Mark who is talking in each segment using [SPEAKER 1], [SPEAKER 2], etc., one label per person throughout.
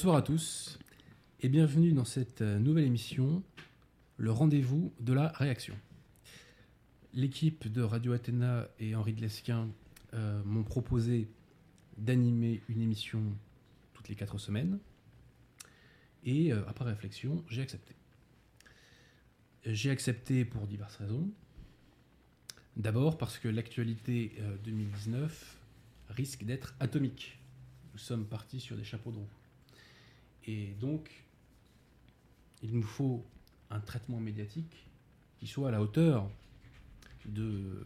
[SPEAKER 1] Bonsoir à tous et bienvenue dans cette euh, nouvelle émission, le rendez-vous de la réaction. L'équipe de Radio Athéna et Henri de euh, m'ont proposé d'animer une émission toutes les quatre semaines et euh, après réflexion, j'ai accepté. J'ai accepté pour diverses raisons. D'abord parce que l'actualité euh, 2019 risque d'être atomique. Nous sommes partis sur des chapeaux de roue. Et donc, il nous faut un traitement médiatique qui soit à la hauteur de,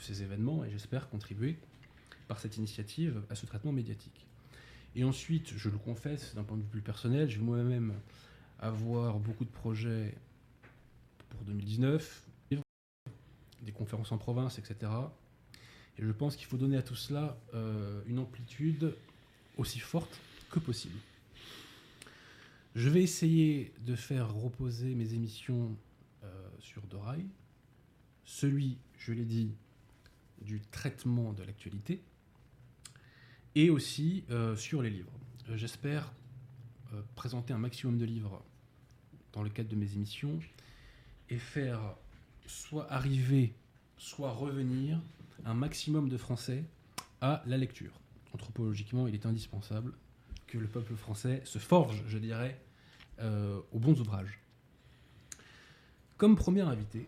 [SPEAKER 1] ces événements et j'espère contribuer par cette initiative à ce traitement médiatique. Et ensuite, je le confesse, d'un point de vue plus personnel, je vais moi-même avoir beaucoup de projets pour 2019, des conférences en province, etc. Et je pense qu'il faut donner à tout cela euh, une amplitude aussi forte que possible. Je vais essayer de faire reposer mes émissions euh, sur deux. Celui, je l'ai dit, du traitement de l'actualité et aussi euh, sur les livres. Euh, J'espère présenter un maximum de livres dans le cadre de mes émissions et faire soit arriver, soit revenir un maximum de Français à la lecture. Anthropologiquement, il est indispensable que le peuple français se forge, je dirais, euh, aux bons ouvrages. Comme premier invité,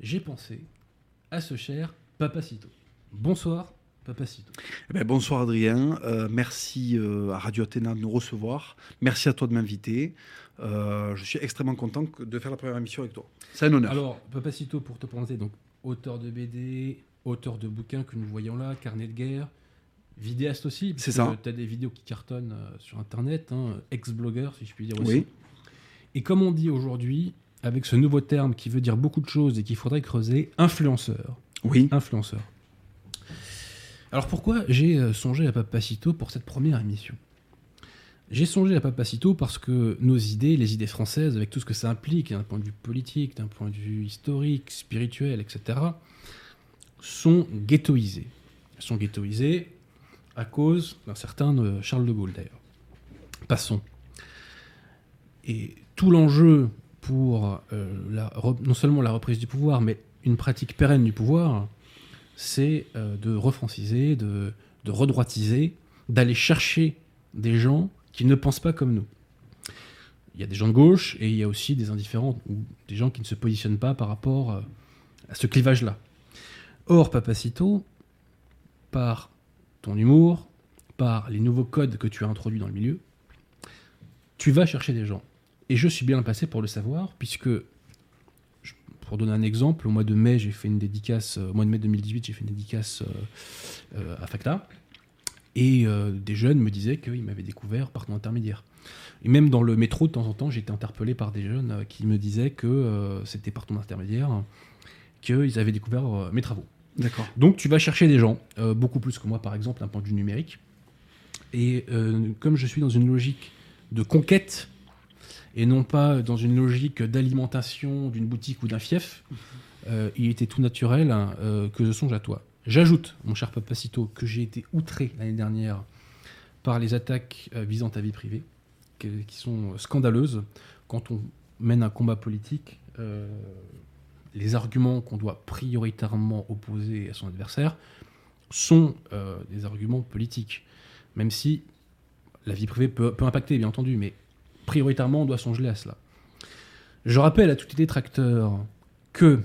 [SPEAKER 1] j'ai pensé à ce cher Papacito. Bonsoir, Papacito.
[SPEAKER 2] Eh ben, bonsoir Adrien, Euh, merci euh, à Radio Athéna de nous recevoir. Merci à toi de m'inviter. Euh, je suis extrêmement content de faire la première émission avec toi. C'est un honneur.
[SPEAKER 1] Alors, Papacito, pour te présenter, donc auteur de BD, auteur de bouquins que nous voyons là, carnet de guerre, vidéaste aussi.
[SPEAKER 2] C'est ça.
[SPEAKER 1] Tu as des vidéos qui cartonnent euh, sur Internet, hein, ex-blogueur, si je puis dire aussi.
[SPEAKER 2] oui,
[SPEAKER 1] Et comme on dit aujourd'hui, avec ce nouveau terme qui veut dire beaucoup de choses et qu'il faudrait creuser, influenceur.
[SPEAKER 2] oui.
[SPEAKER 1] Influenceur. Alors pourquoi j'ai euh, songé à Papacito pour cette première émission? J'ai songé à Papacito parce que nos idées, les idées françaises, avec tout ce que ça implique d'un point de vue politique, d'un point de vue historique, spirituel, etc., sont ghettoisées. Elles sont ghettoisées à cause d'un certain euh, Charles de Gaulle d'ailleurs. Passons. Et tout l'enjeu pour euh, non seulement la reprise du pouvoir, mais une pratique pérenne du pouvoir, c'est euh, de refranciser, de, redroitiser, d'aller chercher des gens qui ne pensent pas comme nous. Il y a des gens de gauche et il y a aussi des indifférents ou des gens qui ne se positionnent pas par rapport à ce clivage-là. Or, Papacito, par ton humour, par les nouveaux codes que tu as introduits dans le milieu, tu vas chercher des gens. Et je suis bien passé pour le savoir, puisque, pour donner un exemple, au mois de mai, j'ai fait une dédicace, euh, au mois de mai 2018, j'ai fait une dédicace euh, euh, à Facta, et des jeunes me disaient qu'ils m'avaient découvert par ton intermédiaire. Et même dans le métro, de temps en temps, j'étais interpellé par des jeunes qui me disaient que c'était par ton intermédiaire qu'ils avaient découvert mes travaux.
[SPEAKER 2] D'accord.
[SPEAKER 1] Donc tu vas chercher des gens, euh, beaucoup plus que moi par exemple d'un point de vue numérique. Et euh, comme je suis dans une logique de conquête et non pas dans une logique d'alimentation d'une boutique ou d'un fief, euh, il était tout naturel hein, que je songe à toi. J'ajoute, mon cher Papacito, que j'ai été outré l'année dernière par les attaques visant ta vie privée, qui sont scandaleuses quand on mène un combat politique. Les arguments qu'on doit prioritairement opposer à son adversaire sont euh, des arguments politiques. Même si la vie privée peut, peut impacter, bien entendu, mais prioritairement, on doit songer à cela. Je rappelle à tous les détracteurs que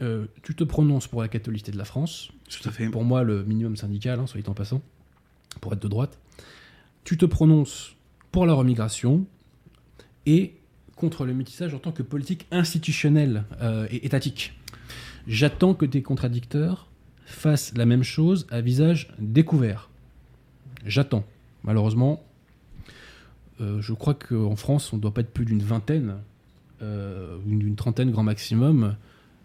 [SPEAKER 1] euh, tu te prononces pour la catholicité de la France,
[SPEAKER 2] Tout à fait.
[SPEAKER 1] pour moi le minimum syndical, hein, soit dit en passant, pour être de droite. Tu te prononces pour la remigration et contre le métissage en tant que politique institutionnelle euh, et étatique. J'attends que tes contradicteurs fassent la même chose à visage découvert. J'attends. Malheureusement, euh, je crois qu'en France, on ne doit pas être plus d'une vingtaine, euh, d'une trentaine grand maximum,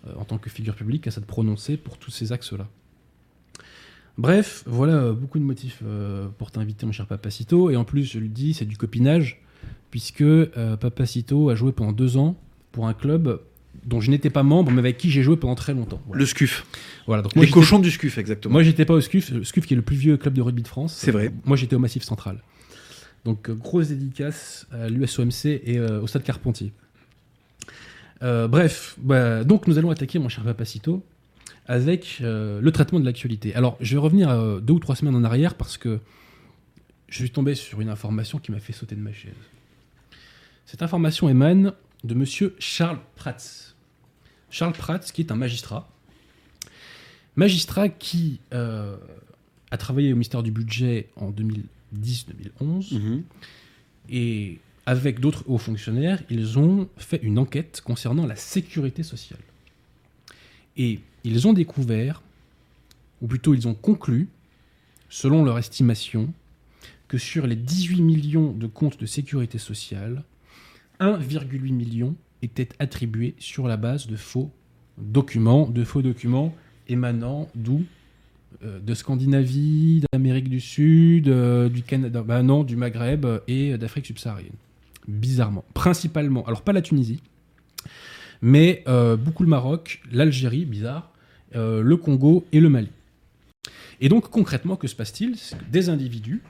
[SPEAKER 1] euh, en tant que figure publique, à s'être prononcé pour tous ces axes-là. Bref, voilà beaucoup de motifs pour t'inviter, mon cher Papacito. Et en plus, je le dis, c'est du copinage, puisque euh, Papacito a joué pendant deux ans pour un club dont je n'étais pas membre, mais avec qui j'ai joué pendant très longtemps. Voilà.
[SPEAKER 2] Le SCUF.
[SPEAKER 1] Voilà, donc moi,
[SPEAKER 2] Les cochons du SCUF, exactement.
[SPEAKER 1] moi, j'étais pas au SCUF, le SCUF qui est le plus vieux club de rugby de France.
[SPEAKER 2] C'est vrai.
[SPEAKER 1] Moi, j'étais au Massif Central. Donc, euh, grosse dédicace à l'USOMC et euh, au Stade Carpentier. Euh, bref, bah, donc nous allons attaquer, mon cher Papacito, avec euh, le traitement de l'actualité. Alors, je vais revenir deux ou trois semaines en arrière parce que je suis tombé sur une information qui m'a fait sauter de ma chaise. Cette information émane de monsieur Charles Prats. Charles Prats, qui est un magistrat. Magistrat qui euh, a travaillé au ministère du Budget en 2010-2011
[SPEAKER 2] Mhm.
[SPEAKER 1] et avec d'autres hauts fonctionnaires, ils ont fait une enquête concernant la sécurité sociale. Et ils ont découvert, ou plutôt ils ont conclu, selon leur estimation, que sur les 18 millions de comptes de sécurité sociale, 1,8 million étaient attribués sur la base de faux documents, de faux documents émanant d'où Euh, de Scandinavie, d'Amérique du Sud, euh, du Canada, bah non, du Maghreb euh, et d'Afrique subsaharienne. Bizarrement. Principalement, alors pas la Tunisie, mais euh, beaucoup le Maroc, l'Algérie, bizarre, euh, le Congo et le Mali. Et donc concrètement, que se passe-t-il? Des individus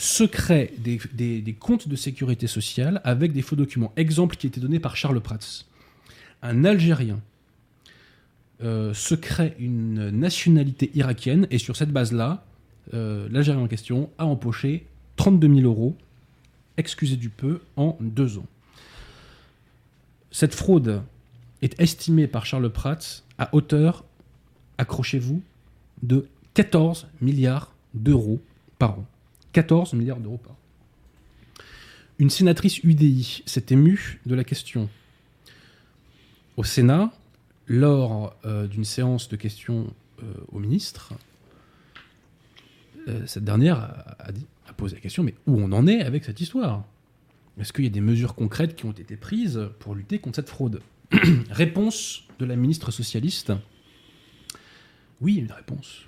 [SPEAKER 1] se créent des, comptes de sécurité sociale avec des faux documents. Exemple qui était donné par Charles Prats. Un Algérien euh, se une nationalité irakienne et sur cette base-là, euh, l'Algérien en question a empoché 32 000 euros, excusez du peu, en deux ans. Cette fraude est estimée par Charles Prats à hauteur, accrochez-vous, de 14 milliards d'euros par an. 14 milliards d'euros par an. Une sénatrice UDI s'est émue de la question. Au Sénat, lors euh, d'une séance de questions euh, au ministre, euh, cette dernière a, a posé la question, mais où on en est avec cette histoire? Est-ce qu'il y a des mesures concrètes qui ont été prises pour lutter contre cette fraude? Réponse de la ministre socialiste. Oui, une réponse.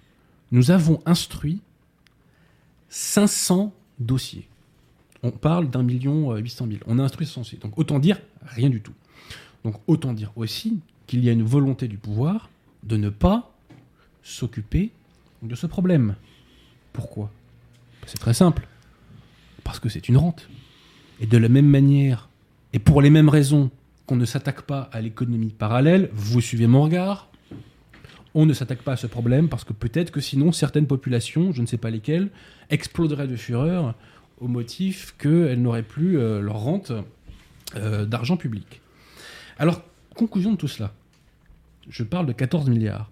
[SPEAKER 1] Nous avons instruit 500 dossiers. On parle d'un million euh, huit cent mille. On a instruit 500 dossiers. Donc autant dire rien du tout. Donc autant dire aussi qu'il y a une volonté du pouvoir de ne pas s'occuper de ce problème. Pourquoi? C'est très simple. Parce que c'est une rente. Et de la même manière, et pour les mêmes raisons qu'on ne s'attaque pas à l'économie parallèle, vous suivez mon regard, on ne s'attaque pas à ce problème parce que peut-être que sinon certaines populations, je ne sais pas lesquelles, exploseraient de fureur au motif qu'elles n'auraient plus euh, leur rente euh, d'argent public. Alors, conclusion de tout cela. Je parle de 14 milliards.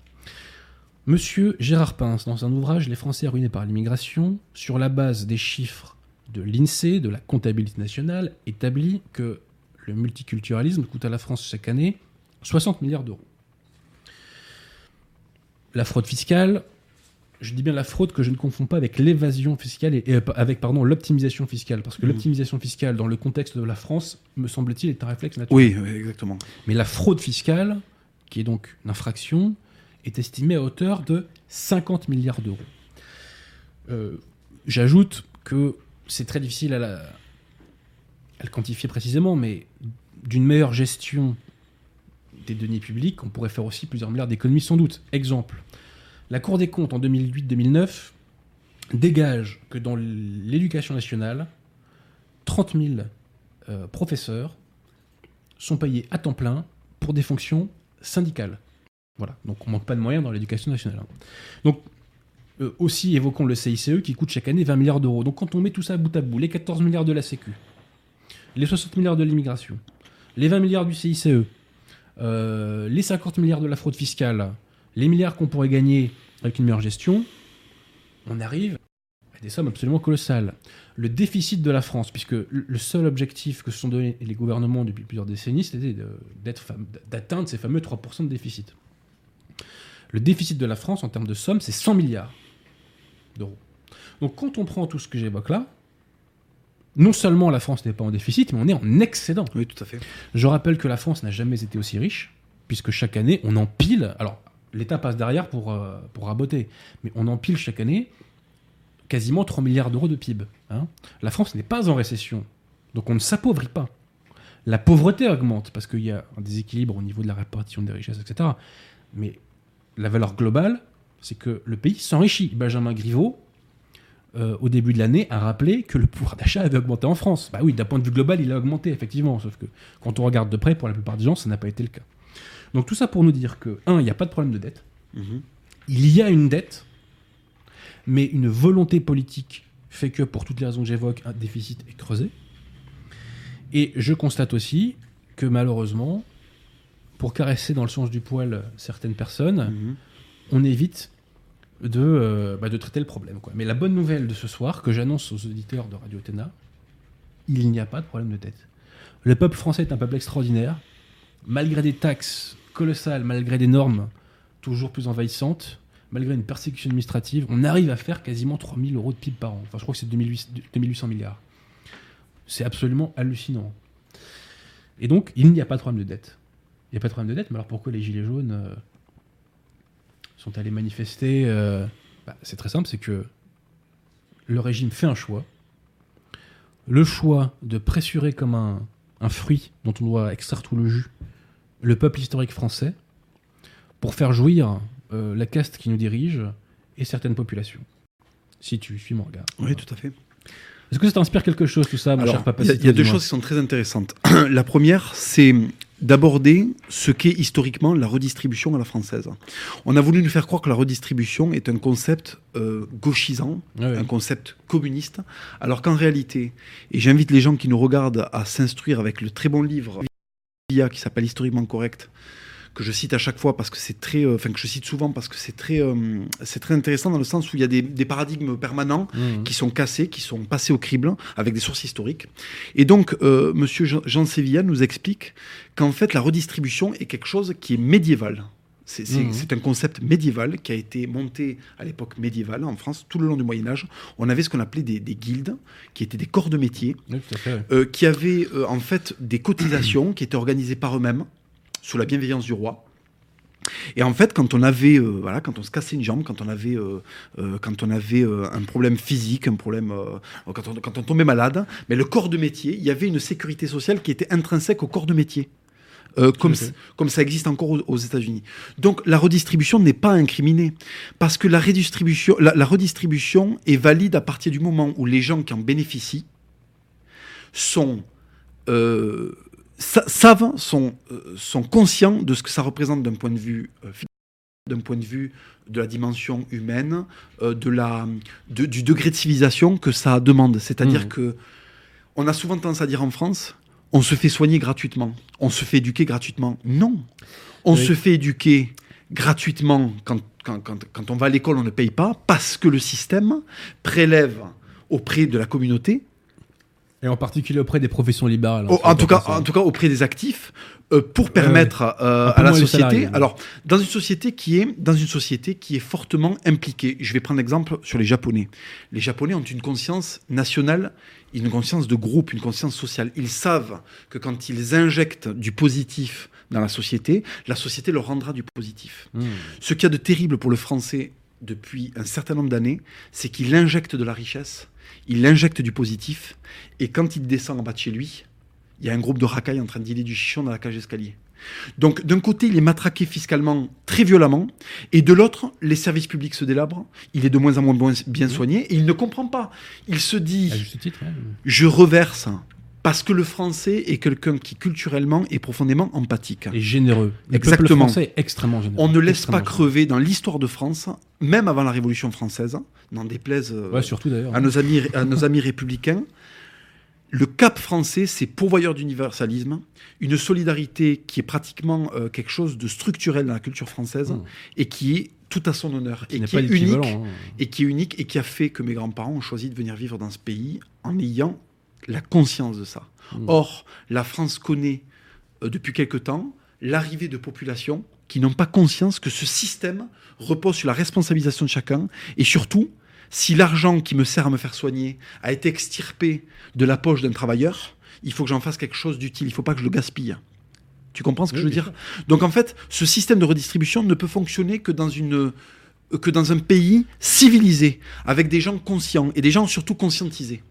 [SPEAKER 1] Monsieur Gérard Pince, dans un ouvrage Les Français ruinés par l'immigration, sur la base des chiffres de l'INSEE, de la comptabilité nationale, établit que le multiculturalisme coûte à la France chaque année 60 milliards d'euros. La fraude fiscale, je dis bien la fraude que je ne confonds pas avec l'évasion fiscale et, et, euh, avec pardon l'optimisation fiscale parce que
[SPEAKER 2] Mhm.
[SPEAKER 1] l'optimisation fiscale dans le contexte de la France me semble-t-il est un réflexe naturel.
[SPEAKER 2] Oui, oui, exactement.
[SPEAKER 1] Mais la fraude fiscale, qui est donc une infraction, est estimée à hauteur de 50 milliards d'euros. Euh, J'ajoute que c'est très difficile à, la, à le quantifier précisément, mais d'une meilleure gestion deniers publics, on pourrait faire aussi plusieurs milliards d'économies sans doute. Exemple, la Cour des comptes en 2008-2009 dégage que dans l'éducation nationale, 30 000 euh, professeurs sont payés à temps plein pour des fonctions syndicales. Voilà, donc on manque pas de moyens dans l'éducation nationale. hein. Donc, euh, aussi évoquons le CICE qui coûte chaque année 20 milliards d'euros. Donc quand on met tout ça bout à bout, les 14 milliards de la Sécu, les 60 milliards de l'immigration, les 20 milliards du CICE, euh, les 50 milliards de la fraude fiscale, les milliards qu'on pourrait gagner avec une meilleure gestion, on arrive à des sommes absolument colossales. Le déficit de la France, puisque le seul objectif que se sont donnés les gouvernements depuis plusieurs décennies, c'était d'atteindre ces fameux 3% de déficit. Le déficit de la France en termes de somme, c'est 100 milliards d'euros. Donc quand on prend tout ce que j'évoque là, non seulement la France n'est pas en déficit, mais on est en excédent.
[SPEAKER 2] Oui, tout à fait.
[SPEAKER 1] Je rappelle que la France n'a jamais été aussi riche, puisque chaque année, on empile. Alors, l'État passe derrière pour, euh, pour raboter, mais on empile chaque année quasiment 3 milliards d'euros de PIB. hein. La France n'est pas en récession, donc on ne s'appauvrit pas. La pauvreté augmente, parce qu'il y a un déséquilibre au niveau de la répartition des richesses, etc. Mais la valeur globale, c'est que le pays s'enrichit. Benjamin Griveaux, euh, au début de l'année, a rappelé que le pouvoir d'achat avait augmenté en France. Bah oui, d'un point de vue global, il a augmenté, effectivement. Sauf que quand on regarde de près, pour la plupart des gens, ça n'a pas été le cas. Donc tout ça pour nous dire que, un, il n'y a pas de problème de dette.
[SPEAKER 2] Mhm.
[SPEAKER 1] Il y a une dette, mais une volonté politique fait que, pour toutes les raisons que j'évoque, un déficit est creusé. Et je constate aussi que, malheureusement, pour caresser dans le sens du poil certaines personnes,
[SPEAKER 2] Mhm.
[SPEAKER 1] on évite de, euh, bah, de traiter le problème. Mais la bonne nouvelle de ce soir, que j'annonce aux auditeurs de Radio Athéna, il n'y a pas de problème de dette. Le peuple français est un peuple extraordinaire. Malgré des taxes colossales, malgré des normes toujours plus envahissantes, malgré une persécution administrative, on arrive à faire quasiment 3000 euros de PIB par an. Enfin, je crois que c'est 2800 2800 milliards. C'est absolument hallucinant. Et donc, il n'y a pas de problème de dette. Il n'y a pas de problème de dette, mais alors pourquoi les Gilets jaunes euh, sont allés manifester euh, bah, C'est très simple, c'est que le régime fait un choix. Le choix de pressurer comme un, un fruit dont on doit extraire tout le jus le peuple historique français pour faire jouir euh, la caste qui nous dirige et certaines populations. Si tu suis mon regard.
[SPEAKER 2] Oui, tout à fait.
[SPEAKER 1] Est-ce que ça t'inspire quelque chose tout ça, mon
[SPEAKER 2] Alors,
[SPEAKER 1] cher papa
[SPEAKER 2] il y a, il y a deux choses qui sont très intéressantes. la première, c'est d'aborder ce qu'est historiquement la redistribution à la française. On a voulu nous faire croire que la redistribution est un concept euh, gauchisant, un concept communiste, alors qu'en réalité, et j'invite les gens qui nous regardent à s'instruire avec le très bon livre qui s'appelle Historiquement correct, que je cite à chaque fois parce que c'est très, euh, enfin que je cite souvent parce que c'est très, euh, c'est très intéressant dans le sens où il y a des, des paradigmes permanents
[SPEAKER 1] Mmh.
[SPEAKER 2] qui sont cassés, qui sont passés au crible avec des sources historiques. Et donc, euh, Monsieur Jean, Sévilla nous explique qu'en fait, la redistribution est quelque chose qui est médiéval. C'est c'est- un concept médiéval qui a été monté à l'époque médiévale en France, tout le long du Moyen Âge. On avait ce qu'on appelait des, des guildes, qui étaient des corps de métier,
[SPEAKER 1] Oui,
[SPEAKER 2] euh, qui avaient euh, en fait des cotisations qui étaient organisées par eux-mêmes, sous la bienveillance du roi. Et en fait, quand on avait, euh, voilà, quand on se cassait une jambe, quand on avait, euh, euh, quand on avait un problème physique, un problème, quand, on, quand on tombait malade, mais le corps de métier, il y avait une sécurité sociale qui était intrinsèque au corps de métier. Comme, ça existe encore aux, aux États-Unis. Donc la redistribution n'est pas incriminée parce que la redistribution, la, la redistribution est valide à partir du moment où les gens qui en bénéficient sont sa- savent, sont, euh, sont conscients de ce que ça représente d'un point de vue euh, d'un point de vue de la dimension humaine, euh, de la, de- du degré de civilisation que ça demande. C'est-à-dire
[SPEAKER 1] Mhm.
[SPEAKER 2] que on a souvent tendance à dire en France, on se fait soigner gratuitement, on se fait éduquer gratuitement. Non, on
[SPEAKER 1] Oui.
[SPEAKER 2] se fait éduquer gratuitement quand, quand, quand, quand on va à l'école, on ne paye pas parce que le système prélève auprès de la communauté
[SPEAKER 1] Et en particulier auprès des professions libérales. hein,
[SPEAKER 2] Oh, en, tout cas, en tout cas, auprès des actifs, euh, pour permettre euh,
[SPEAKER 1] Un peu
[SPEAKER 2] à la société.
[SPEAKER 1] salariés,
[SPEAKER 2] Alors, dans une société qui est dans une société qui est fortement impliquée. Je vais prendre l'exemple sur les Japonais. Les Japonais ont une conscience nationale, une conscience de groupe, une conscience sociale. Ils savent que quand ils injectent du positif dans la société, la société leur rendra du positif.
[SPEAKER 1] Mmh.
[SPEAKER 2] Ce qu'il y a de terrible pour le français depuis un certain nombre d'années, c'est qu'il injecte de la richesse, il injecte du positif, et quand il descend en bas de chez lui, il y a un groupe de racailles en train de dealer du chichon dans la cage d'escalier. Donc d'un côté, il est matraqué fiscalement très violemment, et de l'autre, les services publics se délabrent, il est de moins en moins bien soigné, et il ne comprend pas. Il se dit,
[SPEAKER 1] titre, ouais.
[SPEAKER 2] je reverse, parce que le français est quelqu'un qui culturellement est profondément empathique.
[SPEAKER 1] Et généreux. Le
[SPEAKER 2] Exactement.
[SPEAKER 1] français est extrêmement généreux.
[SPEAKER 2] On ne laisse pas crever dans l'histoire de France, même avant la Révolution française, n'en déplaise euh.
[SPEAKER 1] Ouais, surtout d'ailleurs.
[SPEAKER 2] à, nos amis, à nos amis républicains. Le cap français, c'est pourvoyeur d'universalisme, une solidarité qui est pratiquement euh, quelque chose de structurel dans la culture française
[SPEAKER 1] Mmh.
[SPEAKER 2] et qui est tout à son honneur
[SPEAKER 1] Qui
[SPEAKER 2] et qui est unique
[SPEAKER 1] hein.
[SPEAKER 2] et qui est unique et qui a fait que mes grands-parents ont choisi de venir vivre dans ce pays en ayant la conscience de ça.
[SPEAKER 1] Mm.
[SPEAKER 2] Or, la France connaît euh, depuis quelque temps l'arrivée de populations qui n'ont pas conscience que ce système repose sur la responsabilisation de chacun et surtout, si l'argent qui me sert à me faire soigner a été extirpé de la poche d'un travailleur, il faut que j'en fasse quelque chose d'utile, il ne faut pas que je le gaspille. Tu comprends ce que
[SPEAKER 1] Oui,
[SPEAKER 2] je veux dire? Donc en fait, ce système de redistribution ne peut fonctionner que dans une que dans un pays civilisé, avec des gens conscients et des gens surtout conscientisés.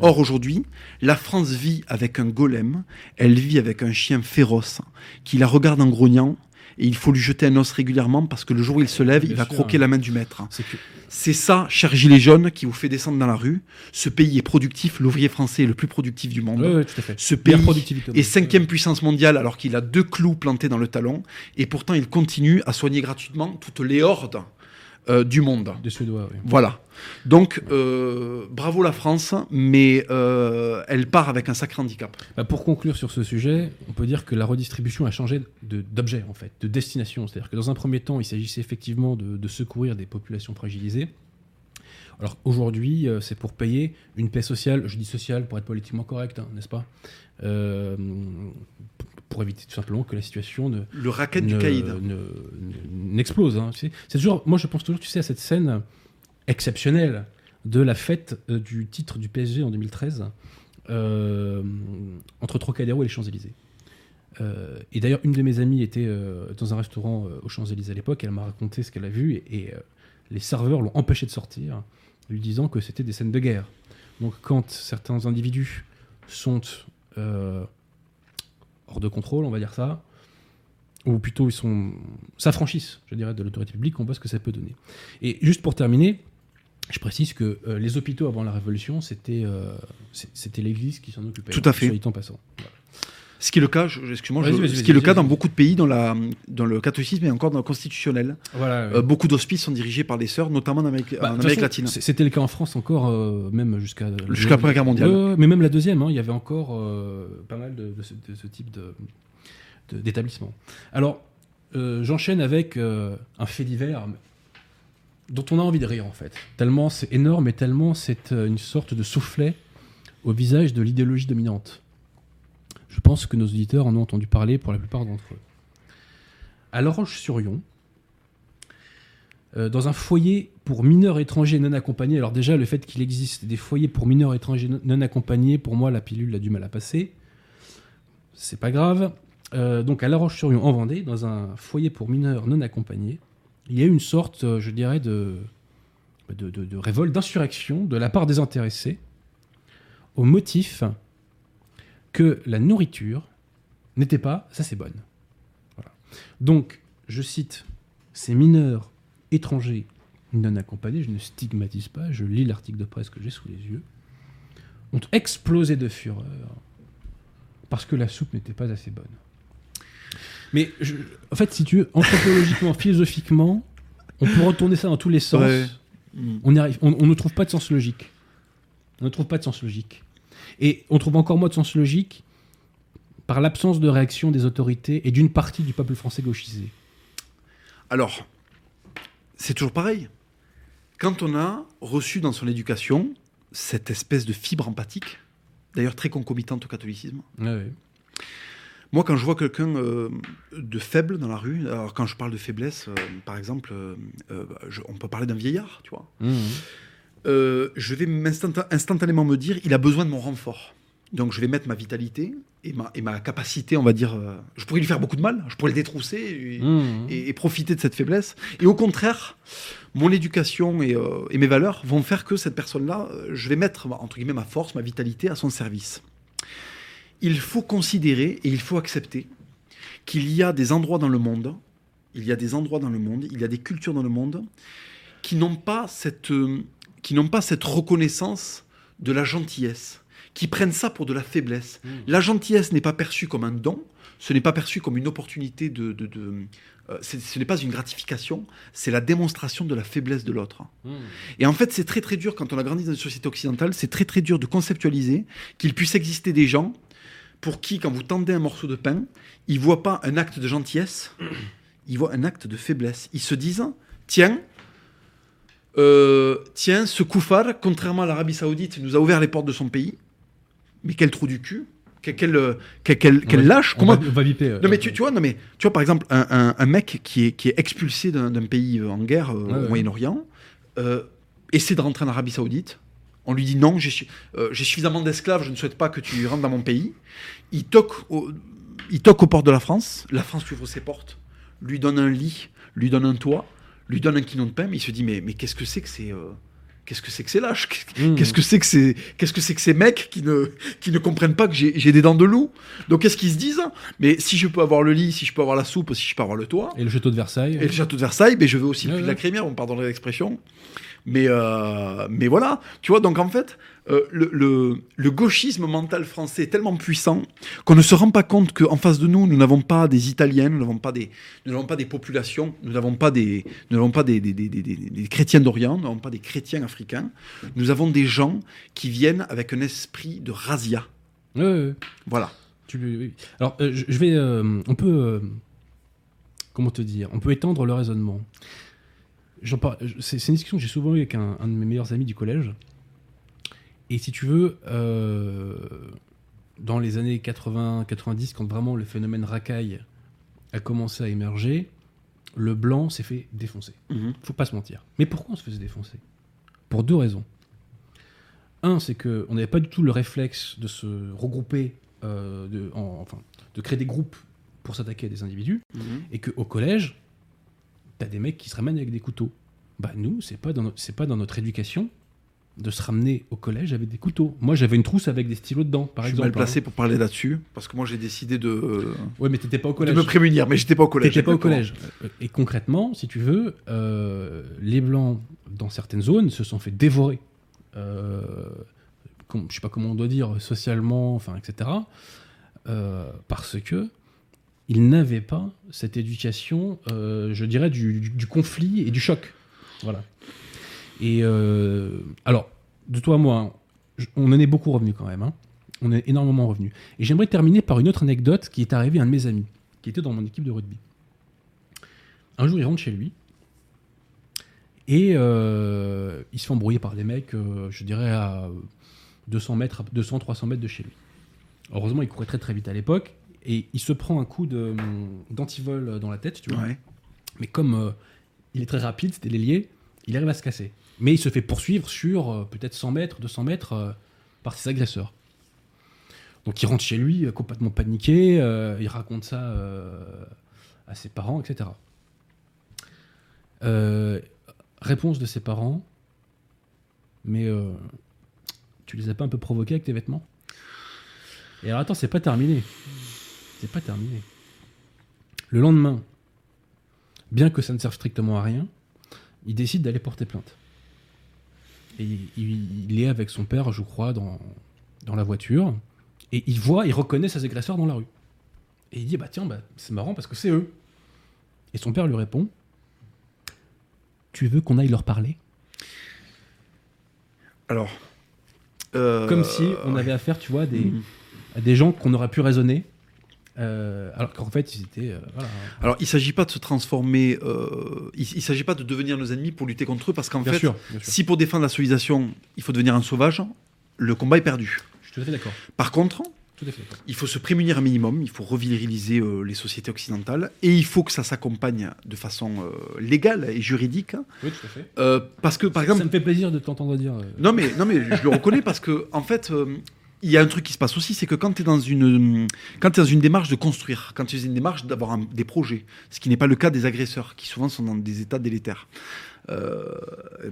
[SPEAKER 2] Or aujourd'hui, la France vit avec un golem, elle vit avec un chien féroce qui la regarde en grognant et il faut lui jeter un os régulièrement parce que le jour où il se lève, il va
[SPEAKER 1] sûr.
[SPEAKER 2] croquer la main du maître.
[SPEAKER 1] C'est que
[SPEAKER 2] ça, cher gilet jaune, qui vous fait descendre dans la rue. Ce pays est productif, l'ouvrier français est le plus productif du monde.
[SPEAKER 1] Ouais, ouais, tout à fait.
[SPEAKER 2] Ce pays est cinquième puissance mondiale alors qu'il a deux clous plantés dans le talon et pourtant il continue à soigner gratuitement toutes les hordes euh, du monde.
[SPEAKER 1] Des Suédois, oui.
[SPEAKER 2] Voilà. Donc euh, bravo la France, mais euh, elle part avec un sacré handicap.
[SPEAKER 1] Bah, pour conclure sur ce sujet, on peut dire que la redistribution a changé d'objet, en fait, de destination. C'est-à-dire que dans un premier temps, il s'agissait effectivement de, de secourir des populations fragilisées. Alors aujourd'hui, euh, c'est pour payer une paix sociale, je dis sociale pour être politiquement correct, hein, n'est-ce pas? Pour éviter tout simplement que la situation ne,
[SPEAKER 2] Le racket du caïd.
[SPEAKER 1] ne- ne- n'explose. hein, tu sais. C'est toujours, moi, je pense toujours, tu sais, à cette scène exceptionnelle de la fête euh, du titre du PSG en 2013 euh, entre Trocadéro et les Champs-Élysées. Euh, et d'ailleurs, une de mes amies était dans un restaurant aux Champs-Élysées à l'époque. Elle m'a raconté ce qu'elle a vu et, et, les serveurs l'ont empêché de sortir, lui disant que c'était des scènes de guerre. Donc, quand certains individus sont hors de contrôle, on va dire ça, ou plutôt ils sont s'affranchissent, je dirais, de l'autorité publique, on voit ce que ça peut donner. Et juste pour terminer, je précise que euh, les hôpitaux avant la Révolution, c'était euh, c'était l'Église qui s'en occupait.
[SPEAKER 2] Tout à fait.
[SPEAKER 1] soit dit en passant. Voilà.
[SPEAKER 2] Ce qui est le cas, excuse-moi, ce qui est le cas dans beaucoup de pays, dans, la, dans le catholicisme et encore dans le constitutionnel.
[SPEAKER 1] Voilà,
[SPEAKER 2] Euh, beaucoup d'hospices sont dirigés par les sœurs, notamment en Amérique,
[SPEAKER 1] Bah,
[SPEAKER 2] en
[SPEAKER 1] de toute
[SPEAKER 2] Amérique
[SPEAKER 1] façon,
[SPEAKER 2] latine.
[SPEAKER 1] C'était le cas en France encore, euh, même jusqu'à
[SPEAKER 2] Jusqu'à la Première Guerre mondiale.
[SPEAKER 1] Mais même la deuxième, hein, il y avait encore euh, pas mal de, de ce, de ce type de- d'établissement. Alors, j'enchaîne avec un fait divers dont on a envie de rire en fait. Tellement c'est énorme et tellement c'est une sorte de soufflet au visage de l'idéologie dominante. Je pense que nos auditeurs en ont entendu parler pour la plupart d'entre eux. À La Roche-sur-Yon, euh, dans un foyer pour mineurs étrangers non accompagnés. Alors déjà, le fait qu'il existe des foyers pour mineurs étrangers non- accompagnés, pour moi, la pilule a du mal à passer. C'est pas grave. Euh, donc à La Roche-sur-Yon, en Vendée, dans un foyer pour mineurs non accompagnés, il y a une sorte, euh, je dirais, de révolte, d'insurrection de la part des intéressés, au motif que la nourriture n'était pas assez bonne. Voilà. Donc, je cite, ces mineurs étrangers non accompagnés, je ne stigmatise pas, je lis l'article de presse que j'ai sous les yeux, ont explosé de fureur parce que la soupe n'était pas assez bonne. Mais je- en fait, si tu veux, anthropologiquement, philosophiquement, on peut retourner ça dans tous les sens.
[SPEAKER 2] Ouais.
[SPEAKER 1] On, arrive, on, on ne trouve pas de sens logique. On ne trouve pas de sens logique. Et on trouve encore moins de sens logique par l'absence de réaction des autorités et d'une partie du peuple français gauchisé.
[SPEAKER 2] Alors, c'est toujours pareil. Quand on a reçu dans son éducation cette espèce de fibre empathique, d'ailleurs très concomitante au catholicisme. Moi, quand je vois quelqu'un euh, de faible dans la rue, alors quand je parle de faiblesse, euh, par exemple, euh, je- on peut parler d'un vieillard, tu vois.
[SPEAKER 1] Mhm.
[SPEAKER 2] Euh, je vais instantanément me dire, il a besoin de mon renfort. Donc je vais mettre ma vitalité et ma, et ma capacité, on va dire. euh, je pourrais lui faire beaucoup de mal, je pourrais le détrousser et, et- et profiter de cette faiblesse. Et au contraire, mon éducation et, euh, et mes valeurs vont faire que cette personne-là, je vais mettre, entre guillemets, ma force, ma vitalité à son service. Il faut considérer et il faut accepter qu'il y a des endroits dans le monde, il y a des endroits dans le monde, il y a des cultures dans le monde qui n'ont pas cette, euh, qui n'ont pas cette reconnaissance de la gentillesse, qui prennent ça pour de la faiblesse.
[SPEAKER 1] Mhm.
[SPEAKER 2] La gentillesse n'est pas perçue comme un don, ce n'est pas perçu comme une opportunité de... de- de- euh, ce n'est pas une gratification, c'est la démonstration de la faiblesse de l'autre.
[SPEAKER 1] Mhm.
[SPEAKER 2] Et en fait, c'est très très dur quand on a grandi dans une société occidentale, c'est très très dur de conceptualiser qu'il puisse exister des gens pour qui, quand vous tendez un morceau de pain, ils voient pas un acte de gentillesse, ils voient un acte de faiblesse. Ils se disent, tiens, euh, tiens, ce koufar, contrairement à l'Arabie Saoudite, nous a ouvert les portes de son pays. Mais quel trou du cul, quel, quel, euh, lâche.
[SPEAKER 1] on
[SPEAKER 2] Comment,
[SPEAKER 1] va, on va biper. euh,
[SPEAKER 2] non mais tu, tu vois, non mais tu vois par exemple un, un- un mec qui est, qui est expulsé d'un pays en guerre euh,
[SPEAKER 1] ouais.
[SPEAKER 2] au Moyen-Orient euh, essaie de rentrer en Arabie Saoudite. On lui dit non, j'ai su- euh, j'ai suffisamment d'esclaves, je ne souhaite pas que tu rentres dans mon pays. Il toque, au, il toque aux portes de la France. La France lui ouvre ses portes, lui donne un lit, lui donne un toit, lui donne un quinton de pain. Mais il se dit mais, mais qu'est-ce que c'est que c'est euh, Qu'est-ce que c'est que ces lâches?
[SPEAKER 1] Mhm.
[SPEAKER 2] Qu'est-ce que c'est que ces qu'est-ce que c'est que ces mecs qui ne qui ne comprennent pas que j'ai des dents de loup? Donc qu'est-ce qu'ils se disent? Mais si je peux avoir le lit, si je peux avoir la soupe, si je peux avoir le toit
[SPEAKER 1] Et le château de Versailles.
[SPEAKER 2] et le château de Versailles, mais je veux aussi le
[SPEAKER 1] Ouais,
[SPEAKER 2] de la Crémière, on pardonne l'expression. Mais euh, mais voilà, tu vois donc en fait euh, le, le, le gauchisme mental français est tellement puissant qu'on ne se rend pas compte qu'en face de nous, nous n'avons pas des Italiens, nous n'avons pas des, nous n'avons pas des populations, nous n'avons pas des, nous n'avons pas des, des, des, des- chrétiens d'Orient, nous n'avons pas des chrétiens africains. Nous avons des gens qui viennent avec un esprit de razzia.
[SPEAKER 1] Ouais, ouais.
[SPEAKER 2] Voilà.
[SPEAKER 1] Tu- oui. Alors, euh, je vais. on peut. comment te dire On peut étendre le raisonnement. C'est une discussion que j'ai souvent eue avec un, un de mes meilleurs amis du collège. Et si tu veux, euh, dans les années 80-90, quand vraiment le phénomène racaille a commencé à émerger, le blanc s'est fait défoncer.
[SPEAKER 2] Mhm.
[SPEAKER 1] Faut pas se mentir. Mais pourquoi on se faisait défoncer? Pour deux raisons. Un, c'est que on n'avait pas du tout le réflexe de se regrouper, euh, de, en- enfin, de créer des groupes pour s'attaquer à des individus, et qu'au collège, t'as des mecs qui se ramènent avec des couteaux. Bah nous, c'est pas dans c'est pas dans notre éducation de se ramener au collège avec des couteaux. Moi, j'avais une trousse avec des stylos dedans, par
[SPEAKER 2] je suis
[SPEAKER 1] exemple.
[SPEAKER 2] mal placé pour parler là-dessus, parce que moi j'ai décidé de, euh,
[SPEAKER 1] hein. Ouais, mais t'étais pas au
[SPEAKER 2] de
[SPEAKER 1] collège.
[SPEAKER 2] me prémunir, mais j'étais pas au collège.
[SPEAKER 1] T'étais pas au collège. Euh, Et concrètement, si tu veux, euh, les blancs dans certaines zones se sont fait dévorer. Euh, je sais pas comment on doit dire socialement, enfin, etc. euh, parce que ils n'avaient pas cette éducation, euh, je dirais, du, conflit et du choc. Voilà. Et euh, alors, de toi à moi, on en est beaucoup revenu quand même. hein. On est énormément revenu. Et j'aimerais terminer par une autre anecdote qui est arrivée à un de mes amis, qui était dans mon équipe de rugby. Un jour, il rentre chez lui. Et euh, il se fait embrouiller par des mecs, je dirais, à 200 mètres, 200, 300 mètres de chez lui. Heureusement, il courait très très vite à l'époque. Et il se prend un coup de, d'antivol dans la tête, tu vois.
[SPEAKER 2] Ouais.
[SPEAKER 1] Mais comme euh, il est très rapide, c'était l'ailier, il arrive à se casser. Mais il se fait poursuivre sur euh, peut-être 100 mètres, 200 mètres euh, par ses agresseurs. Donc il rentre chez lui euh, complètement paniqué, euh, il raconte ça euh, à ses parents, etc. Euh, réponse de ses parents, mais euh, tu les as pas un peu provoqués avec tes vêtements? Et alors attends, c'est pas terminé. Pas terminé. Le lendemain, bien que ça ne serve strictement à rien, il décide d'aller porter plainte. Et il, il est avec son père, je crois, dans, dans la voiture, et il voit, il reconnaît ses agresseurs dans la rue. Et il dit, bah tiens, bah, c'est marrant parce que c'est eux. Et son père lui répond, tu veux qu'on aille leur parler?
[SPEAKER 2] Alors. euh,
[SPEAKER 1] Comme si on avait affaire, tu vois, à des, à des gens qu'on aurait pu raisonner, euh, alors qu'en fait, ils étaient... euh, voilà.
[SPEAKER 2] Alors, il ne s'agit pas de se transformer, euh, il ne s'agit pas de devenir nos ennemis pour lutter contre eux, parce qu'en fait,
[SPEAKER 1] sûr,
[SPEAKER 2] si pour défendre la civilisation, il faut devenir un sauvage, le combat est perdu.
[SPEAKER 1] Je Tout à fait d'accord.
[SPEAKER 2] Par contre,
[SPEAKER 1] Tout à fait
[SPEAKER 2] il faut se prémunir un minimum, il faut reviriliser les sociétés occidentales, et il faut que ça s'accompagne de façon légale et juridique.
[SPEAKER 1] Oui, tout à fait.
[SPEAKER 2] Parce que, par exemple,
[SPEAKER 1] ça me fait plaisir de t'entendre dire.
[SPEAKER 2] Non mais, non mais je le reconnais parce que en fait, il y a un truc qui se passe aussi, c'est que quand tu es dans une démarche de construire, quand tu es dans une démarche d'avoir des projets, ce qui n'est pas le cas des agresseurs qui souvent sont dans des états délétères. Euh,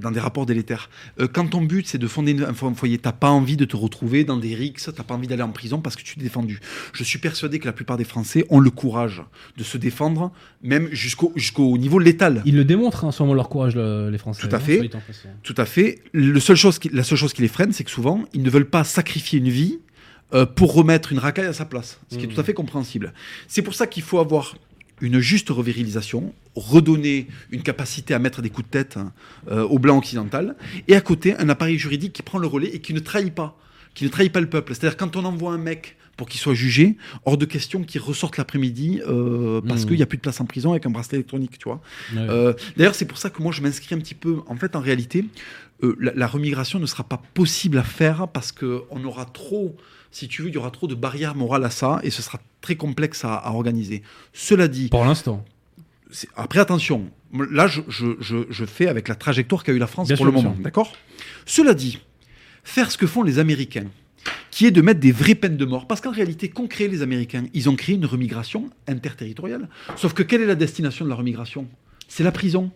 [SPEAKER 2] dans des rapports délétères. Euh, quand ton but c'est de fonder un fo- un foyer, t'as pas envie de te retrouver dans des rixes, t'as pas envie d'aller en prison parce que tu t'es défendu. Je suis persuadé que la plupart des Français ont le courage de se défendre, même jusqu'au jusqu'au niveau létal.
[SPEAKER 1] Ils le démontrent, hein, sûrement leur courage, le- les Français.
[SPEAKER 2] Tout à
[SPEAKER 1] hein,
[SPEAKER 2] fait.
[SPEAKER 1] en.
[SPEAKER 2] Tout à fait. Le seule chose qui- la seule chose qui les freine, c'est que souvent, ils ne veulent pas sacrifier une vie euh, pour remettre une racaille à sa place, ce qui est
[SPEAKER 1] Mhm.
[SPEAKER 2] tout à fait compréhensible. C'est pour ça qu'il faut avoir une juste revirilisation, redonner une capacité à mettre des coups de tête hein, euh, au blanc occidental, et à côté, un appareil juridique qui prend le relais et qui ne trahit pas, qui ne trahit pas le peuple. C'est-à-dire quand on envoie un mec pour qu'il soit jugé, hors de question qu'il ressorte l'après-midi euh, parce
[SPEAKER 1] Mhm.
[SPEAKER 2] qu'il n'y a plus de place en prison avec un bracelet électronique, tu vois.
[SPEAKER 1] Ouais.
[SPEAKER 2] Euh, D'ailleurs, c'est pour ça que moi, je m'inscris un petit peu. En fait, en réalité, euh, la, la remigration ne sera pas possible à faire parce qu'on aura trop, si tu veux, il y aura trop de barrières morales à ça et ce sera très complexe à, à organiser. Cela dit,
[SPEAKER 1] Pour l'instant.
[SPEAKER 2] après, attention, là, je, je- je- je fais avec la trajectoire qu'a eu la France
[SPEAKER 1] Bien
[SPEAKER 2] pour
[SPEAKER 1] sûr,
[SPEAKER 2] le moment. D'accord? Cela dit, faire ce que font les Américains, qui est de mettre des vraies peines de mort, parce qu'en réalité, qu'ont créé les Américains? Ils ont créé une remigration interterritoriale. Sauf que quelle est la destination de la remigration? C'est la prison.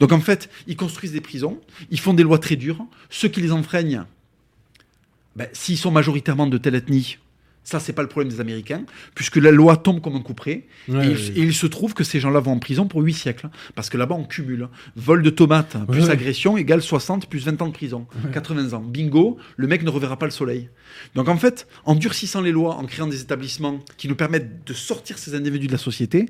[SPEAKER 2] Donc en fait, ils construisent des prisons, ils font des lois très dures. Ceux qui les enfreignent, ben, s'ils sont majoritairement de telle ethnie, ça, c'est pas le problème des Américains, puisque la loi tombe comme un couperet.
[SPEAKER 1] Ouais,
[SPEAKER 2] et,
[SPEAKER 1] ouais,
[SPEAKER 2] il, et il se trouve que ces gens-là vont en prison pour 8 siècles. Parce que là-bas, on cumule. Vol de tomates plus
[SPEAKER 1] Ouais.
[SPEAKER 2] agression égale 60 plus 20 ans de prison. 80 ans. Bingo, le mec ne reverra pas le soleil. Donc en fait, en durcissant les lois, en créant des établissements qui nous permettent de sortir ces individus de la société,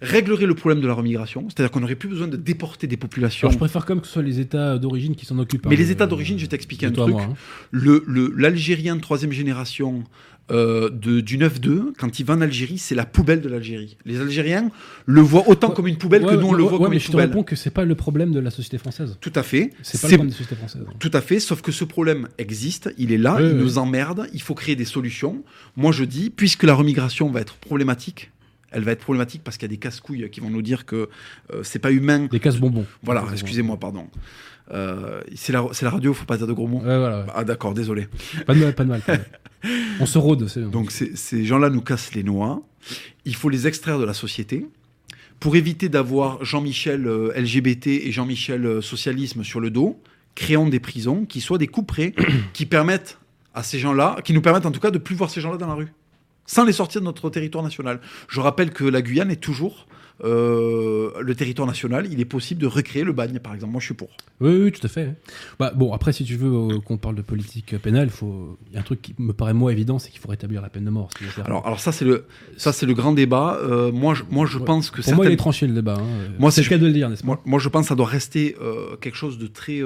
[SPEAKER 2] réglerait le problème de la remigration. C'est-à-dire qu'on n'aurait plus besoin de déporter des populations.
[SPEAKER 1] Alors, je préfère quand même que ce soit les États d'origine qui s'en occupent.
[SPEAKER 2] Mais
[SPEAKER 1] hein,
[SPEAKER 2] les États d'origine, je vais t'expliquer un truc.
[SPEAKER 1] moi, hein.
[SPEAKER 2] Le- le- L'Algérien de troisième génération euh, de, du 9-2, quand il va en Algérie, c'est la poubelle de l'Algérie. Les Algériens le voient autant
[SPEAKER 1] Ouais,
[SPEAKER 2] comme une poubelle
[SPEAKER 1] Ouais,
[SPEAKER 2] que nous on le voit comme
[SPEAKER 1] mais
[SPEAKER 2] une
[SPEAKER 1] je te
[SPEAKER 2] poubelle.
[SPEAKER 1] réponds que c'est pas le problème de la société française.
[SPEAKER 2] Tout à fait.
[SPEAKER 1] C'est pas le problème de la société française.
[SPEAKER 2] Tout à fait, sauf que ce problème existe, il est là, il nous emmerde, il faut créer des solutions. Moi je dis, puisque la remigration va être problématique, elle va être problématique parce qu'il y a des casse-couilles qui vont nous dire que euh, c'est pas humain.
[SPEAKER 1] Des casse bonbons.
[SPEAKER 2] Voilà, excusez-moi, pardon. Euh, c'est la, la radio, faut pas dire de gros mots.
[SPEAKER 1] Ouais, voilà. ouais.
[SPEAKER 2] Ah d'accord, désolé.
[SPEAKER 1] Pas de mal, pas de mal. pas de mal. On se rôde.
[SPEAKER 2] Donc ces, ces gens-là nous cassent les noix. Il faut les extraire de la société. Pour éviter d'avoir Jean-Michel euh, LGBT et Jean-Michel euh, socialisme sur le dos, créons des prisons qui soient des couperets qui permettent à ces gens-là, qui nous permettent en tout cas de plus voir ces gens-là dans la rue, sans les sortir de notre territoire national. Je rappelle que la Guyane est toujours euh, le territoire national. Il est possible de recréer le bagne, par exemple. Moi, je suis pour.
[SPEAKER 1] Oui, oui, tout à fait. Bah, bon, après, si tu veux euh, qu'on parle de politique pénale, il faut... il y a un truc qui me paraît moi évident, c'est qu'il faut rétablir la peine de mort.
[SPEAKER 2] Alors, alors ça, c'est le, ça, c'est le grand débat. Euh, moi, je, moi, je
[SPEAKER 1] Ouais.
[SPEAKER 2] pense que
[SPEAKER 1] Pour moi, il est tranché le débat. hein.
[SPEAKER 2] Moi,
[SPEAKER 1] c'est le cas de le dire, n'est-ce pas?
[SPEAKER 2] Moi, moi, je pense que ça doit rester quelque chose de très.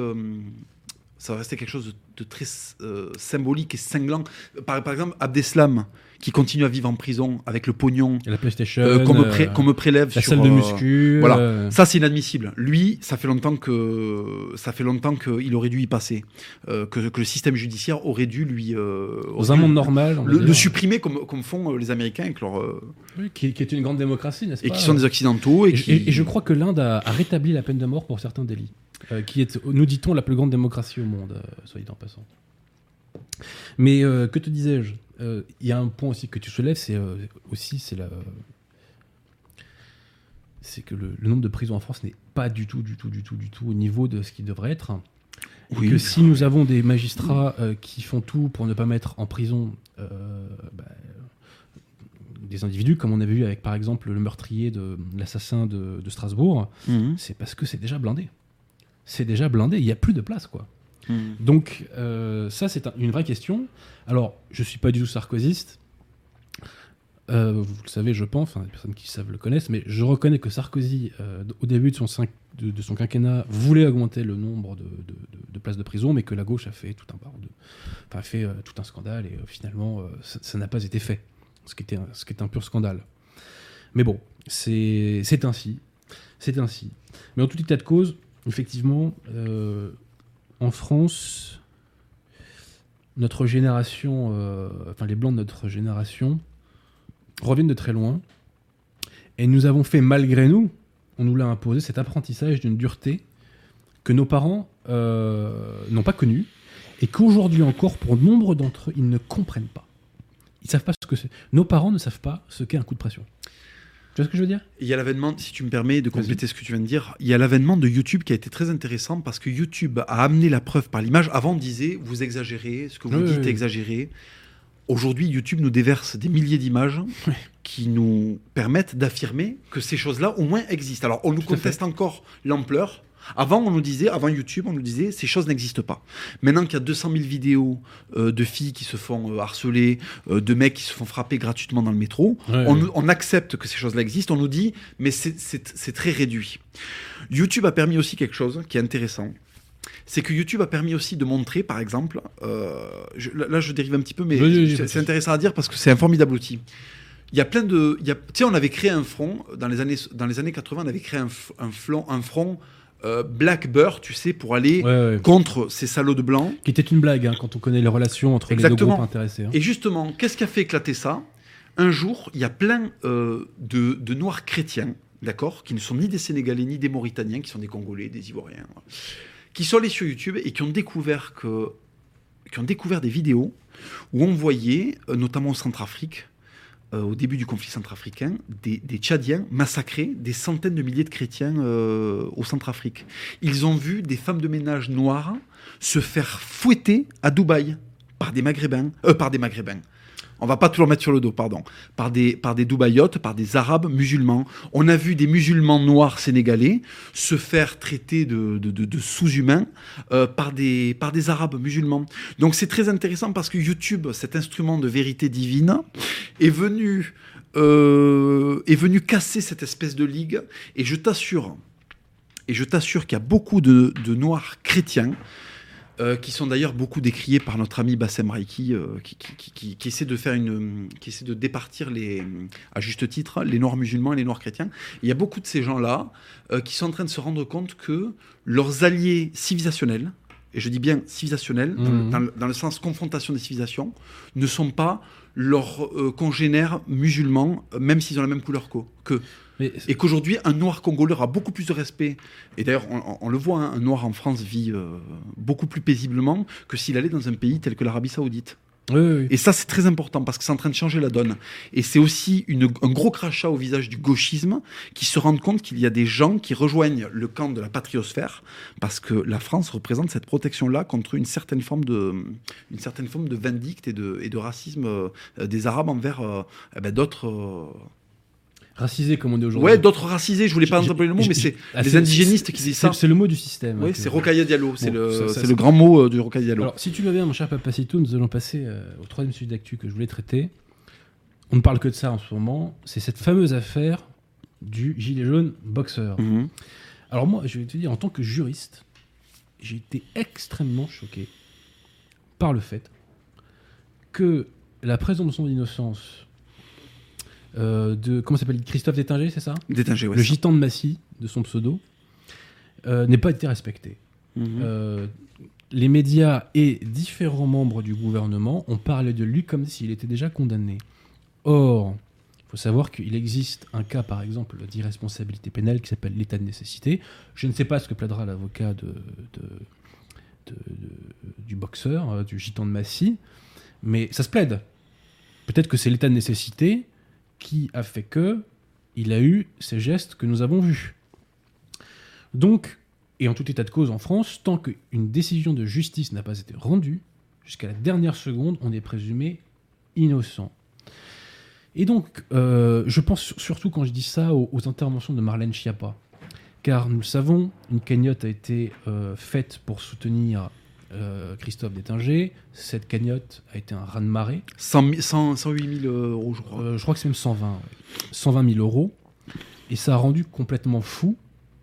[SPEAKER 2] ça va rester quelque chose de, de très euh, symbolique et cinglant. Par, par exemple, Abdeslam, qui continue à vivre en prison avec le pognon
[SPEAKER 1] Et La PlayStation,
[SPEAKER 2] euh, qu'on me, pré-
[SPEAKER 1] euh,
[SPEAKER 2] qu'on me prélève
[SPEAKER 1] la
[SPEAKER 2] sur.
[SPEAKER 1] salle de
[SPEAKER 2] euh,
[SPEAKER 1] muscu.
[SPEAKER 2] voilà. Ça, c'est inadmissible. Lui, ça fait longtemps que ça fait longtemps qu'il aurait dû y passer, que, que le système judiciaire aurait dû lui.
[SPEAKER 1] Dans un monde normal,
[SPEAKER 2] Le, le supprimer comme, comme font les Américains avec leur,
[SPEAKER 1] Oui, qui, qui est une grande démocratie, n'est-ce
[SPEAKER 2] et
[SPEAKER 1] pas
[SPEAKER 2] qui sont des occidentaux et,
[SPEAKER 1] Et,
[SPEAKER 2] qui.
[SPEAKER 1] et- et je crois que l'Inde a, a rétabli la peine de mort pour certains délits, euh, qui est, nous dit-on, la plus grande démocratie au monde, euh, soit dit en passant. Mais euh, que te disais-je? Il y a un point aussi que tu soulèves, c'est euh, aussi c'est la, c'est que le, le nombre de prisons en France n'est pas du tout, du tout, du tout, du tout au niveau de ce qu'il devrait être. Et
[SPEAKER 2] Oui.
[SPEAKER 1] que si nous avons des magistrats euh, qui font tout pour ne pas mettre en prison euh, bah, des individus, comme on avait vu avec par exemple le meurtrier de l'assassin de, de Strasbourg,
[SPEAKER 2] Mhm.
[SPEAKER 1] c'est parce que c'est déjà blindé. C'est déjà blindé, il n'y a plus de place quoi.
[SPEAKER 2] Mhm.
[SPEAKER 1] Donc euh, ça c'est un- une vraie question. Alors je suis pas du tout sarkozyste. Euh, vous le savez, je pense, les personnes qui savent le connaissent, mais je reconnais que Sarkozy, euh, au début de son, quinquennat, voulait augmenter le nombre de, places de prison, mais que la gauche a fait tout un, enfin, a fait, tout un scandale et finalement, ça n'a pas été fait. Ce qui était un, est un pur scandale. Mais bon, c'est ainsi. C'est ainsi. Mais en tout état de cause, effectivement, en France, notre génération, euh, enfin les blancs de notre génération, reviennent de très loin. Et nous avons fait, malgré nous, on nous l'a imposé, cet apprentissage d'une dureté que nos parents euh, n'ont pas connue et qu'aujourd'hui encore, pour nombre d'entre eux, ils ne comprennent pas. Ils savent pas ce que c'est. Nos parents ne savent pas ce qu'est un coup de pression. Tu vois ce que je veux dire?
[SPEAKER 2] Il y a l'avènement, si tu me permets de compléter ce que tu viens de dire, il y a l'avènement de YouTube qui a été très intéressant parce que YouTube a amené la preuve par l'image. Avant, on disait, vous exagérez, ce que vous
[SPEAKER 1] Oui,
[SPEAKER 2] dites
[SPEAKER 1] oui,
[SPEAKER 2] est exagéré. Aujourd'hui, YouTube nous déverse des milliers d'images qui nous permettent d'affirmer que ces choses-là, au moins, existent. Alors, on nous
[SPEAKER 1] Tout
[SPEAKER 2] conteste encore l'ampleur. Avant, on nous disait, avant YouTube, on nous disait, ces choses n'existent pas. Maintenant qu'il y a 200 000 vidéos euh, de filles qui se font euh, harceler, euh, de mecs qui se font frapper gratuitement dans le métro, on, accepte que ces choses-là existent, on nous dit, mais c'est- très réduit. YouTube a permis aussi quelque chose qui est intéressant. C'est que YouTube a permis aussi de montrer, par exemple, je- là, je dérive un petit peu, mais
[SPEAKER 1] Oui, oui, oui,
[SPEAKER 2] c'est- intéressant à dire parce que c'est un formidable outil. Il y a plein de, tu sais, on avait créé un front dans les années, dans les années 80, on avait créé un, un un front euh, Black Bear, tu sais, pour aller
[SPEAKER 1] Ouais, ouais.
[SPEAKER 2] contre ces salauds de blancs.
[SPEAKER 1] Qui était une blague hein, quand on connaît les relations entre les deux groupes intéressés. hein.
[SPEAKER 2] Et justement, qu'est-ce qui a fait éclater ça? Un jour, il y a plein euh, de, de Noirs chrétiens, d'accord, qui ne sont ni des Sénégalais ni des Mauritaniens, qui sont des Congolais, des Ivoiriens, voilà, qui sont allés sur YouTube et qui ont découvert que, qui ont découvert des vidéos où on voyait, euh, notamment au Centrafrique, au début du conflit centrafricain, des, Tchadiens massacrer des centaines de milliers de chrétiens euh, au Centrafrique. Ils ont vu des femmes de ménage noires se faire fouetter à Dubaï par des Maghrébins, euh, par des Maghrébins. On va pas tout leur mettre sur le dos, pardon. Par des, par par des Arabes musulmans. On a vu des musulmans noirs sénégalais se faire traiter de, sous-humains euh, par, des, Arabes musulmans. Donc c'est très intéressant parce que YouTube, cet instrument de vérité divine, est venu, euh, casser cette espèce de ligue. Et je t'assure, et je t'assure qu'il y a beaucoup de noirs chrétiens euh, qui sont d'ailleurs beaucoup décriés par notre ami Bassem Raiki, euh, qui, qui- qui- qui- qui essaie de faire une, qui essaie de départir les, à juste titre, les noirs musulmans et les noirs chrétiens. Il y a beaucoup de ces gens-là euh, qui sont en train de se rendre compte que leurs alliés civilisationnels, et je dis bien civilisationnels, dans, le-
[SPEAKER 1] Mhm.
[SPEAKER 2] dans le, dans le sens confrontation des civilisations, ne sont pas leurs congénères musulmans, même s'ils ont la même couleur qu'eux.
[SPEAKER 1] Mais
[SPEAKER 2] Et qu'aujourd'hui, un noir congolais aura beaucoup plus de respect. Et d'ailleurs, on, le voit, hein, un noir en France vit euh, beaucoup plus paisiblement que s'il allait dans un pays tel que l'Arabie Saoudite.
[SPEAKER 1] oui, oui, oui.
[SPEAKER 2] Et ça, c'est très important parce que c'est en train de changer la donne. Et c'est aussi une- un gros crachat au visage du gauchisme qui se rendent compte qu'il y a des gens qui rejoignent le camp de la patriosphère parce que la France représente cette protection-là contre une certaine forme de, une certaine forme de vindicte et de, et de racisme euh, des Arabes envers euh, eh ben, d'autres. euh,
[SPEAKER 1] Racisé comme on dit aujourd'hui.
[SPEAKER 2] Ouais, d'autres racisés, je voulais pas employer le mot, mais c'est
[SPEAKER 1] Ah,
[SPEAKER 2] les indigénistes qui disent ça.
[SPEAKER 1] C'est le mot du système.
[SPEAKER 2] Oui,
[SPEAKER 1] hein,
[SPEAKER 2] c'est Rocaille Diallo, c'est
[SPEAKER 1] ça-
[SPEAKER 2] le grand mot euh, du Rocaille Diallo.
[SPEAKER 1] Alors, si tu veux bien, mon cher Papacito, nous allons passer euh, au troisième sujet d'actu que je voulais traiter. On ne parle que de ça en ce moment. C'est cette fameuse affaire du gilet jaune boxeur.
[SPEAKER 2] Mhm.
[SPEAKER 1] Alors moi, je vais te dire, en tant que juriste, j'ai été extrêmement choqué par le fait que la présomption d'innocence euh, de comment s'appelle? Christophe Détinger, c'est ça?
[SPEAKER 2] Détingé, ouais.
[SPEAKER 1] Le gitan de Massy, de son pseudo, euh, n'ait pas été respecté.
[SPEAKER 2] Mhm.
[SPEAKER 1] Euh, les médias et différents membres du gouvernement ont parlé de lui comme s'il était déjà condamné. Or, il faut savoir qu'il existe un cas, par exemple, d'irresponsabilité pénale qui s'appelle l'état de nécessité. Je ne sais pas ce que plaidera l'avocat de, de- de- de- du boxeur, euh, du gitan de Massy, mais ça se plaide. Peut-être que c'est l'état de nécessité qui a fait que il a eu ces gestes que nous avons vus. Donc, et en tout état de cause en France, tant qu'une décision de justice n'a pas été rendue, jusqu'à la dernière seconde, on est présumé innocent. Et donc, euh, je pense sur- surtout quand je dis ça aux, aux interventions de Marlène Schiappa. Car nous le savons, une cagnotte a été euh, faite pour soutenir euh, Christophe Détinger. Cette cagnotte a été un raz-de-marée.
[SPEAKER 2] 100 000 100 108 000 euros, je crois.
[SPEAKER 1] Euh, je crois que c'est même 120. ouais. 120 000 euros. Et ça a rendu complètement fou,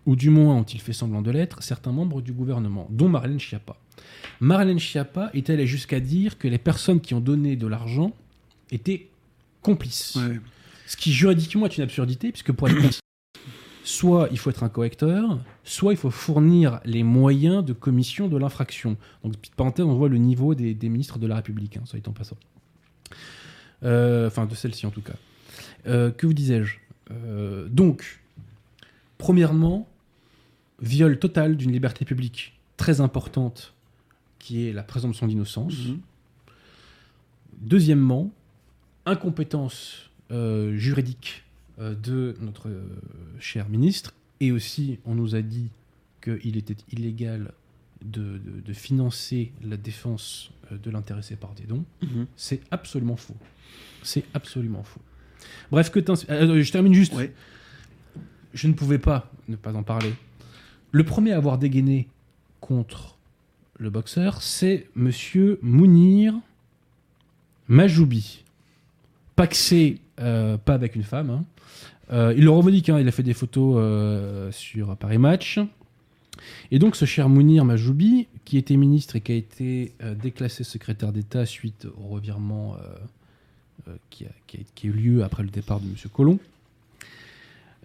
[SPEAKER 1] ou du moins ont-ils fait semblant de l'être, certains membres du gouvernement, dont Marlène Schiappa. Marlène Schiappa est allée jusqu'à dire que les personnes qui ont donné de l'argent étaient complices.
[SPEAKER 2] Ouais.
[SPEAKER 1] Ce qui juridiquement est une absurdité, puisque pour être, soit il faut être un correcteur, soit il faut fournir les moyens de commission de l'infraction. Donc, petite parenthèse, on voit le niveau des, des ministres de la République, hein, soit en passant. Euh, Enfin, de celle-ci en tout cas. Euh, que vous disais-je? Euh, Donc, premièrement, viol total d'une liberté publique très importante qui est la présomption d'innocence.
[SPEAKER 2] Mhm.
[SPEAKER 1] Deuxièmement, incompétence juridique de notre euh, cher ministre. Et aussi, on nous a dit qu'il était illégal de, de- de financer la défense euh, de l'intéressé par des dons.
[SPEAKER 2] Mhm.
[SPEAKER 1] C'est absolument faux. C'est absolument faux. Bref, que euh, je termine juste.
[SPEAKER 2] Ouais.
[SPEAKER 1] Je ne pouvais pas ne pas en parler. Le premier à avoir dégainé contre le boxeur, c'est monsieur Mounir Majoubi. Paxé, euh, pas avec une femme. hein. Euh, il le revendique, hein, il a fait des photos euh, sur Paris Match. Et donc ce cher Mounir Majoubi, qui était ministre et qui a été euh, déclassé secrétaire d'État suite au revirement euh, euh, qui, a, eu lieu après le départ de M. Collomb,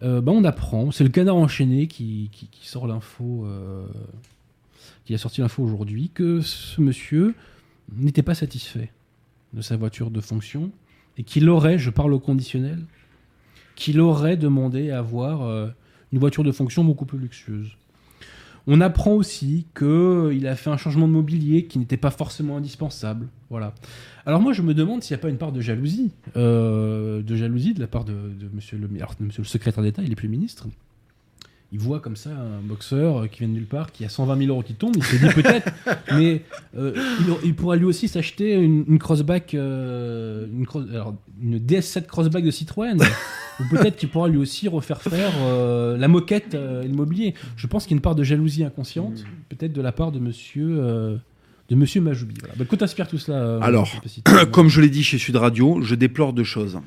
[SPEAKER 1] euh, bah, on apprend, c'est le canard enchaîné qui, sort l'info, euh, qui a sorti l'info aujourd'hui, que ce monsieur n'était pas satisfait de sa voiture de fonction et qu'il aurait, je parle au conditionnel, qu'il aurait demandé à avoir euh, une voiture de fonction beaucoup plus luxueuse. On apprend aussi qu'il a fait un changement de mobilier qui n'était pas forcément indispensable. Voilà. Alors moi, je me demande s'il n'y a pas une part de jalousie, euh, de jalousie de la part de, de monsieur, le, monsieur le secrétaire d'État, il est plus ministre. Il voit comme ça un boxeur euh, qui vient de nulle part, qui a 120 000 euros qui tombe, il se dit peut-être, mais euh, il, il pourra lui aussi s'acheter une, une crossback, euh, une, cross- alors, une DS7 crossback de Citroën. Ou peut-être qu'il pourra lui aussi refaire faire euh, la moquette et le mobilier. Je pense qu'il y a une part de jalousie inconsciente, peut-être de la part de monsieur, de monsieur Majoubi. Voilà. Bah, que t'inspire tout cela euh,
[SPEAKER 2] Alors, Comme je l'ai dit chez Sud Radio, je déplore deux choses.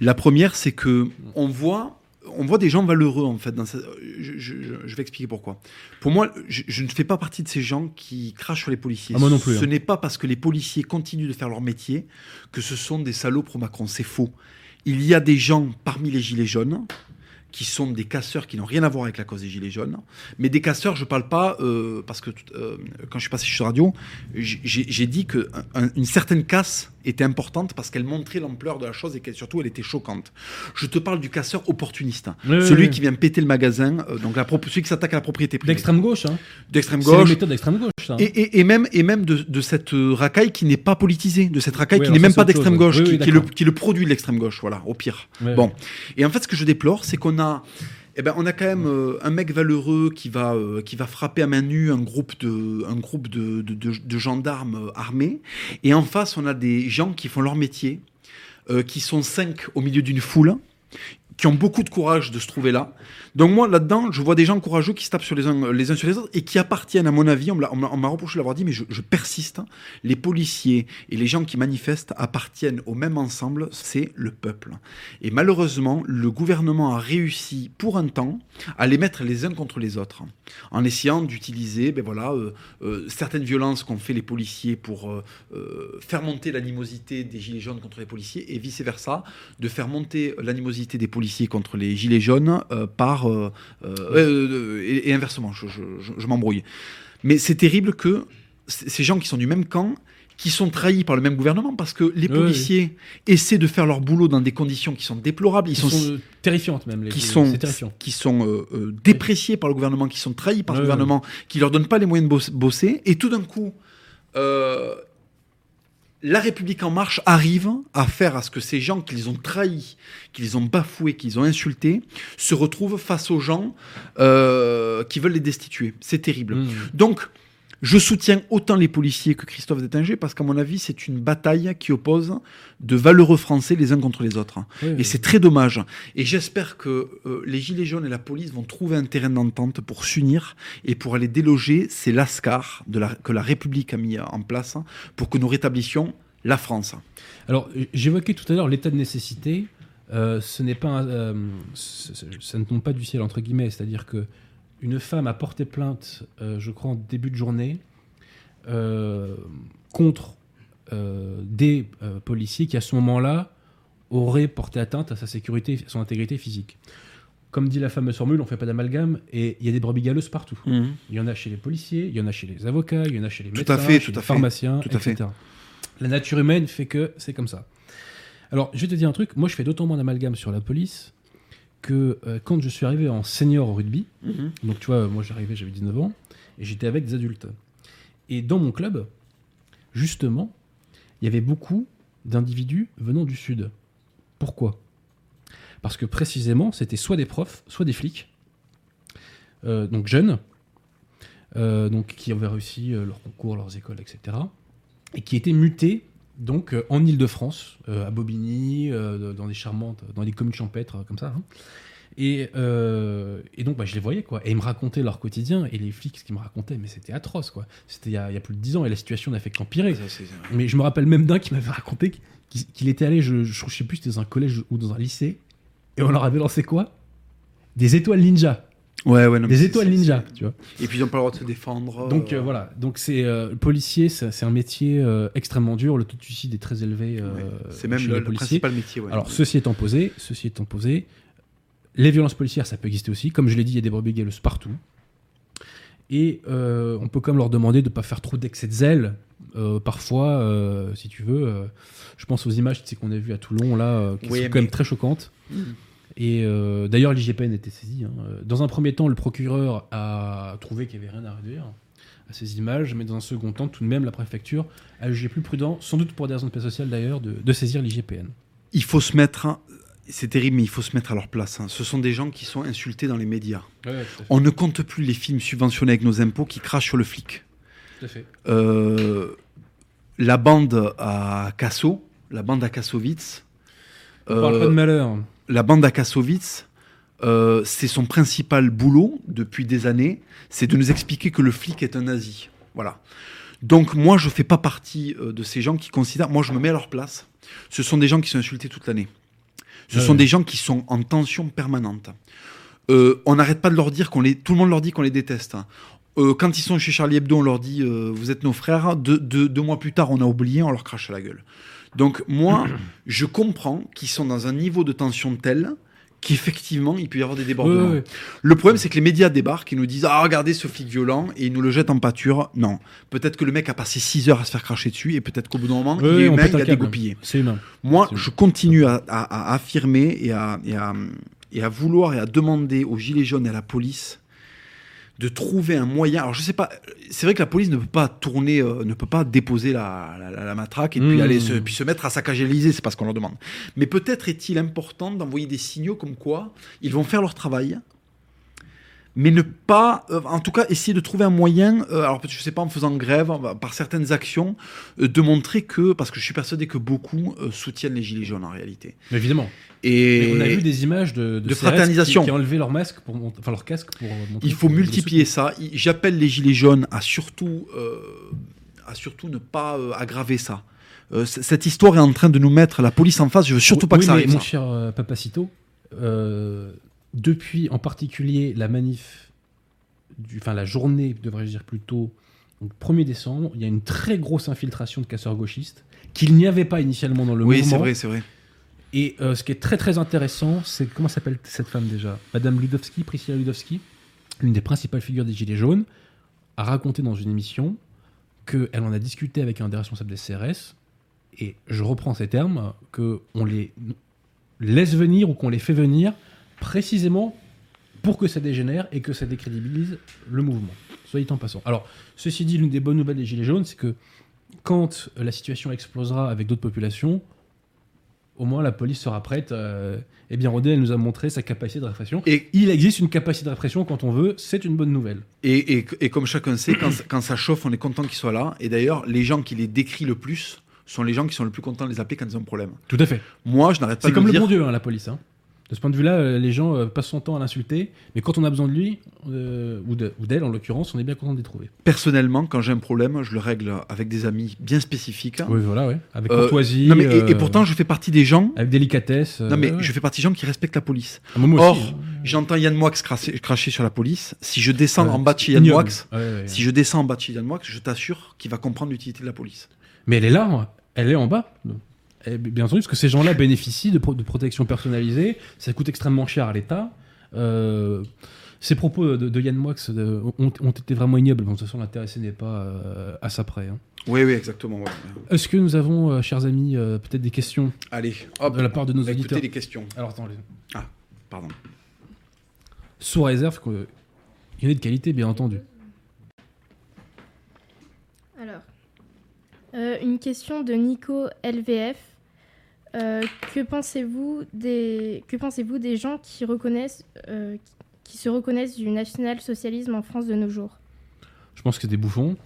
[SPEAKER 2] La première, c'est que on voit, on voit des gens valeureux en fait. Dans je, je- je- je vais expliquer pourquoi. Pour moi, je, je ne fais pas partie de ces gens qui crachent sur les policiers.
[SPEAKER 1] Ah, moi non plus,
[SPEAKER 2] Ce
[SPEAKER 1] hein.
[SPEAKER 2] n'est pas parce que les policiers continuent de faire leur métier que ce sont des salauds pro Macron. C'est faux. Il y a des gens parmi les gilets jaunes qui sont des casseurs qui n'ont rien à voir avec la cause des gilets jaunes. Mais des casseurs, je parle pas euh, parce que euh, quand je suis passé sur Radio, j'ai dit que un- une certaine casse était importante parce qu'elle montrait l'ampleur de la chose et qu'elle surtout elle était choquante. Je te parle du casseur opportuniste,
[SPEAKER 1] Oui,
[SPEAKER 2] celui
[SPEAKER 1] oui.
[SPEAKER 2] qui vient péter le magasin, euh, donc la celui qui s'attaque à la propriété privée,
[SPEAKER 1] D'extrême gauche, hein.
[SPEAKER 2] d'extrême
[SPEAKER 1] C'est
[SPEAKER 2] gauche.
[SPEAKER 1] méthode d'extrême gauche, ça.
[SPEAKER 2] Et, et- et même, et même de, de cette euh, racaille qui n'est pas politisée, de cette racaille qui n'est même
[SPEAKER 1] c'est
[SPEAKER 2] pas d'extrême gauche, qui,
[SPEAKER 1] Oui,
[SPEAKER 2] qui est le, qui est le produit de l'extrême gauche, voilà, au pire. Bon. Et en fait, ce que je déplore, c'est qu'on a, eh ben, on a quand même euh, un mec valeureux qui va, euh, qui va frapper à main nue un groupe de, gendarmes euh, armés. Et en face, on a des gens qui font leur métier, qui sont cinq au milieu d'une foule, qui ont beaucoup de courage de se trouver là. Donc moi, là-dedans, je vois des gens courageux qui se tapent sur les uns, sur les autres et qui appartiennent, à mon avis, on m'a reproché l'avoir dit, mais je, persiste, hein. les policiers et les gens qui manifestent appartiennent au même ensemble, c'est le peuple. Et malheureusement, le gouvernement a réussi pour un temps à les mettre les uns contre les autres, en essayant d'utiliser ben voilà, euh, euh, certaines violences qu'ont fait les policiers pour euh, faire monter l'animosité des gilets jaunes contre les policiers et vice-versa, de faire monter l'animosité des policiers contre les gilets jaunes euh, par... euh, euh, euh, et, et inversement, je, je- je- je m'embrouille. Mais c'est terrible que ces gens qui sont du même camp, qui sont trahis par le même gouvernement, parce que les
[SPEAKER 1] Oui,
[SPEAKER 2] policiers essaient de faire leur boulot dans des conditions qui sont déplorables, ils
[SPEAKER 1] Qui
[SPEAKER 2] sont,
[SPEAKER 1] sont, terrifiantes même. Les,
[SPEAKER 2] qui sont, qui sont euh, euh, dépréciés par le gouvernement, qui sont trahis par le gouvernement, qui leur donnent pas les moyens de boss- bosser, et tout d'un coup, euh, la République en marche arrive à faire à ce que ces gens qu'ils ont trahis, qu'ils ont bafoués, qu'ils ont insultés, se retrouvent face aux gens euh, qui veulent les destituer. C'est terrible.
[SPEAKER 1] Mmh.
[SPEAKER 2] Donc, je soutiens autant les policiers que Christophe Détinger parce qu'à mon avis, c'est une bataille qui oppose de valeureux Français les uns contre les autres.
[SPEAKER 1] Oui,
[SPEAKER 2] Et
[SPEAKER 1] oui.
[SPEAKER 2] c'est très dommage. Et j'espère que euh, les Gilets jaunes et la police vont trouver un terrain d'entente pour s'unir et pour aller déloger ces lascars de la, que la République a mis en place pour que nous rétablissions la France.
[SPEAKER 1] Alors, j'évoquais tout à l'heure l'état de nécessité. Euh, ce n'est pas, un- euh, ça ne tombe pas du ciel entre guillemets. C'est-à-dire que une femme a porté plainte, euh, je crois en début de journée, euh, contre euh, des euh, policiers qui à ce moment-là auraient porté atteinte à sa sécurité, à son intégrité physique. comme dit la fameuse formule, on fait pas d'amalgame et il y a des brebis galeuses partout.
[SPEAKER 2] Mhm.
[SPEAKER 1] Il y en a chez les policiers, il y en a chez les avocats, il y en a chez les
[SPEAKER 2] Tout
[SPEAKER 1] médecins,
[SPEAKER 2] à fait,
[SPEAKER 1] chez
[SPEAKER 2] tout
[SPEAKER 1] les
[SPEAKER 2] à fait,
[SPEAKER 1] pharmaciens,
[SPEAKER 2] tout à fait.
[SPEAKER 1] etc. La nature humaine fait que c'est comme ça. Alors, je vais te dire un truc. Moi, je fais d'autant moins d'amalgame sur la police que euh, quand je suis arrivé en senior au rugby,
[SPEAKER 2] Mhm.
[SPEAKER 1] donc tu vois, moi j'arrivais, j'avais 19 ans, et j'étais avec des adultes. Et dans mon club, justement, il y avait beaucoup d'individus venant du Sud. Pourquoi? Parce que précisément, c'était soit des profs, soit des flics, euh, donc jeunes, euh, donc qui avaient réussi leurs concours, leurs écoles, etc., et qui étaient mutés donc euh, en Île-de-France, euh, à Bobigny, euh, dans des charmantes, dans des communes champêtres comme ça. hein. Et, et donc, bah, je les voyais, quoi. Et ils me racontaient leur quotidien. Et les flics, ce qu'ils me racontaient, mais c'était atroce, quoi. C'était il y, a, il y a plus de 10 ans et la situation n'a fait qu'empirer. Mais je me rappelle même d'un qui m'avait raconté qu'il était allé, je, je, je sais plus, c'était dans un collège ou dans un lycée. Et on leur avait lancé quoi? Des étoiles ninja.
[SPEAKER 2] Ouais, ouais, non,
[SPEAKER 1] Des étoiles ninja, tu vois.
[SPEAKER 2] Et puis ils n'ont pas le droit de se défendre.
[SPEAKER 1] Donc
[SPEAKER 2] euh,
[SPEAKER 1] euh, voilà, donc c'est euh, le policier, c'est un métier euh, extrêmement dur. Le taux de suicide est très élevé. euh,
[SPEAKER 2] ouais. C'est même
[SPEAKER 1] chez
[SPEAKER 2] le,
[SPEAKER 1] les
[SPEAKER 2] le principal métier. Ouais.
[SPEAKER 1] Alors ceci étant posé, ceci étant posé, les violences policières, ça peut exister aussi. Comme je l'ai dit, il y a des brebis galeuses partout. Et euh, on peut quand même leur demander de ne pas faire trop d'excès de zèle. Euh, parfois, euh, si tu veux, euh, je pense aux images tu sais, qu'on a vues à Toulon là, euh, qui
[SPEAKER 2] Oui,
[SPEAKER 1] sont
[SPEAKER 2] mais-
[SPEAKER 1] quand même très choquantes.
[SPEAKER 2] Mhm.
[SPEAKER 1] Et euh, d'ailleurs, l'IGPN était saisi. hein. Dans un premier temps, le procureur a trouvé qu'il n'y avait rien à réduire à ces images, mais dans un second temps, tout de même, la préfecture a jugé plus prudent, sans doute pour des raisons de paix sociale d'ailleurs, de, de saisir l'IGPN.
[SPEAKER 2] Il faut se mettre. C'est terrible, mais il faut se mettre à leur place. hein. Ce sont des gens qui sont insultés dans les médias. On ne compte plus les films subventionnés avec nos impôts qui crachent sur le flic.
[SPEAKER 1] Tout à fait.
[SPEAKER 2] Euh, la bande à Kasso, la bande à Kassovitz,
[SPEAKER 1] On parle pas de
[SPEAKER 2] euh,
[SPEAKER 1] malheur.
[SPEAKER 2] La bande à Kassovitz, euh, c'est son principal boulot depuis des années, c'est de nous expliquer que le flic est un nazi. Voilà. Donc moi, je fais pas partie euh, de ces gens qui considèrent. Moi, je me mets à leur place. Ce sont des gens qui sont insultés toute l'année. Ce
[SPEAKER 1] Ouais,
[SPEAKER 2] sont des gens qui sont en tension permanente. Euh, on n'arrête pas de leur dire qu'on les. Tout le monde leur dit qu'on les déteste. hein. Quand ils sont chez Charlie Hebdo, on leur dit vous êtes nos frères. Deux, deux- deux mois plus tard, on a oublié, on leur crache à la gueule. Donc moi, je comprends qu'ils sont dans un niveau de tension tel qu'effectivement, il peut y avoir des débordements. Le problème, c'est que les médias débarquent et nous disent Ah, regardez ce flic violent, et ils nous le jettent en pâture. Non. Peut-être que le mec a passé 6 heures à se faire cracher dessus, et peut-être qu'au bout d'un moment, il est humain, il a dégoupillé.
[SPEAKER 1] C'est humain.
[SPEAKER 2] Moi, je continue à, à- à affirmer et à, et, à, et à vouloir et à demander aux Gilets jaunes et à la police de trouver un moyen. Alors, je sais pas, c'est vrai que la police ne peut pas tourner, euh, ne peut pas déposer la, la- la- la matraque et puis,
[SPEAKER 1] Mmh.
[SPEAKER 2] aller se, puis se mettre à saccager l'Elysée, c'est pas ce qu'on leur demande. Mais peut-être est-il important d'envoyer des signaux comme quoi ils vont faire leur travail. Mais ne pas, euh, en tout cas, essayer de trouver un moyen, euh, alors je sais pas, en faisant grève, par certaines actions, euh, de montrer que, parce que je suis persuadé que beaucoup euh, soutiennent les gilets jaunes en réalité.
[SPEAKER 1] Mais évidemment.
[SPEAKER 2] Et
[SPEAKER 1] Mais on a vu des images de,
[SPEAKER 2] de
[SPEAKER 1] CRS
[SPEAKER 2] fraternisation.
[SPEAKER 1] qui, qui ont enlevé leur masque, pour enfin leur casque pour montrer
[SPEAKER 2] il faut multiplier ça. J'appelle les gilets jaunes à surtout, à surtout ne pas aggraver ça. Cette histoire est en train de nous mettre la police en face. Je veux surtout pas
[SPEAKER 1] oui,
[SPEAKER 2] que ça arrive.
[SPEAKER 1] mon
[SPEAKER 2] ça.
[SPEAKER 1] cher Papacito, euh, depuis en particulier la manif, du- enfin la journée, devrais-je dire plutôt, donc 1er décembre, il y a une très grosse infiltration de casseurs gauchistes qu'il n'y avait pas initialement dans le
[SPEAKER 2] Oui,
[SPEAKER 1] mouvement.
[SPEAKER 2] c'est vrai, c'est vrai.
[SPEAKER 1] Et euh, ce qui est très très intéressant, c'est comment s'appelle cette femme déjà? Madame Ludowski, Priscilla Ludowski, l'une des principales figures des Gilets jaunes, a raconté dans une émission qu'elle en a discuté avec un des responsables des CRS, et je reprends ces termes, qu'on les laisse venir ou qu'on les fait venir précisément pour que ça dégénère et que ça décrédibilise le mouvement. Soyez en passant. Alors, ceci dit, l'une des bonnes nouvelles des Gilets jaunes, c'est que quand euh, la situation explosera avec d'autres populations, au moins la police sera prête. Euh, eh bien, Rodé, elle nous a montré sa capacité de répression.
[SPEAKER 2] Et,
[SPEAKER 1] Il existe une capacité de répression quand on veut, c'est une bonne nouvelle.
[SPEAKER 2] et, et, et comme chacun sait, quand, quand ça chauffe, on est content qu'ils soient là. Et d'ailleurs, les gens qui les décrient le plus sont les gens qui sont le plus contents de les appeler quand ils ont un problème.
[SPEAKER 1] Tout à fait.
[SPEAKER 2] Moi, je n'arrête pas
[SPEAKER 1] C'est
[SPEAKER 2] de
[SPEAKER 1] comme
[SPEAKER 2] le
[SPEAKER 1] le
[SPEAKER 2] dire.
[SPEAKER 1] bon Dieu, hein, la police. hein. De ce point de vue-là, euh, les gens euh, passent son temps à l'insulter, mais quand on a besoin de lui, euh, ou de- ou d'elle en l'occurrence, on est bien content de les trouver.
[SPEAKER 2] Personnellement, quand j'ai un problème, je le règle avec des amis bien spécifiques.
[SPEAKER 1] Oui, voilà, ouais. Avec
[SPEAKER 2] Euh,
[SPEAKER 1] courtoisie.
[SPEAKER 2] Non, mais, et, et pourtant, je fais partie des gens.
[SPEAKER 1] Avec délicatesse.
[SPEAKER 2] Non, mais
[SPEAKER 1] ouais,
[SPEAKER 2] je fais partie des gens qui respectent la police.
[SPEAKER 1] Ah, moi
[SPEAKER 2] Or,
[SPEAKER 1] hein.
[SPEAKER 2] J'entends Yann Moix cracher, cracher sur la police. Si je descends en bas de chez Yann. Moix,
[SPEAKER 1] Ouais,
[SPEAKER 2] si je descends en bas de chez Yann Moix, je t'assure qu'il va comprendre l'utilité de la police.
[SPEAKER 1] Mais elle est là, elle est en bas. Et bien entendu, parce que ces gens-là bénéficient de, pro- de protection personnalisée, ça coûte extrêmement cher à l'État. Euh, ces propos de, de Yann Moix euh, ont, ont été vraiment ignobles. Bon, de toute façon, l'intéressé n'est pas euh, à ça près. hein.
[SPEAKER 2] Oui, oui, exactement. ouais.
[SPEAKER 1] Est-ce que nous avons, euh, chers amis, euh, peut-être des questions?
[SPEAKER 2] Allez, hop.
[SPEAKER 1] de la part de nos
[SPEAKER 2] on va
[SPEAKER 1] auditeurs
[SPEAKER 2] écouter les questions.
[SPEAKER 1] Alors, attendez.
[SPEAKER 2] Pardon.
[SPEAKER 1] Sous réserve qu'il y en ait de qualité, bien entendu.
[SPEAKER 3] Alors, euh, une question de Nico LVF. Euh, que pensez-vous des que pensez-vous des gens qui reconnaissent euh, qui se reconnaissent du national-socialisme en France de nos jours?
[SPEAKER 1] Je pense que c'est des bouffons.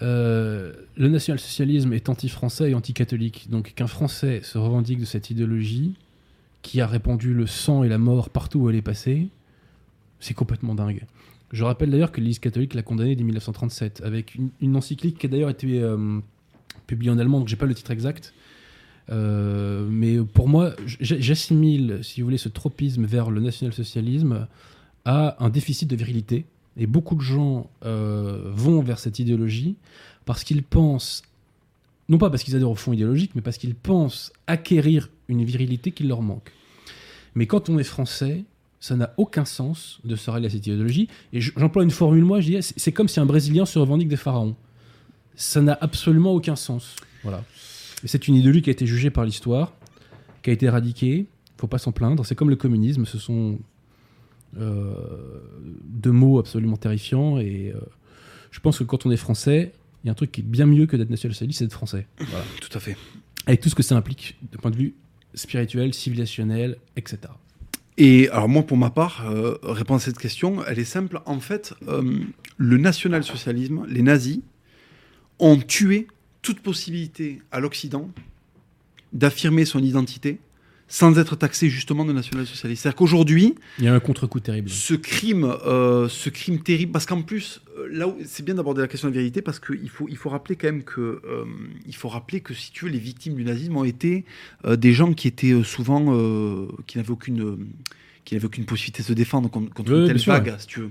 [SPEAKER 1] Euh, le national-socialisme est anti-français et anti-catholique. Donc qu'un Français se revendique de cette idéologie qui a répandu le sang et la mort partout où elle est passée, c'est complètement dingue. Je rappelle d'ailleurs que l'Église catholique l'a condamné dès 1937 avec une, une encyclique qui a d'ailleurs été publiée en allemand, donc j'ai pas le titre exact. Euh, mais pour moi, j'assimile, si vous voulez, ce tropisme vers le national-socialisme à un déficit de virilité. Et beaucoup de gens euh, vont vers cette idéologie parce qu'ils pensent, non pas parce qu'ils adhèrent au fond idéologique, mais parce qu'ils pensent acquérir une virilité qui leur manque. Mais quand on est français, ça n'a aucun sens de se rallier à cette idéologie. Et j'emploie une formule, moi, je dis, c'est comme si un Brésilien se revendique des pharaons. Ça n'a absolument aucun sens. Voilà. C'est une idéologie qui a été jugée par l'histoire, qui a été éradiquée. Faut pas s'en plaindre. C'est comme le communisme. Ce sont euh, deux mots absolument terrifiants. Et euh, je pense que quand on est français, il y a un truc qui est bien mieux que d'être national-socialiste, c'est d'être français. Voilà.
[SPEAKER 2] Tout à fait.
[SPEAKER 1] Avec tout ce que ça implique de point de vue spirituel, civilisationnel, etc.
[SPEAKER 2] Et alors moi, pour ma part, euh, répondre à cette question, elle est simple. En fait, euh, le national-socialisme, les nazis, ont tué toute possibilité à l'Occident d'affirmer son identité sans être taxé justement de national-socialiste. C'est-à-dire qu'aujourd'hui,
[SPEAKER 1] Il y a un contre-coup terrible.
[SPEAKER 2] ce crime, euh, ce crime terrible, parce qu'en plus, euh, là, où- c'est bien d'aborder la question de la vérité, parce qu'il faut, il faut rappeler quand même que, euh, il faut rappeler que si tu veux, les victimes du nazisme ont été euh, des gens qui étaient souvent, qui n'avaient aucune, qui n'avaient aucune possibilité de se défendre contre, contre
[SPEAKER 1] Oui,
[SPEAKER 2] une telle
[SPEAKER 1] sûr.
[SPEAKER 2] vague, si tu veux.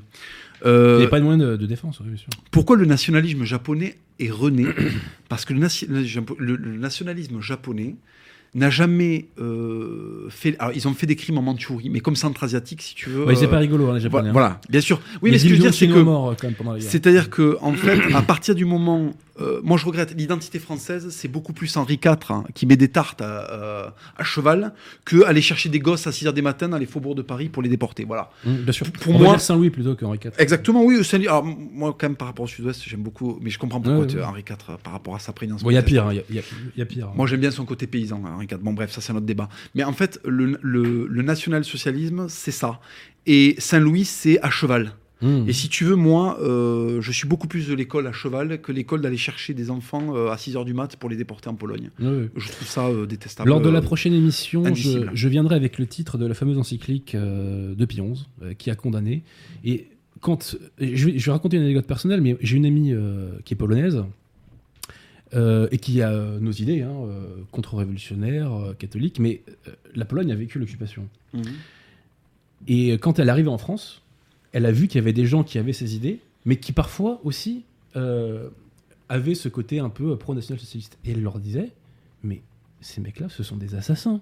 [SPEAKER 1] Il n'y a pas de moyen de, de défense, oui, bien sûr.
[SPEAKER 2] pourquoi le nationalisme japonais est rené Parce que le, nation- le- le nationalisme japonais n'a jamais euh, fait. Alors, ils ont fait des crimes en Mandchourie, mais comme centra-asiatique, si tu veux.
[SPEAKER 1] Ouais, c'est
[SPEAKER 2] euh,
[SPEAKER 1] pas rigolo, hein, les
[SPEAKER 2] voilà,
[SPEAKER 1] Japonais. hein.
[SPEAKER 2] voilà, bien sûr. Oui, mais
[SPEAKER 1] a
[SPEAKER 2] ce que je veux dire, c'est que. C'est-à-dire que, en fait, à partir du moment, euh, moi je regrette l'identité française, c'est beaucoup plus Henri IV hein, qui met des tartes à, euh, à cheval que aller chercher des gosses à 6 h du matin dans les faubourgs de Paris pour les déporter. Voilà.
[SPEAKER 1] Hum, bien sûr.
[SPEAKER 2] pour
[SPEAKER 1] On
[SPEAKER 2] moi-
[SPEAKER 1] Saint-Louis plutôt que Henri IV.
[SPEAKER 2] Exactement, oui. alors, moi, quand même, par rapport au Sud-Ouest, j'aime beaucoup, mais je comprends pourquoi
[SPEAKER 1] Ouais,
[SPEAKER 2] tu-
[SPEAKER 1] ouais.
[SPEAKER 2] Henri IV, euh, par rapport à sa prégnance.
[SPEAKER 1] Bon, il y a pire, hein, il y a- il y, a- y a pire. hein.
[SPEAKER 2] Moi, j'aime bien son côté paysan, hein, Henri IV. Bon, bref, ça, c'est un autre débat. Mais en fait, le, le- le national-socialisme, c'est ça. Et Saint-Louis, c'est à cheval.
[SPEAKER 1] Hum.
[SPEAKER 2] Et si tu veux, moi, euh, je suis beaucoup plus de l'école à cheval que l'école d'aller chercher des enfants euh, à 6 h du mat pour les déporter en Pologne.
[SPEAKER 1] Ouais.
[SPEAKER 2] Je trouve ça euh, détestable.
[SPEAKER 1] Lors de la prochaine émission, je, viendrai avec le titre de la fameuse encyclique de Pie XI, qui a condamné. Et quand je vais, je vais raconter une anecdote personnelle, mais j'ai une amie qui est polonaise et qui a nos idées hein, contre-révolutionnaires, catholiques, mais la Pologne a vécu l'occupation.
[SPEAKER 2] mhm.
[SPEAKER 1] Et quand elle est arrivée en France, elle a vu qu'il y avait des gens qui avaient ces idées, mais qui parfois aussi euh, avaient ce côté un peu pro-national-socialiste. Et elle leur disait, mais ces mecs-là, ce sont des assassins.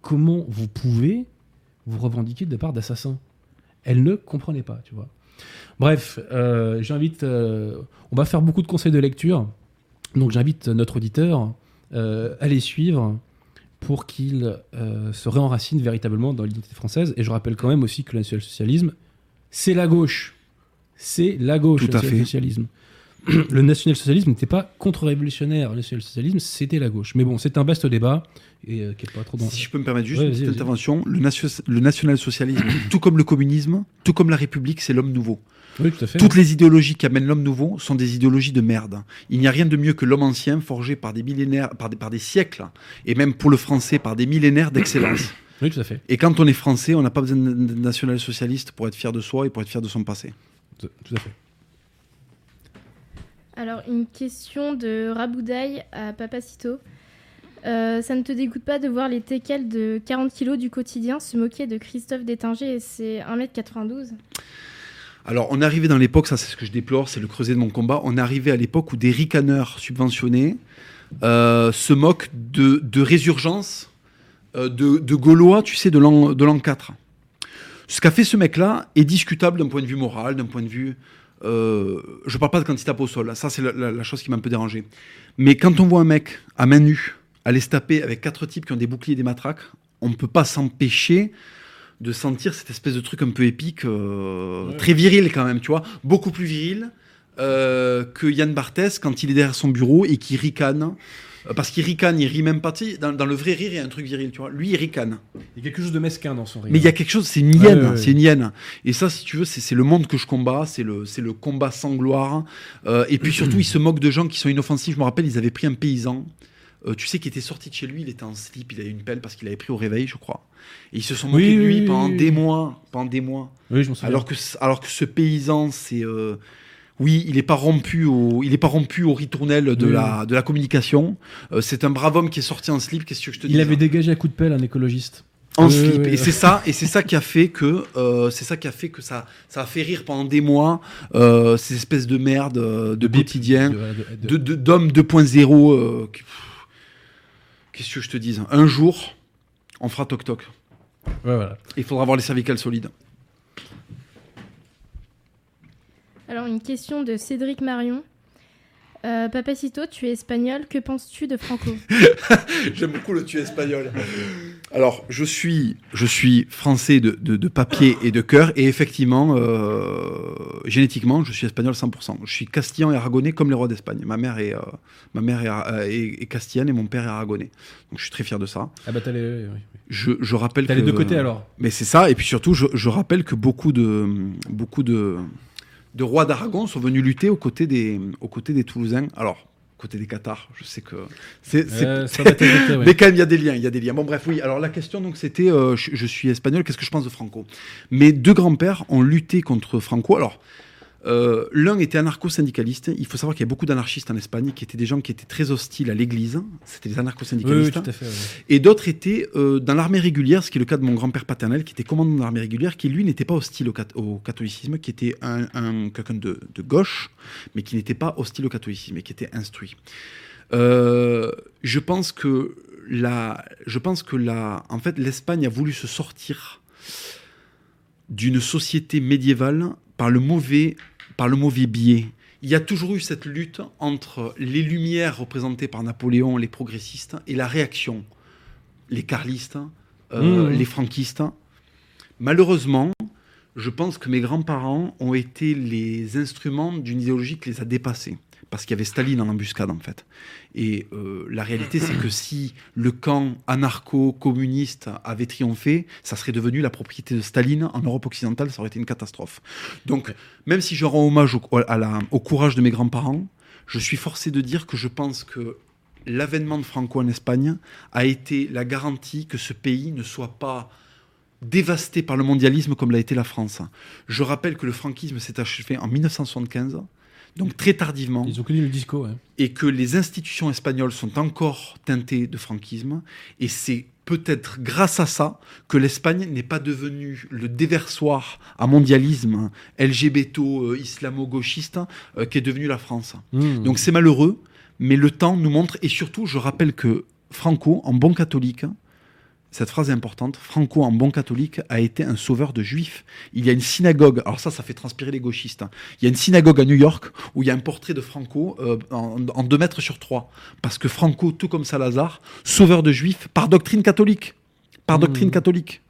[SPEAKER 1] Comment vous pouvez vous revendiquer de part d'assassins? Elle ne comprenait pas, tu vois. Bref, euh, j'invite... euh, on va faire beaucoup de conseils de lecture, donc j'invite notre auditeur euh, à les suivre pour qu'il euh, se réenracine véritablement dans l'identité française. Et je rappelle quand même aussi que le national-socialisme, c'est la gauche. C'est la gauche,
[SPEAKER 2] Tout
[SPEAKER 1] le
[SPEAKER 2] fait.
[SPEAKER 1] national-socialisme. Le national-socialisme n'était pas contre-révolutionnaire. Le national-socialisme, c'était la gauche. Mais bon, c'est un vaste débat et euh, qui n'est pas trop dans...
[SPEAKER 2] Si je peux me permettre juste
[SPEAKER 1] Ouais,
[SPEAKER 2] une petite intervention, le, nation- le national-socialisme, tout comme le communisme, tout comme la République, c'est l'homme nouveau.
[SPEAKER 1] Oui, tout à fait.
[SPEAKER 2] Toutes les idéologies qui amènent l'homme nouveau sont des idéologies de merde. Il n'y a rien de mieux que l'homme ancien forgé par des millénaires, par des, par des siècles, et même pour le français, par des millénaires d'excellence.
[SPEAKER 1] Oui, tout à fait.
[SPEAKER 2] Et quand on est français, on n'a pas besoin de national-socialiste pour être fier de soi et pour être fier de son passé.
[SPEAKER 1] Tout à fait.
[SPEAKER 3] Alors, une question de Raboudaï à Papacito. Euh, ça ne te dégoûte pas de voir les teckels de 40 kilos du quotidien se moquer de Christophe Détinger et ses 1m92
[SPEAKER 2] Alors, on est arrivé dans l'époque, ça c'est ce que je déplore, c'est le creuset de mon combat, on est arrivé à l'époque où des ricaneurs subventionnés euh, se moquent de, de résurgence de, de Gaulois, tu sais, de l'an de l'an 4. Ce qu'a fait ce mec-là est discutable d'un point de vue moral, d'un point de vue. Euh, je parle pas de quand il tape au sol, ça c'est la, la- la chose qui m'a un peu dérangé. Mais quand on voit un mec à main nue aller se taper avec quatre types qui ont des boucliers et des matraques, on ne peut pas s'empêcher de sentir cette espèce de truc un peu épique, euh,
[SPEAKER 1] Ouais.
[SPEAKER 2] très viril quand même, tu vois, beaucoup plus viril euh, que Yann Barthès quand il est derrière son bureau et qu'il ricane. Euh, Parce qu'il ricane, il rit même pas. Dans, dans le vrai rire, il y a un truc viril, tu vois. Lui, il ricane.
[SPEAKER 1] Il y a quelque chose de mesquin dans son rire.
[SPEAKER 2] Mais il y a quelque chose, c'est une hyène,
[SPEAKER 1] ouais, ouais.
[SPEAKER 2] c'est une hyène. Et ça, si tu veux, c'est le monde que je combats, c'est le, c'est le combat sans gloire. Euh, et puis surtout, il se moque de gens qui sont inoffensifs. Je me rappelle, ils avaient pris un paysan, euh, tu sais, qui était sorti de chez lui, il était en slip, il avait une pelle parce qu'il avait pris au réveil, je crois. Et ils se sont moqués
[SPEAKER 1] Oui,
[SPEAKER 2] de lui
[SPEAKER 1] oui,
[SPEAKER 2] pendant
[SPEAKER 1] oui,
[SPEAKER 2] des mois, pendant des mois.
[SPEAKER 1] Oui, je m'en souviens.
[SPEAKER 2] Alors que, alors que ce paysan, c'est. euh, oui, il n'est pas rompu au, il est pas rompu au ritournel de,
[SPEAKER 1] Oui,
[SPEAKER 2] la, de la communication. Euh, c'est un brave homme qui est sorti en slip. Qu'est-ce que je te dis
[SPEAKER 1] il avait dégagé à coup de pelle un écologiste.
[SPEAKER 2] en
[SPEAKER 1] Oui,
[SPEAKER 2] slip.
[SPEAKER 1] oui.
[SPEAKER 2] Et c'est ça, et c'est ça qui a fait que, euh, c'est ça qui a fait que ça, ça a fait rire pendant des mois euh, ces espèces de merde de,
[SPEAKER 1] bip,
[SPEAKER 2] quotidien,
[SPEAKER 1] de- de- de-
[SPEAKER 2] de, de- d'hommes 2.0. euh, qui- pff, Qu'est-ce que je te dise? Un jour, on fera toc toc.
[SPEAKER 1] Ouais, voilà.
[SPEAKER 2] Il faudra avoir les cervicales solides.
[SPEAKER 3] Alors, une question de Cédric Marion. Euh, Papacito, tu es espagnol, que penses-tu de Franco?
[SPEAKER 2] J'aime beaucoup le tu espagnol. Alors, je suis, je suis français de, de- de papier et de cœur, et effectivement, euh, génétiquement, je suis espagnol 100%. Je suis castillan et aragonais comme les rois d'Espagne. Ma mère est, euh, ma mère est, euh, est- est castillane et mon père est aragonais. Donc, je suis très fier de ça.
[SPEAKER 1] Ah bah t'as les, oui, oui.
[SPEAKER 2] Je, je rappelle
[SPEAKER 1] T'as
[SPEAKER 2] que
[SPEAKER 1] les deux côtés alors?
[SPEAKER 2] mais c'est ça, et puis surtout, je, je rappelle que beaucoup de, beaucoup de, de rois d'Aragon sont venus lutter aux côtés des, aux côtés des Toulousains. Alors, aux côtés des Cathares, je sais que c'est,
[SPEAKER 1] Euh, ouais.
[SPEAKER 2] mais quand même, il y a des liens, il y a des liens. Bon, bref, oui. Alors la question, donc, c'était, euh, je, je suis espagnol, qu'est-ce que je pense de Franco? Mes deux grands-pères ont lutté contre Franco. Alors, euh, l'un était anarcho-syndicaliste. Il faut savoir qu'il y a beaucoup d'anarchistes en Espagne qui étaient des gens qui étaient très hostiles à l'Église. C'était des
[SPEAKER 1] Oui, oui,
[SPEAKER 2] anarcho-syndicalistes. Et d'autres étaient euh, dans l'armée régulière, ce qui est le cas de mon grand-père paternel, qui était commandant de l'armée régulière, qui lui n'était pas hostile au, cat- au catholicisme, qui était un, un- quelqu'un de, de gauche, mais qui n'était pas hostile au catholicisme et qui était instruit. Euh, je pense que la, je pense que la, en fait, l'Espagne a voulu se sortir d'une société médiévale par le mauvais, par le mauvais biais. Il y a toujours eu cette lutte entre les Lumières représentées par Napoléon, les progressistes, et la réaction, les carlistes, euh,
[SPEAKER 1] Mmh.
[SPEAKER 2] les franquistes. Malheureusement, je pense que mes grands-parents ont été les instruments d'une idéologie qui les a dépassés. Parce qu'il y avait Staline en embuscade, en fait. Et euh, la réalité, c'est que si le camp anarcho-communiste avait triomphé, ça serait devenu la propriété de Staline en Europe occidentale, ça aurait été une catastrophe. Donc, même si je rends hommage au, au courage de mes grands-parents, je suis forcé de dire que je pense que l'avènement de Franco en Espagne a été la garantie que ce pays ne soit pas dévasté par le mondialisme comme l'a été la France. Je rappelle que le franquisme s'est achevé en 1975, donc très tardivement
[SPEAKER 1] Ils ont connu le disco. ouais.
[SPEAKER 2] et que les institutions espagnoles sont encore teintées de franquisme. Et c'est peut-être grâce à ça que l'Espagne n'est pas devenue le déversoir à mondialisme LGBT-islamo-gauchiste euh, qu'est devenue la France.
[SPEAKER 1] Mmh.
[SPEAKER 2] Donc c'est malheureux, mais le temps nous montre, et surtout je rappelle que Franco, en bon catholique, cette phrase est importante, Franco, en bon catholique, a été un sauveur de juifs. Il y a une synagogue, alors ça, ça fait transpirer les gauchistes. hein. Il y a une synagogue à New York où il y a un portrait de Franco euh, en, en deux mètres sur trois. Parce que Franco, tout comme Salazar, sauveur de juifs par doctrine catholique. Par
[SPEAKER 1] Mmh.
[SPEAKER 2] doctrine catholique.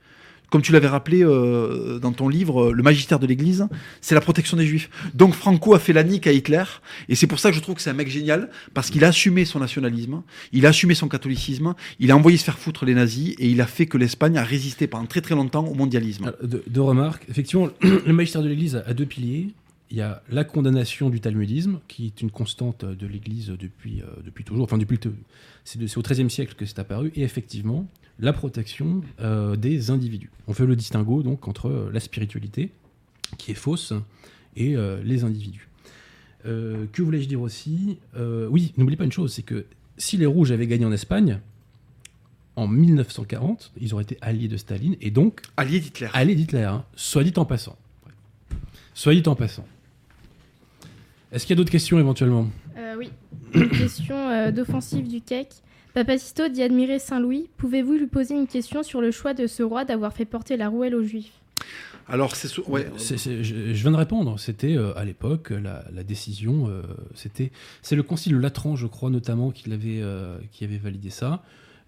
[SPEAKER 2] Comme tu l'avais rappelé euh, dans ton livre, euh, Le magistère de l'Église, c'est la protection des Juifs. Donc Franco a fait la nique à Hitler, et c'est pour ça que je trouve que c'est un mec génial, parce qu'il a assumé son nationalisme, il a assumé son catholicisme, il a envoyé se faire foutre les nazis, et il a fait que l'Espagne a résisté pendant très très longtemps au mondialisme.
[SPEAKER 1] Deux, remarques. Effectivement, le magistère de l'Église a deux piliers. Il y a la condamnation du talmudisme, qui est une constante de l'Église depuis, euh, depuis toujours, enfin depuis c'est au XIIIe siècle que c'est apparu, et effectivement la protection euh, des individus. On fait le distinguo donc entre euh, la spiritualité, qui est fausse, et euh, les individus. Euh, que voulais-je dire aussi? Euh, Oui, n'oublie pas une chose, c'est que si les Rouges avaient gagné en Espagne, en 1940, ils auraient été alliés de Staline, et donc
[SPEAKER 2] Allié d'Hitler.
[SPEAKER 1] Allez, d'Hitler, hein. soit dit en passant. Soit dit en passant. Est-ce qu'il y a d'autres questions éventuellement?
[SPEAKER 3] Euh, Oui. Une question euh, d'offensive du CAC. Papacito dit admirer Saint-Louis. Pouvez-vous lui poser une question sur le choix de ce roi d'avoir fait porter la rouelle aux Juifs?
[SPEAKER 2] Alors, c'est sou- ouais,
[SPEAKER 1] C'est- c'est- je, je viens de répondre. C'était euh, à l'époque la, la décision. euh, c'était c'est le concile de Latran, je crois notamment, qui l'avait euh, qui avait validé ça,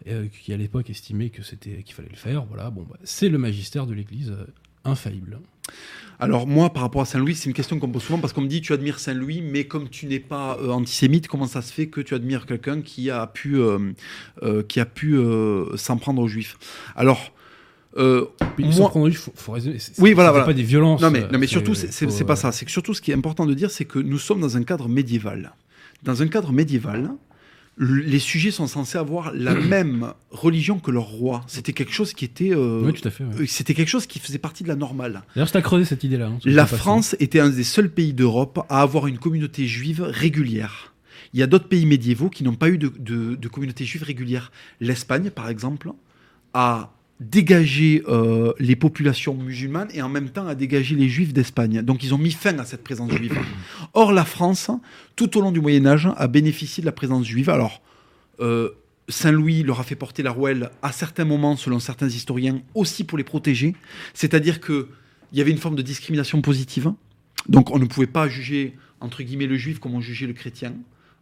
[SPEAKER 1] euh, qui à l'époque estimait que c'était qu'il fallait le faire. Voilà. Bon, bah, c'est le magistère de l'Église euh, infaillible.
[SPEAKER 2] Alors moi, par rapport à Saint-Louis, c'est une question qu'on me pose souvent parce qu'on me dit tu admires Saint-Louis, mais comme tu n'es pas euh, antisémite, comment ça se fait que tu admires quelqu'un qui a pu, euh, euh, qui a pu s'en prendre aux Juifs? Alors, euh, Moi-
[SPEAKER 1] prendre faut, faut
[SPEAKER 2] Oui, voilà, voilà.
[SPEAKER 1] pas des violences.
[SPEAKER 2] non mais, non mais surtout, c'est pas ça. C'est que surtout, ce qui est important de dire, c'est que nous sommes dans un cadre médiéval. Dans un cadre médiéval, les sujets sont censés avoir la même religion que leur roi. C'était quelque chose qui était, euh,
[SPEAKER 1] Oui, tout à fait. ouais.
[SPEAKER 2] euh, c'était quelque chose qui faisait partie de la normale.
[SPEAKER 1] D'ailleurs, c'est à creuser cette idée-là. hein,
[SPEAKER 2] La
[SPEAKER 1] passé.
[SPEAKER 2] France était un des seuls pays d'Europe à avoir une communauté juive régulière. Il y a d'autres pays médiévaux qui n'ont pas eu de, de- de communauté juive régulière. L'Espagne, par exemple, a dégagé euh, les populations musulmanes et en même temps a dégagé les juifs d'Espagne. Donc ils ont mis fin à cette présence juive. Or, la France, tout au long du Moyen Âge, a bénéficié de la présence juive. Alors, euh, Saint-Louis leur a fait porter la rouelle à certains moments, selon certains historiens, aussi pour les protéger. C'est-à-dire que il y avait une forme de discrimination positive. Donc on ne pouvait pas juger, entre guillemets, le juif comme on jugeait le chrétien.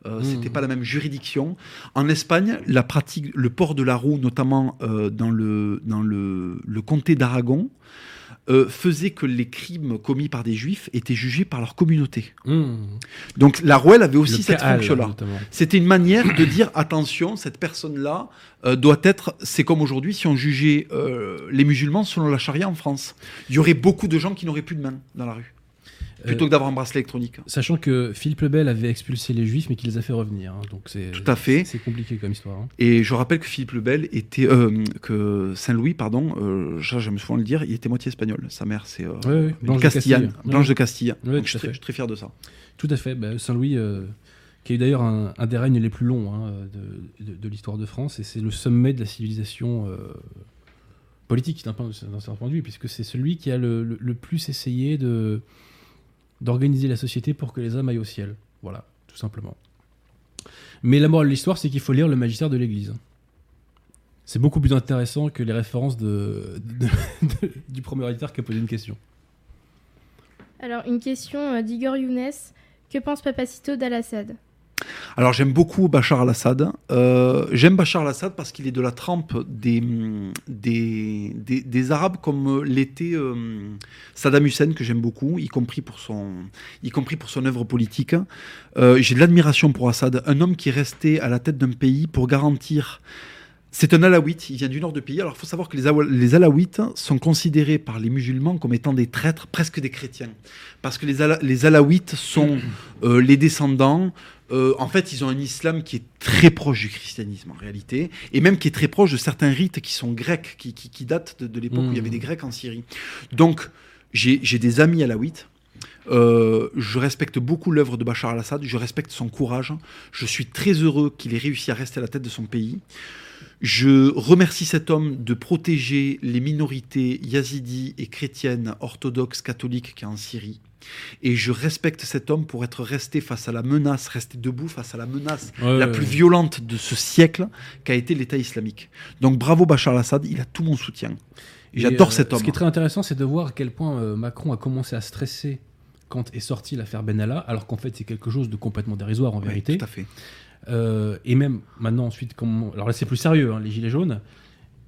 [SPEAKER 2] Euh,
[SPEAKER 1] Mmh.
[SPEAKER 2] C'était pas la même juridiction. En Espagne, la pratique, le port de la roue, notamment euh, dans, le, dans le, le comté d'Aragon, euh, faisait que les crimes commis par des juifs étaient jugés par leur communauté.
[SPEAKER 1] Mmh.
[SPEAKER 2] Donc la rouelle avait aussi
[SPEAKER 1] Le
[SPEAKER 2] cette fonction-là. C'était une manière de dire attention, cette personne-là euh, doit être. C'est comme aujourd'hui si on jugeait euh, les musulmans selon la charia en France. Il y aurait beaucoup de gens qui n'auraient plus de main dans la rue, plutôt
[SPEAKER 1] Euh,
[SPEAKER 2] que d'avoir un bracelet électronique.
[SPEAKER 1] Sachant que Philippe le Bel avait expulsé les Juifs, mais qu'il les a fait revenir. hein, donc c'est
[SPEAKER 2] Tout à fait.
[SPEAKER 1] c'est compliqué comme histoire. hein.
[SPEAKER 2] Et je rappelle que Philippe le Bel était. euh, que Saint-Louis, pardon, euh, j'aime souvent le dire, il était moitié espagnol. Sa mère, c'est. euh,
[SPEAKER 1] Ouais, ouais, Blanche de Castille.
[SPEAKER 2] Blanche
[SPEAKER 1] Ouais.
[SPEAKER 2] de Castille. Donc je, suis très, fier de ça.
[SPEAKER 1] Tout à fait. Bah, Saint-Louis, euh, qui a eu d'ailleurs un, un des règnes les plus longs hein, de, de- de l'histoire de France, et c'est le sommet de la civilisation politique d'un certain point de vue, puisque c'est celui qui a le, le- le plus essayé de d'organiser la société pour que les hommes aillent au ciel. Voilà, tout simplement. Mais la morale de l'histoire, c'est qu'il faut lire le magistère de l'Église. C'est beaucoup plus intéressant que les références du premier auditeur qui a posé une question.
[SPEAKER 3] Alors, une question euh, d'Igor Younes. Que pense Papacito d'Al-Assad?
[SPEAKER 2] Alors j'aime beaucoup Bachar al-Assad. Euh, j'aime Bachar al-Assad parce qu'il est de la trempe des, des, des, Arabes comme l'était euh, Saddam Hussein, que j'aime beaucoup, y compris pour son, y compris pour son œuvre politique. Euh, J'ai de l'admiration pour Assad, un homme qui est resté à la tête d'un pays pour garantir... C'est un alaouite, il vient du nord du pays. Alors il faut savoir que les, les alaouites sont considérés par les musulmans comme étant des traîtres, presque des chrétiens. Parce que les, les alaouites sont les descendants euh, en fait, ils ont un islam qui est très proche du christianisme en réalité, et même qui est très proche de certains rites qui sont grecs, qui, qui, qui datent de, de l'époque où il y avait des Grecs en Syrie. Donc, j'ai j'ai des amis alaouites. Euh, je respecte beaucoup l'œuvre de Bachar al-Assad, je respecte son courage. Je suis très heureux qu'il ait réussi à rester à la tête de son pays. Je remercie cet homme de protéger les minorités yazidis et chrétiennes orthodoxes catholiques qui est en Syrie. Et je respecte cet homme pour être resté face à la menace, resté debout face à la menace
[SPEAKER 1] Ouais,
[SPEAKER 2] la
[SPEAKER 1] ouais,
[SPEAKER 2] plus
[SPEAKER 1] ouais.
[SPEAKER 2] violente de ce siècle qu'a été l'État islamique. Donc bravo Bachar al-Assad, il a tout mon soutien. J'adore
[SPEAKER 1] euh,
[SPEAKER 2] cet homme.
[SPEAKER 1] Ce qui est très intéressant, c'est de voir à quel point euh, Macron a commencé à stresser quand est sortie l'affaire Benalla, alors qu'en fait c'est quelque chose de complètement dérisoire en vérité.
[SPEAKER 2] tout à fait.
[SPEAKER 1] Euh, et même maintenant ensuite, comme alors là c'est plus sérieux, hein, les gilets jaunes,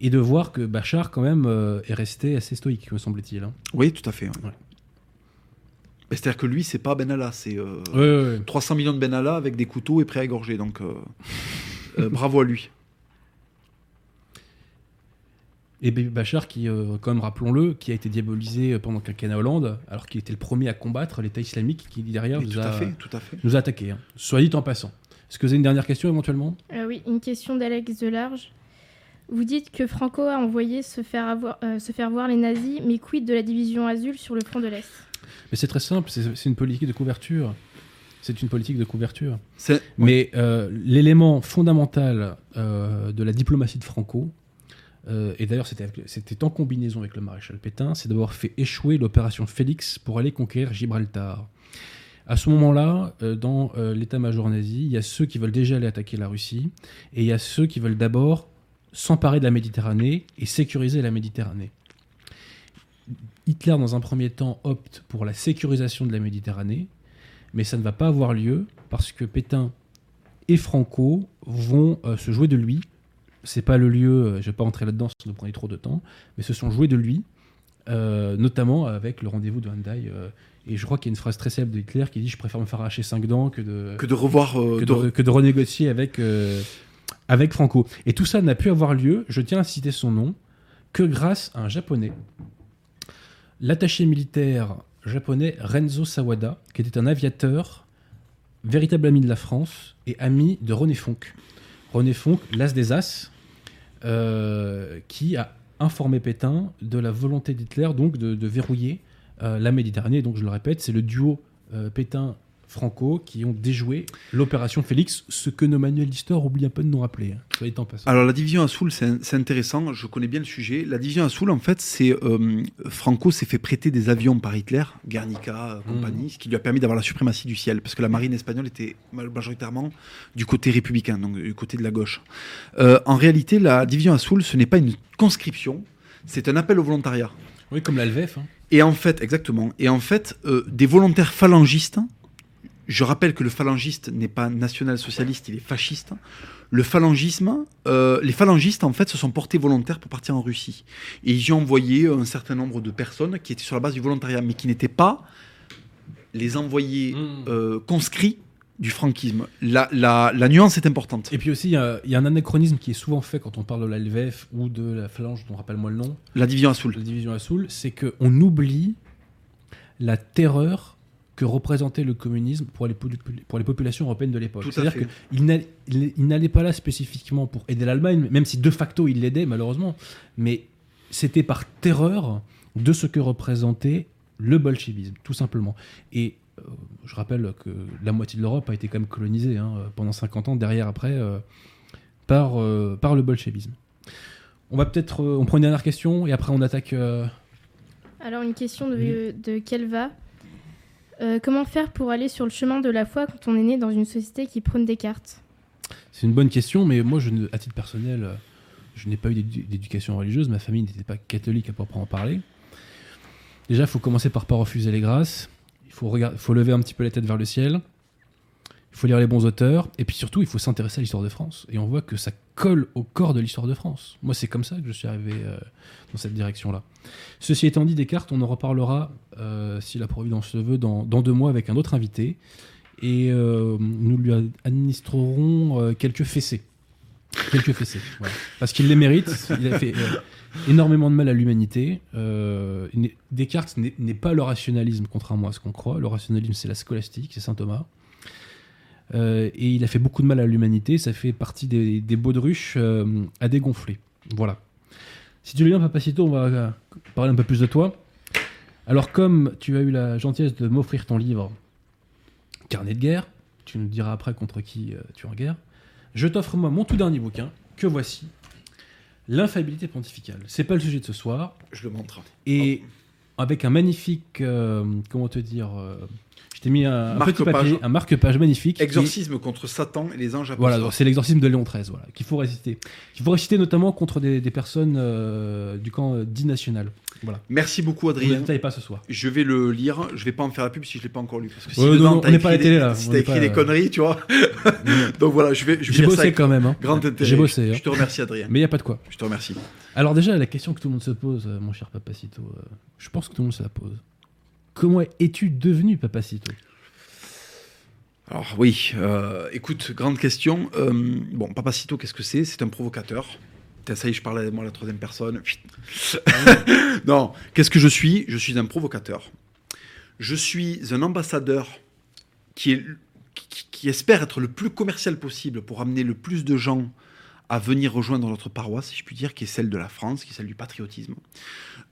[SPEAKER 1] et de voir que Bachar quand même euh, est resté assez stoïque, me semble-t-il. hein.
[SPEAKER 2] Oui, tout à fait. ouais.
[SPEAKER 1] Ouais.
[SPEAKER 2] C'est-à-dire que lui, c'est pas Benalla, c'est euh,
[SPEAKER 1] Ouais, ouais, ouais.
[SPEAKER 2] 300 millions de Benalla avec des couteaux et prêt à égorger. Donc euh, euh, bravo à lui.
[SPEAKER 1] Et Baby Bachar, qui, euh, quand même, rappelons-le, qui a été diabolisé pendant le quinquennat Hollande, alors qu'il était le premier à combattre l'État islamique qui derrière nous
[SPEAKER 2] tout
[SPEAKER 1] a,
[SPEAKER 2] à fait, tout à fait.
[SPEAKER 1] nous a attaqué. hein. Soit dit en passant. Est-ce que vous avez une dernière question éventuellement?
[SPEAKER 3] Euh, Oui, une question d'Alex Delarge. Vous dites que Franco a envoyé se faire, avoir- euh, se faire voir les nazis, mais quid de la division Azul sur le front de l'Est?
[SPEAKER 1] Mais c'est très simple, c'est une politique de couverture. C'est une politique de couverture. Mais euh, l'élément fondamental euh, de la diplomatie de Franco, euh, et d'ailleurs c'était en combinaison avec le maréchal Pétain, c'est d'avoir fait échouer l'opération Félix pour aller conquérir Gibraltar. À ce moment-là, dans l'état-major nazi, il y a ceux qui veulent déjà aller attaquer la Russie, et il y a ceux qui veulent d'abord s'emparer de la Méditerranée et sécuriser la Méditerranée. Hitler, dans un premier temps, opte pour la sécurisation de la Méditerranée, mais ça ne va pas avoir lieu parce que Pétain et Franco vont euh, se jouer de lui. C'est pas le lieu, euh, je vais pas entrer là-dedans, ça nous prendrait trop de temps, mais se sont joués de lui, euh, notamment avec le rendez-vous de Hendaye. euh, et je crois qu'il y a une phrase très célèbre de Hitler qui dit Je préfère me faire arracher 5 dents que de,
[SPEAKER 2] Que de revoir.
[SPEAKER 1] que
[SPEAKER 2] de-
[SPEAKER 1] de, que de renégocier avec, avec Franco. Et tout ça n'a pu avoir lieu, je tiens à citer son nom, que grâce à un japonais, l'attaché militaire japonais Renzo Sawada, qui était un aviateur, véritable ami de la France et ami de René Fonck. René Fonck, l'as des as, euh, qui a informé Pétain de la volonté d'Hitler donc de, verrouiller euh, la Méditerranée. Donc je le répète, c'est le duo euh, Pétain-Franco qui ont déjoué l'opération Félix, ce que nos manuels d'histoire oublient un peu de nous rappeler. hein, soit en passant.
[SPEAKER 2] Alors la division à Soule, c'est intéressant, je connais bien le sujet. La division à Soule, en fait, c'est euh, Franco s'est fait prêter des avions par Hitler, Guernica, euh, compagnie, ce qui lui a permis d'avoir la suprématie du ciel, parce que la marine espagnole était ma- majoritairement du côté républicain, donc du côté de la gauche. Euh, en réalité, la division à Soule, ce n'est pas une conscription, c'est un appel au volontariat.
[SPEAKER 1] Oui, comme l'Alvef. hein.
[SPEAKER 2] Et en fait, exactement. Et en fait, euh, des volontaires phalangistes. Je rappelle que le phalangiste n'est pas national-socialiste, il est fasciste. Le phalangisme, euh, les phalangistes en fait se sont portés volontaires pour partir en Russie. Et ils y ont envoyé un certain nombre de personnes qui étaient sur la base du volontariat, mais qui n'étaient pas les envoyés
[SPEAKER 1] Mm.
[SPEAKER 2] euh, conscrits du franquisme. La, la- la nuance est importante.
[SPEAKER 1] Et puis aussi, il y, a il y a un anachronisme qui est souvent fait quand on parle de l'Alvef ou de la phalange, dont rappelle-moi le nom,
[SPEAKER 2] La division à Soule.
[SPEAKER 1] la division à Soule, c'est qu'on oublie la terreur que représentait le communisme pour les, polu- pour les populations européennes de l'époque. C'est-à-dire qu'il n'a- il il n'allait pas là spécifiquement pour aider l'Allemagne, même si de facto il l'aidait malheureusement, mais c'était par terreur de ce que représentait le bolchevisme, tout simplement. Et euh, je rappelle que la moitié de l'Europe a été quand même colonisée hein, pendant 50 ans, derrière après, euh, par, euh, par le bolchevisme. On va peut-être, euh, on prend une dernière question et après on attaque. euh,
[SPEAKER 3] Alors, une question de, de Kelva. Euh, comment faire pour aller sur le chemin de la foi quand on est né dans une société qui prône Descartes
[SPEAKER 1] C'est une bonne question, mais moi, ne- à titre personnel, euh, je n'ai pas eu d'édu- d'éducation religieuse. Ma famille n'était pas catholique à proprement parler. Déjà, il faut commencer par pas refuser les grâces. Il faut lever un petit peu la tête vers le ciel. Il faut lire les bons auteurs. Et puis surtout, il faut s'intéresser à l'histoire de France. Et on voit que ça colle au corps de l'histoire de France. Moi, c'est comme ça que je suis arrivé euh, dans cette direction-là. Ceci étant dit, Descartes, on en reparlera, euh, si la Providence le veut, dans, deux mois avec un autre invité. Et euh, nous lui administrerons quelques fessées. Quelques fessées. Parce qu'il les mérite. Il a fait énormément de mal à l'humanité. Descartes n'est pas le rationalisme, contrairement à ce qu'on croit. Le rationalisme, c'est la scolastique, c'est saint Thomas. Euh, et il a fait beaucoup de mal à l'humanité. Ça fait partie des, des baudruches euh, à dégonfler. Voilà. Si tu veux bien, Papacito, on va euh, parler un peu plus de toi. Alors, comme tu as eu la gentillesse de m'offrir ton livre Carnet de guerre, tu nous diras après contre qui tu es en guerre, je t'offre moi mon tout dernier bouquin, que voici, L'infaillibilité pontificale. C'est pas le sujet de ce soir,
[SPEAKER 2] Je le montre.
[SPEAKER 1] et avec un magnifique, euh, comment te dire, euh, je t'ai mis un, petit
[SPEAKER 2] Marque-page.
[SPEAKER 1] papier, un marque-page magnifique. et-
[SPEAKER 2] Exorcisme contre Satan et les anges
[SPEAKER 1] voilà,
[SPEAKER 2] apostles.
[SPEAKER 1] donc c'est l'exorcisme de Léon XIII, voilà, qu'il faut réciter. Qu'il faut réciter notamment contre des, des personnes euh, du camp euh, dit national. Voilà.
[SPEAKER 2] Merci beaucoup
[SPEAKER 1] ne
[SPEAKER 2] Adrien.
[SPEAKER 1] détaille pas ce soir.
[SPEAKER 2] Je vais le lire. Je vais pas en faire la pub si je l'ai pas encore lu. Parce que si
[SPEAKER 1] Ouais, non,
[SPEAKER 2] dedans,
[SPEAKER 1] non,
[SPEAKER 2] t'as
[SPEAKER 1] on n'est pas à la
[SPEAKER 2] des-
[SPEAKER 1] télé, là.
[SPEAKER 2] Si t'as écrit des
[SPEAKER 1] euh,
[SPEAKER 2] conneries, tu vois. Donc voilà, je vais, je
[SPEAKER 1] J'ai bossé quand même. hein.
[SPEAKER 2] grand intérêt.
[SPEAKER 1] J'ai bossé. hein.
[SPEAKER 2] Je te remercie Adrien.
[SPEAKER 1] Mais il n'y a pas de quoi.
[SPEAKER 2] Je te remercie.
[SPEAKER 1] Alors déjà, la question que tout le monde se pose, euh, mon cher Papacito, je pense que tout le monde se la pose. Comment es-tu devenu Papacito
[SPEAKER 2] Alors oui, euh, écoute, grande question. Euh, bon, Papacito, qu'est-ce que c'est? C'est un provocateur. Ça y est, je parle à moi la troisième personne. Non, qu'est-ce que je suis? Je suis un provocateur. Je suis un ambassadeur qui espère être le plus commercial possible pour amener le plus de gens à venir rejoindre notre paroisse, si je puis dire, qui est celle de la France, qui est celle du patriotisme.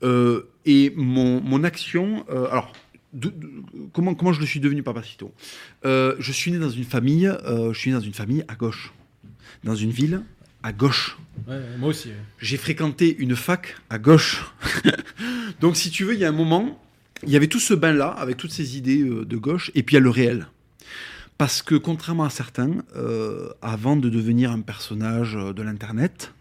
[SPEAKER 2] Euh, et mon, mon action, euh, alors, de- de- comment, comment je le suis devenu Papacito Euh, Je suis né dans une famille, euh, je suis né dans une famille à gauche, dans une ville à gauche.
[SPEAKER 1] Moi aussi.
[SPEAKER 2] J'ai fréquenté une fac à gauche. Donc, si tu veux, il y a un moment, il y avait tout ce bain-là, avec toutes ces idées de gauche, et puis il y a le réel. Parce que contrairement à certains, euh, avant de devenir un personnage euh, de l'Internet,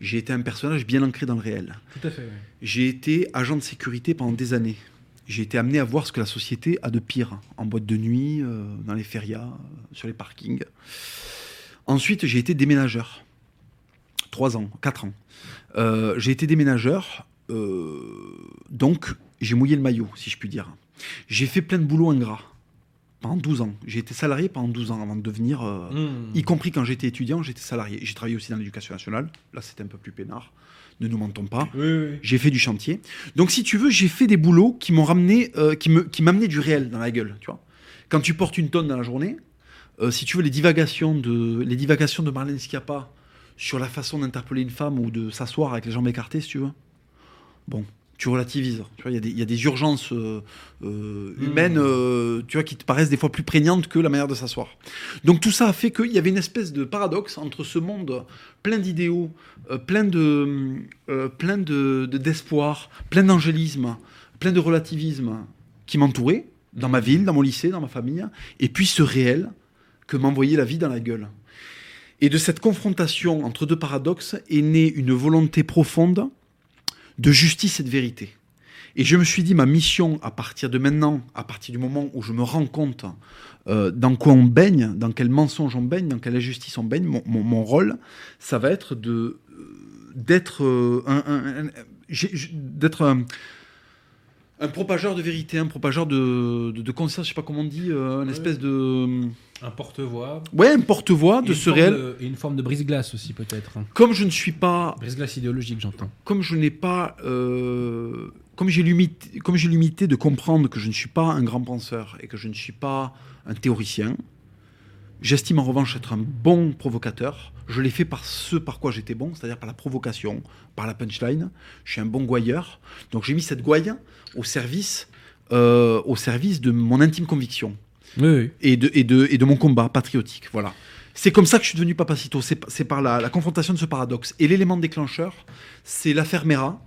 [SPEAKER 2] j'ai été un personnage bien ancré dans le réel.
[SPEAKER 1] Tout à fait.
[SPEAKER 2] J'ai été agent de sécurité pendant des années. J'ai été amené à voir ce que la société a de pire en boîte de nuit, euh, dans les férias, euh, sur les parkings. Ensuite, j'ai été déménageur. Trois ans, quatre ans. J'ai été déménageur, donc j'ai mouillé le maillot, si je puis dire. J'ai fait plein de boulot ingrat pendant 12 ans. J'ai été salarié pendant 12 ans avant de devenir euh,
[SPEAKER 1] Mmh.
[SPEAKER 2] y compris quand j'étais étudiant, j'étais salarié. J'ai travaillé aussi dans l'éducation nationale. Là, c'était un peu plus peinard. Ne nous mentons pas.
[SPEAKER 1] Oui, oui.
[SPEAKER 2] J'ai fait du chantier. Donc, si tu veux, j'ai fait des boulots qui m'ont ramené, euh, qui me, qui m'amenaient du réel dans la gueule. Tu vois. Quand tu portes une tonne dans la journée, euh, si tu veux, les divagations de, les divagations de Marlène Schiappa sur la façon d'interpeller une femme ou de s'asseoir avec les jambes écartées, si tu veux. Bon, tu relativises. Tu vois, il y a des- il y, a des urgences euh, euh, humaines, euh, tu vois, qui te paraissent des fois plus prégnantes que la manière de s'asseoir. Donc tout ça a fait qu'il y avait une espèce de paradoxe entre ce monde plein d'idéaux, euh, plein de, plein de, de- d'espoir, plein d'angélisme, plein de relativisme qui m'entourait dans ma ville, dans mon lycée, dans ma famille, et puis ce réel que m'envoyait la vie dans la gueule. Et de cette confrontation entre deux paradoxes est née une volonté profonde de justice et de vérité. Et je me suis dit, ma mission à partir de maintenant, à partir du moment où je me rends compte euh, dans quoi on baigne, dans quel mensonge on baigne, dans quelle injustice on baigne, mon, rôle, ça va être euh, d'être euh, un, d'être un, propageur de vérité, un propageur de, de, de conscience, je sais pas comment on dit, euh, une espèce de
[SPEAKER 1] Un porte-voix.
[SPEAKER 2] ouais, un porte-voix de ce réel.
[SPEAKER 1] de- et une forme de brise-glace aussi, peut-être.
[SPEAKER 2] Comme je ne suis pas
[SPEAKER 1] Brise-glace idéologique, j'entends.
[SPEAKER 2] comme je n'ai pas, euh, comme j'ai l'humilité, comme j'ai l'humilité de comprendre que je ne suis pas un grand penseur et que je ne suis pas un théoricien, j'estime en revanche être un bon provocateur. Je l'ai fait par ce par quoi j'étais bon, c'est-à-dire par la provocation, par la punchline. Je suis un bon gouailleur, donc j'ai mis cette gouaille au service, euh, au service de mon intime conviction
[SPEAKER 1] Oui, oui.
[SPEAKER 2] et de, et de, et de mon combat patriotique. Voilà. C'est comme ça que je suis devenu Papacito. C'est c'est par la, la confrontation de ce paradoxe. Et l'élément déclencheur, c'est l'affaire Mera.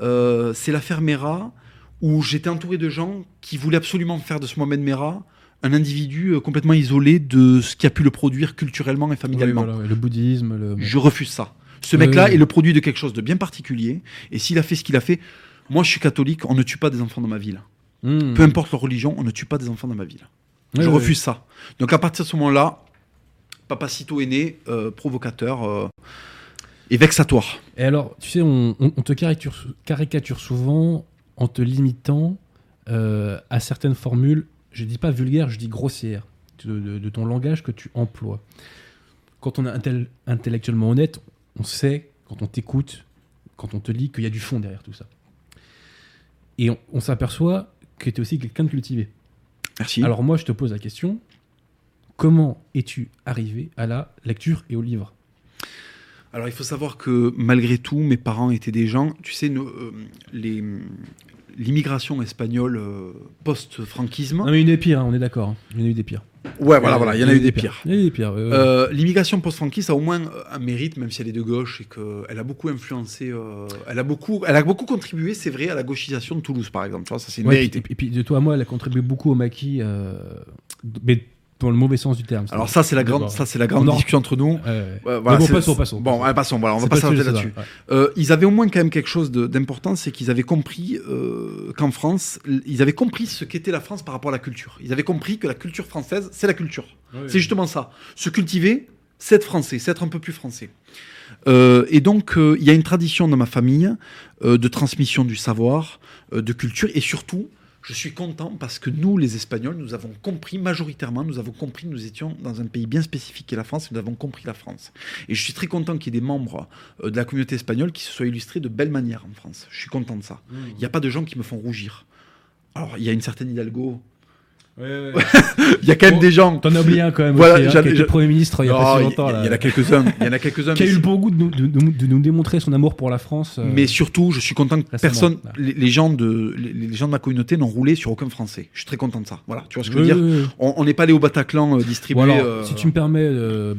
[SPEAKER 2] Euh, c'est l'affaire Mera où j'étais entouré de gens qui voulaient absolument faire de ce Mohamed Mera un individu euh, complètement isolé de ce qui a pu le produire culturellement et
[SPEAKER 1] Oui,
[SPEAKER 2] familialement.
[SPEAKER 1] voilà, le bouddhisme, le...
[SPEAKER 2] Je refuse ça. Ce
[SPEAKER 1] Oui,
[SPEAKER 2] mec-là
[SPEAKER 1] oui.
[SPEAKER 2] est le produit de quelque chose de bien particulier. Et s'il a fait ce qu'il a fait, moi je suis catholique, on ne tue pas des enfants dans ma ville.
[SPEAKER 1] Mmh.
[SPEAKER 2] Peu importe leur religion, on ne tue pas des enfants dans ma ville. Je refuse ça. Donc à partir de ce moment-là, Papacito est né, euh, provocateur euh, et vexatoire.
[SPEAKER 1] Et alors, tu sais, on, on- on te caricature, caricature souvent en te limitant euh, à certaines formules, je dis pas vulgaires, je dis grossières, de, de- de ton langage que tu emploies. Quand on est intel- intellectuellement honnête, on sait, quand on t'écoute, quand on te lit, qu'il y a du fond derrière tout ça. Et on, on s'aperçoit que tu es aussi quelqu'un de cultivé.
[SPEAKER 2] Merci.
[SPEAKER 1] Alors moi, je te pose la question, comment es-tu arrivé à la lecture et au livre?
[SPEAKER 2] Alors il faut savoir que malgré tout, mes parents étaient des gens, tu sais, nos, euh, les- l'immigration espagnole euh, post-franquisme.
[SPEAKER 1] Non mais il y en a eu des pires, hein, on est d'accord. hein. Il y en a eu des pires.
[SPEAKER 2] Ouais, voilà, voilà, il y en a eu des pires.
[SPEAKER 1] Il y en a eu des pires. euh,
[SPEAKER 2] Euh, L'immigration post-franquiste a au moins euh, un mérite, même si elle est de gauche, et qu'elle a beaucoup influencé, euh, elle, a beaucoup, elle a beaucoup contribué, c'est vrai, à la gauchisation de Toulouse, par exemple. Ça, c'est une
[SPEAKER 1] ouais,
[SPEAKER 2] vérité.
[SPEAKER 1] et, puis, et puis de toi à moi, elle a contribué beaucoup au maquis, mais dans le mauvais sens du terme.
[SPEAKER 2] Alors ça, c'est la grande, ça, c'est la grande discussion entre nous.
[SPEAKER 1] Ouais.
[SPEAKER 2] Voilà,
[SPEAKER 1] bon, passons, passons.
[SPEAKER 2] Bon, ouais, passons, voilà, on va pas s'arrêter là-dessus.
[SPEAKER 1] ouais.
[SPEAKER 2] Euh, ils avaient au moins quand même quelque chose d'important, c'est qu'ils avaient compris euh, qu'en France, ils avaient compris ce qu'était la France par rapport à la culture. Ils avaient compris que la culture française, c'est la culture. C'est justement ça. Se cultiver, c'est être français, c'est être un peu plus français. Euh, et donc, euh, il y a une tradition dans ma famille euh, de transmission du savoir, de culture, et surtout, je suis content parce que nous, les Espagnols, nous avons compris, majoritairement, nous avons compris, nous étions dans un pays bien spécifique qui est la France, et nous avons compris la France. Et je suis très content qu'il y ait des membres euh, de la communauté espagnole qui se soient illustrés de belle manière en France. Je suis content de ça. Il n'y a pas de gens qui me font rougir. Alors, il y a une certaine Hidalgo. Il y a quand même
[SPEAKER 1] Bon,
[SPEAKER 2] des gens.
[SPEAKER 1] T'en as oublié un quand même,
[SPEAKER 2] Voilà,
[SPEAKER 1] aussi, hein, qui a été Premier ministre il y a
[SPEAKER 2] Non,
[SPEAKER 1] pas si
[SPEAKER 2] il y-
[SPEAKER 1] longtemps.
[SPEAKER 2] il y, en a quelques-uns. Il y en a quelques-uns.
[SPEAKER 1] Qui a eu le bon goût de nous, de, de- de nous démontrer son amour pour la France. euh,
[SPEAKER 2] Mais surtout, je suis content que personne, les, les gens de, les, les gens de ma communauté n'ont roulé sur aucun Français. Je suis très content de ça. Voilà, tu vois ce que je veux dire. On n'est pas allé au Bataclan euh, distribuer.
[SPEAKER 1] Bon,
[SPEAKER 2] euh,
[SPEAKER 1] si tu me permets, euh,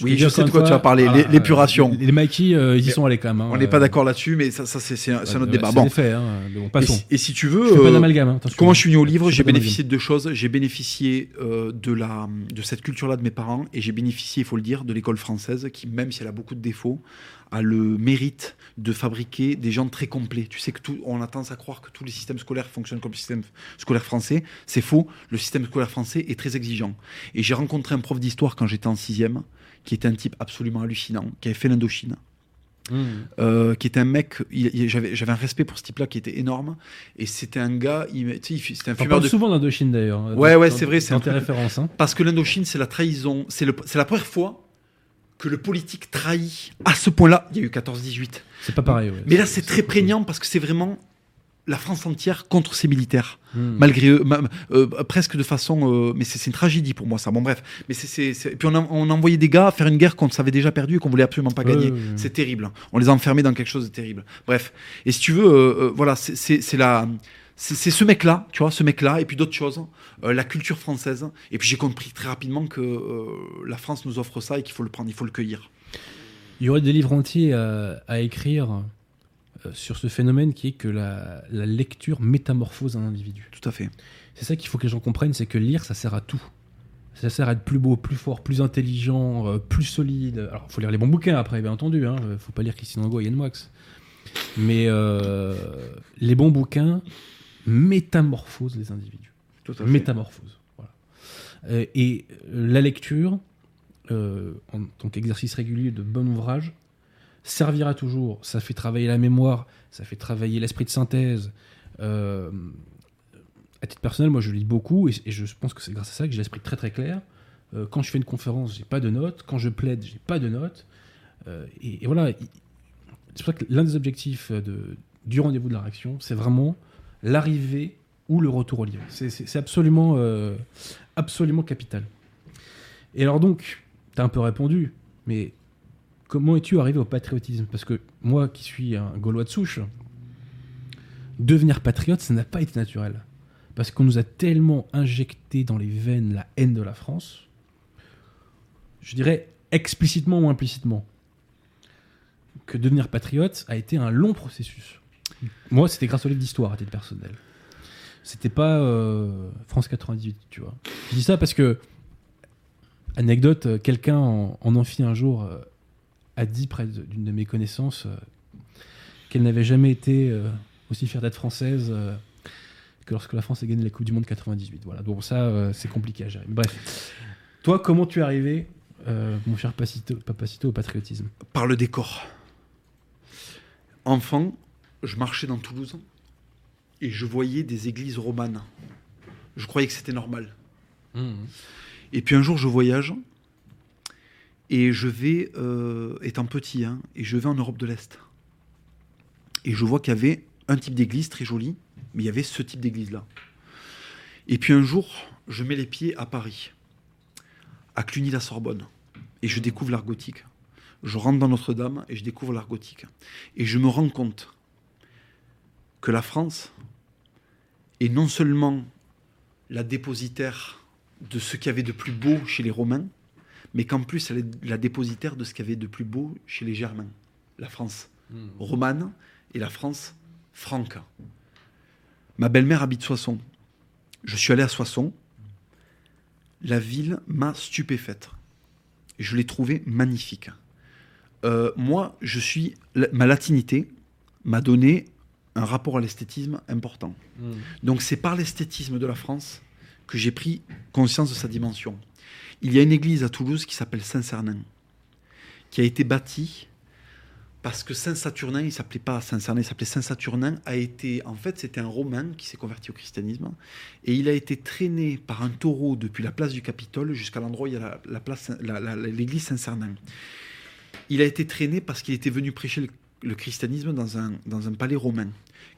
[SPEAKER 2] Oui, je sais de quoi tu vas parler, l'épuration.
[SPEAKER 1] Les, les Mikey, euh, ils y sont allés quand même. Hein,
[SPEAKER 2] on n'est pas d'accord là-dessus, mais ça, ça c'est un, autre débat.
[SPEAKER 1] Bon. Fait, hein, bon, passons.
[SPEAKER 2] Et, si tu veux,
[SPEAKER 1] je fais pas d'amalgame. Hein,
[SPEAKER 2] comment je suis venu au livre J'ai bénéficié de deux choses. J'ai bénéficié euh, de la de cette culture-là de mes parents, et j'ai bénéficié, il faut le dire, de l'école française, qui même si elle a beaucoup de défauts, a le mérite de fabriquer des gens très complets. Tu sais que tout, on a tendance à croire que tous les systèmes scolaires fonctionnent comme le système scolaire français. C'est faux. Le système scolaire français est très exigeant. Et j'ai rencontré un prof d'histoire quand j'étais en sixième qui était un type absolument hallucinant, qui avait fait l'Indochine. Mmh. Euh, qui était un mec, j'avais un respect pour ce type-là qui était énorme, et c'était un gars, c'était un
[SPEAKER 1] On parle de... souvent d'Indochine d'ailleurs.
[SPEAKER 2] Ouais, ouais, c'est vrai, c'est
[SPEAKER 1] un tes références. Hein.
[SPEAKER 2] Parce que l'Indochine, c'est la trahison, c'est la première fois que le politique trahit à ce point-là. Il y a eu 14-18.
[SPEAKER 1] C'est pas pareil. Ouais.
[SPEAKER 2] Mais là, c'est très prégnant parce que c'est vraiment la France entière contre ses militaires, hmm. malgré eux, euh, presque de façon. Euh, mais c'est une tragédie pour moi, ça. Bon, bref. Mais c'est. Puis on a, on a, envoyé des gars faire une guerre qu'on savait déjà perdue et qu'on voulait absolument pas gagner. c'est terrible. On les a enfermés dans quelque chose de terrible. Bref. Et si tu veux, euh, voilà, c'est la. C'est ce mec-là, tu vois, ce mec-là, et puis d'autres choses, la culture française. Et puis j'ai compris très rapidement que la France nous offre ça et qu'il faut le prendre, il faut le cueillir.
[SPEAKER 1] Il y aurait des livres entiers à écrire euh, sur ce phénomène qui est que la, lecture métamorphose un individu.
[SPEAKER 2] Tout à fait.
[SPEAKER 1] C'est ça qu'il faut que les gens comprennent, c'est que lire, ça sert à tout. Ça sert à être plus beau, plus fort, plus intelligent, euh, plus solide. Alors, il faut lire les bons bouquins après, bien entendu. Il hein. ne faut pas lire Christine Angot et Yann Moix. Mais euh, les bons bouquins métamorphosent les individus.
[SPEAKER 2] Tout à
[SPEAKER 1] Métamorphose. Voilà. et la lecture, en tant qu'exercice régulier de bon ouvrage, servira toujours. Ça fait travailler la mémoire, ça fait travailler l'esprit de synthèse. Euh, à titre personnel, moi je lis beaucoup et, je pense que c'est grâce à ça que j'ai l'esprit très très clair. Euh, quand je fais une conférence, j'ai pas de notes. Quand je plaide, j'ai pas de notes. Euh, et, voilà. C'est pour ça que l'un des objectifs du rendez-vous de la réaction, c'est vraiment l'arrivée ou le retour au livre. C'est absolument, absolument capital. Et alors donc, tu as un peu répondu, mais comment es-tu arrivé au patriotisme? Parce que moi, qui suis un Gaulois de souche, devenir patriote, ça n'a pas été naturel. Parce qu'on nous a tellement injecté dans les veines la haine de la France, je dirais explicitement ou implicitement, que devenir patriote a été un long processus. Moi, c'était grâce au livre d'histoire à titre personnel. C'était pas euh, France 98, tu vois. Je dis ça parce que, anecdote, euh, quelqu'un en, en amphi un jour euh, a dit près d'une de mes connaissances euh, qu'elle n'avait jamais été euh, aussi fière d'être française euh, que lorsque la France a gagné la Coupe du Monde 98. Voilà, donc ça, c'est compliqué à gérer. Bref, toi, comment tu es arrivé, mon cher Papacito, Papacito, au patriotisme?
[SPEAKER 2] Par le décor. Enfant, je marchais dans Toulouse et je voyais des églises romanes. Je croyais que c'était normal. Mmh. Et puis un jour, je voyage et je vais, euh, étant petit, hein, et je vais en Europe de l'Est. Et je vois qu'il y avait un type d'église très joli, mais il y avait ce type d'église-là. Et puis un jour, je mets les pieds à Paris, à Cluny-la-Sorbonne, et je découvre l'art gothique. Je rentre dans Notre-Dame et je découvre l'art gothique. Et je me rends compte que la France est non seulement la dépositaire de ce qu'il y avait de plus beau chez les Romains, mais qu'en plus elle est la dépositaire de ce qu'il y avait de plus beau chez les Germains, la France hmm. romane et la France franque. Ma belle-mère habite Soissons. Je suis allé à Soissons. La ville m'a stupéfaite. Je l'ai trouvée magnifique. Euh, moi, je suis ma latinité m'a donné un rapport à l'esthétisme important. Hmm. Donc c'est par l'esthétisme de la France que j'ai pris conscience de sa dimension. Il y a une église à Toulouse qui s'appelle Saint-Cernin, qui a été bâtie parce que Saint-Saturnin, il s'appelait pas Saint-Cernin, il s'appelait Saint-Saturnin, a été, en fait, c'était un Romain qui s'est converti au christianisme, et il a été traîné par un taureau depuis la place du Capitole jusqu'à l'endroit où il y a la, place, l'église Saint-Cernin. Il a été traîné parce qu'il était venu prêcher le, christianisme dans un, dans un palais romain.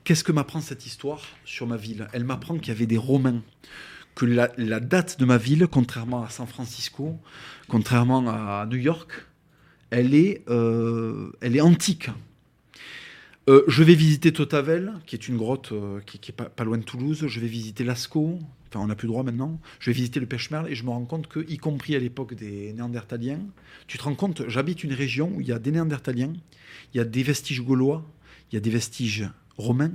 [SPEAKER 2] Qu'est-ce que m'apprend cette histoire sur ma ville? Elle m'apprend qu'il y avait des Romains que la, date de ma ville, contrairement à San Francisco, contrairement à New York, elle est, euh, elle est antique. Euh, je vais visiter Totavel, qui est une grotte euh, qui, qui est pas, pas loin de Toulouse. Je vais visiter Lascaux. Enfin, on n'a plus le droit maintenant. Je vais visiter le Pêche-Merle et je me rends compte que, y compris à l'époque des Néandertaliens, tu te rends compte, j'habite une région où il y a des Néandertaliens, il y a des vestiges gaulois, il y a des vestiges romains,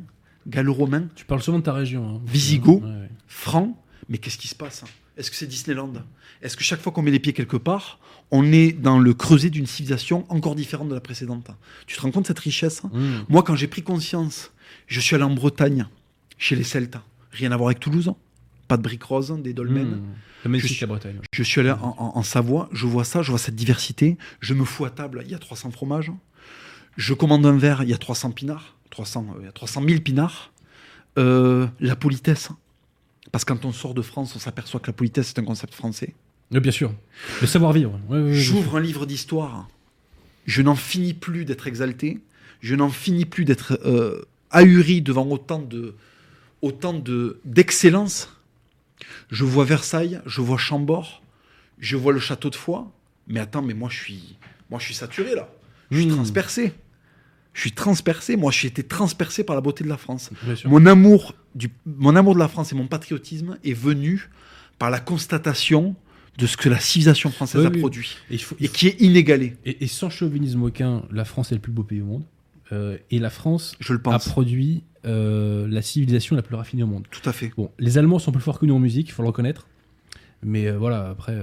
[SPEAKER 2] gallo-romains,
[SPEAKER 1] Tu parles souvent de ta région. hein.
[SPEAKER 2] Visigoth.
[SPEAKER 1] Ouais, ouais.
[SPEAKER 2] francs. Mais qu'est-ce qui se passe hein? Est-ce que c'est Disneyland? Est-ce que chaque fois qu'on met les pieds quelque part, on est dans le creuset d'une civilisation encore différente de la précédente? Tu te rends compte de cette richesse hein?
[SPEAKER 1] Mmh.
[SPEAKER 2] Moi, quand j'ai pris conscience, je suis allé en Bretagne, chez les Celtes. Rien à voir avec Toulouse. Pas de briques roses, des dolmens.
[SPEAKER 1] Mmh. Magnifique
[SPEAKER 2] Je suis-
[SPEAKER 1] la Bretagne.
[SPEAKER 2] Je suis allé en, en- en Savoie, je vois ça, je vois cette diversité. Je me fous à table, il y a 300 fromages. Je commande un verre, il y a 300 pinards. 300, euh, il y a 300 000 pinards. Euh, la politesse. Parce que quand on sort de France, on s'aperçoit que la politesse, c'est un concept français.
[SPEAKER 1] Oui, bien sûr. Le savoir-vivre.
[SPEAKER 2] J'ouvre un livre d'histoire. Je n'en finis plus d'être exalté. Je n'en finis plus d'être euh, ahuri devant autant de autant de d'excellence. Je vois Versailles, je vois Chambord, je vois le château de Foix. Mais attends, mais moi je suis moi je suis saturé là. Je suis
[SPEAKER 1] Mmh.
[SPEAKER 2] transpercé. Je suis transpercé. Moi, j'ai été transpercé par la beauté de la France. Mon amour, du, mon amour de la France et mon patriotisme est venu par la constatation de ce que la civilisation française
[SPEAKER 1] Oui,
[SPEAKER 2] a
[SPEAKER 1] oui.
[SPEAKER 2] produit
[SPEAKER 1] Et, il faut- il
[SPEAKER 2] et
[SPEAKER 1] faut-
[SPEAKER 2] qui est inégalé,
[SPEAKER 1] et- et sans chauvinisme aucun, la France est le plus beau pays au monde. Euh, et la France
[SPEAKER 2] je le
[SPEAKER 1] a
[SPEAKER 2] pense.
[SPEAKER 1] produit euh, la civilisation la plus raffinée au monde.
[SPEAKER 2] Tout à fait.
[SPEAKER 1] Bon, les Allemands sont plus forts que nous en musique, il faut le reconnaître. Mais euh, voilà, après,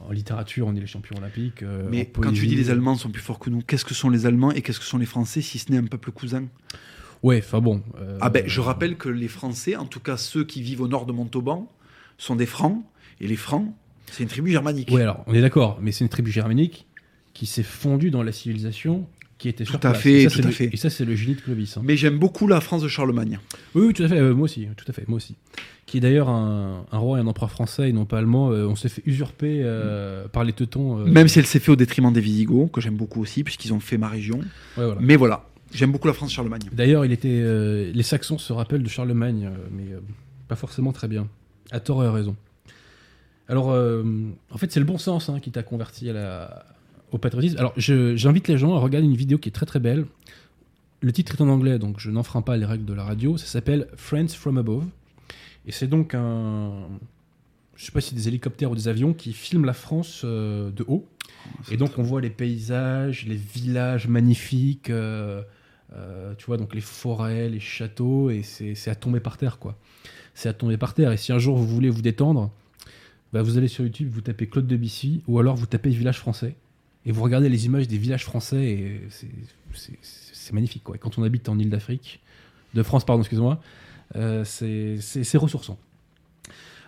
[SPEAKER 1] en littérature, on est les champions olympiques. euh,
[SPEAKER 2] Mais quand tu dis les
[SPEAKER 1] euh,
[SPEAKER 2] Allemands sont plus forts que nous, qu'est-ce que sont les Allemands et qu'est-ce que sont les Français si ce n'est un peuple cousin?
[SPEAKER 1] Ouais, enfin bon. euh,
[SPEAKER 2] Ah ben, je rappelle que les Français, en tout cas ceux qui vivent au nord de Montauban, sont des Francs et les Francs, c'est une tribu germanique.
[SPEAKER 1] Ouais, alors, on est d'accord, mais c'est une tribu germanique qui s'est fondue dans la civilisation qui était sur
[SPEAKER 2] Tout à
[SPEAKER 1] place.
[SPEAKER 2] fait,
[SPEAKER 1] Et ça,
[SPEAKER 2] tout à
[SPEAKER 1] le-
[SPEAKER 2] fait.
[SPEAKER 1] Et ça, c'est le génie de Clovis. hein.
[SPEAKER 2] Mais j'aime beaucoup la France de Charlemagne.
[SPEAKER 1] Oui, oui, tout à fait, euh, moi aussi, tout à fait, moi aussi. Qui est d'ailleurs un, un roi et un empereur français et non pas allemand. euh, on s'est fait usurper euh, par les Teutons.
[SPEAKER 2] Même si elle s'est fait au détriment des Visigoths, que j'aime beaucoup aussi, puisqu'ils ont fait ma région.
[SPEAKER 1] ouais, voilà.
[SPEAKER 2] Mais voilà, j'aime beaucoup la France de Charlemagne.
[SPEAKER 1] D'ailleurs, il était, les Saxons se rappellent de Charlemagne, mais pas forcément très bien. À tort et à raison. Alors, en fait, c'est le bon sens hein, qui t'a converti à la, au patriotisme. Alors, j'invite les gens à regarder une vidéo qui est très très belle. Le titre est en anglais, donc je n'enfreins pas les règles de la radio. Ça s'appelle Friends from Above. Et c'est donc un. Je sais pas si des hélicoptères ou des avions qui filment la France euh, de haut. Et donc on voit les paysages, les villages magnifiques, euh, euh, tu vois, donc les forêts, les châteaux, et c'est c'est à tomber par terre, quoi. C'est à tomber par terre. Et si un jour vous voulez vous détendre, bah, vous allez sur YouTube, vous tapez Claude Debussy, ou alors vous tapez village français, et vous regardez les images des villages français, et c'est- magnifique, quoi. Et quand on habite en île d'Afrique, de France, pardon, excuse-moi, euh, c'est ressourçant.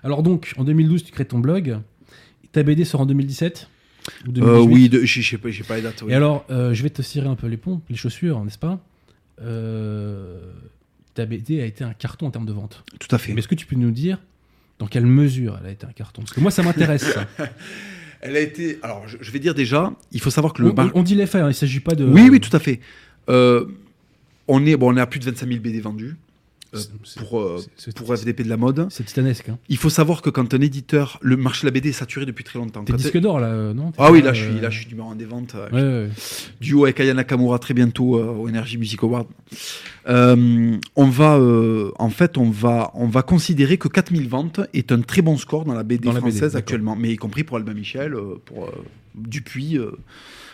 [SPEAKER 1] Alors donc, en 2012, tu crées ton blog. Ta BD sort en 2017 ou
[SPEAKER 2] Euh,
[SPEAKER 1] 2018?
[SPEAKER 2] oui, j'ai j'ai pas, pas les dates. oui.
[SPEAKER 1] Et alors, euh, je vais te cirer un peu les pompes, les chaussures, n'est-ce pas? Ta BD a été un carton en termes de vente.
[SPEAKER 2] Tout à fait.
[SPEAKER 1] Mais est-ce que tu peux nous dire dans quelle mesure elle a été un carton? Parce que moi, ça m'intéresse.
[SPEAKER 2] Elle a été. Alors, je, je vais dire déjà, il faut savoir que le.
[SPEAKER 1] on- on dit les faits, hein, il ne s'agit pas de.
[SPEAKER 2] Oui, oui, tout à fait. Euh, on, est, bon, on est à plus de 25 000 BD vendus pour, euh,
[SPEAKER 1] c'est- c'est-
[SPEAKER 2] pour FDP de la mode.
[SPEAKER 1] C'est titanesque. Hein.
[SPEAKER 2] Il faut savoir que quand un éditeur. Le marché de la BD est saturé depuis très longtemps.
[SPEAKER 1] T'es disque d'or, là, euh, non
[SPEAKER 2] Ah oui, là, je
[SPEAKER 1] euh,
[SPEAKER 2] suis, là, je suis numéro des ventes. euh,
[SPEAKER 1] Ouais, ouais,
[SPEAKER 2] duo avec Aya Nakamura très bientôt euh, au Energy Music Award. Euh, on va, euh, en fait, on va, on va considérer que 4000 ventes est un très bon score dans la BD
[SPEAKER 1] Dans la BD,
[SPEAKER 2] française actuellement, mais y compris pour Albin Michel, euh, pour euh, Dupuis, euh,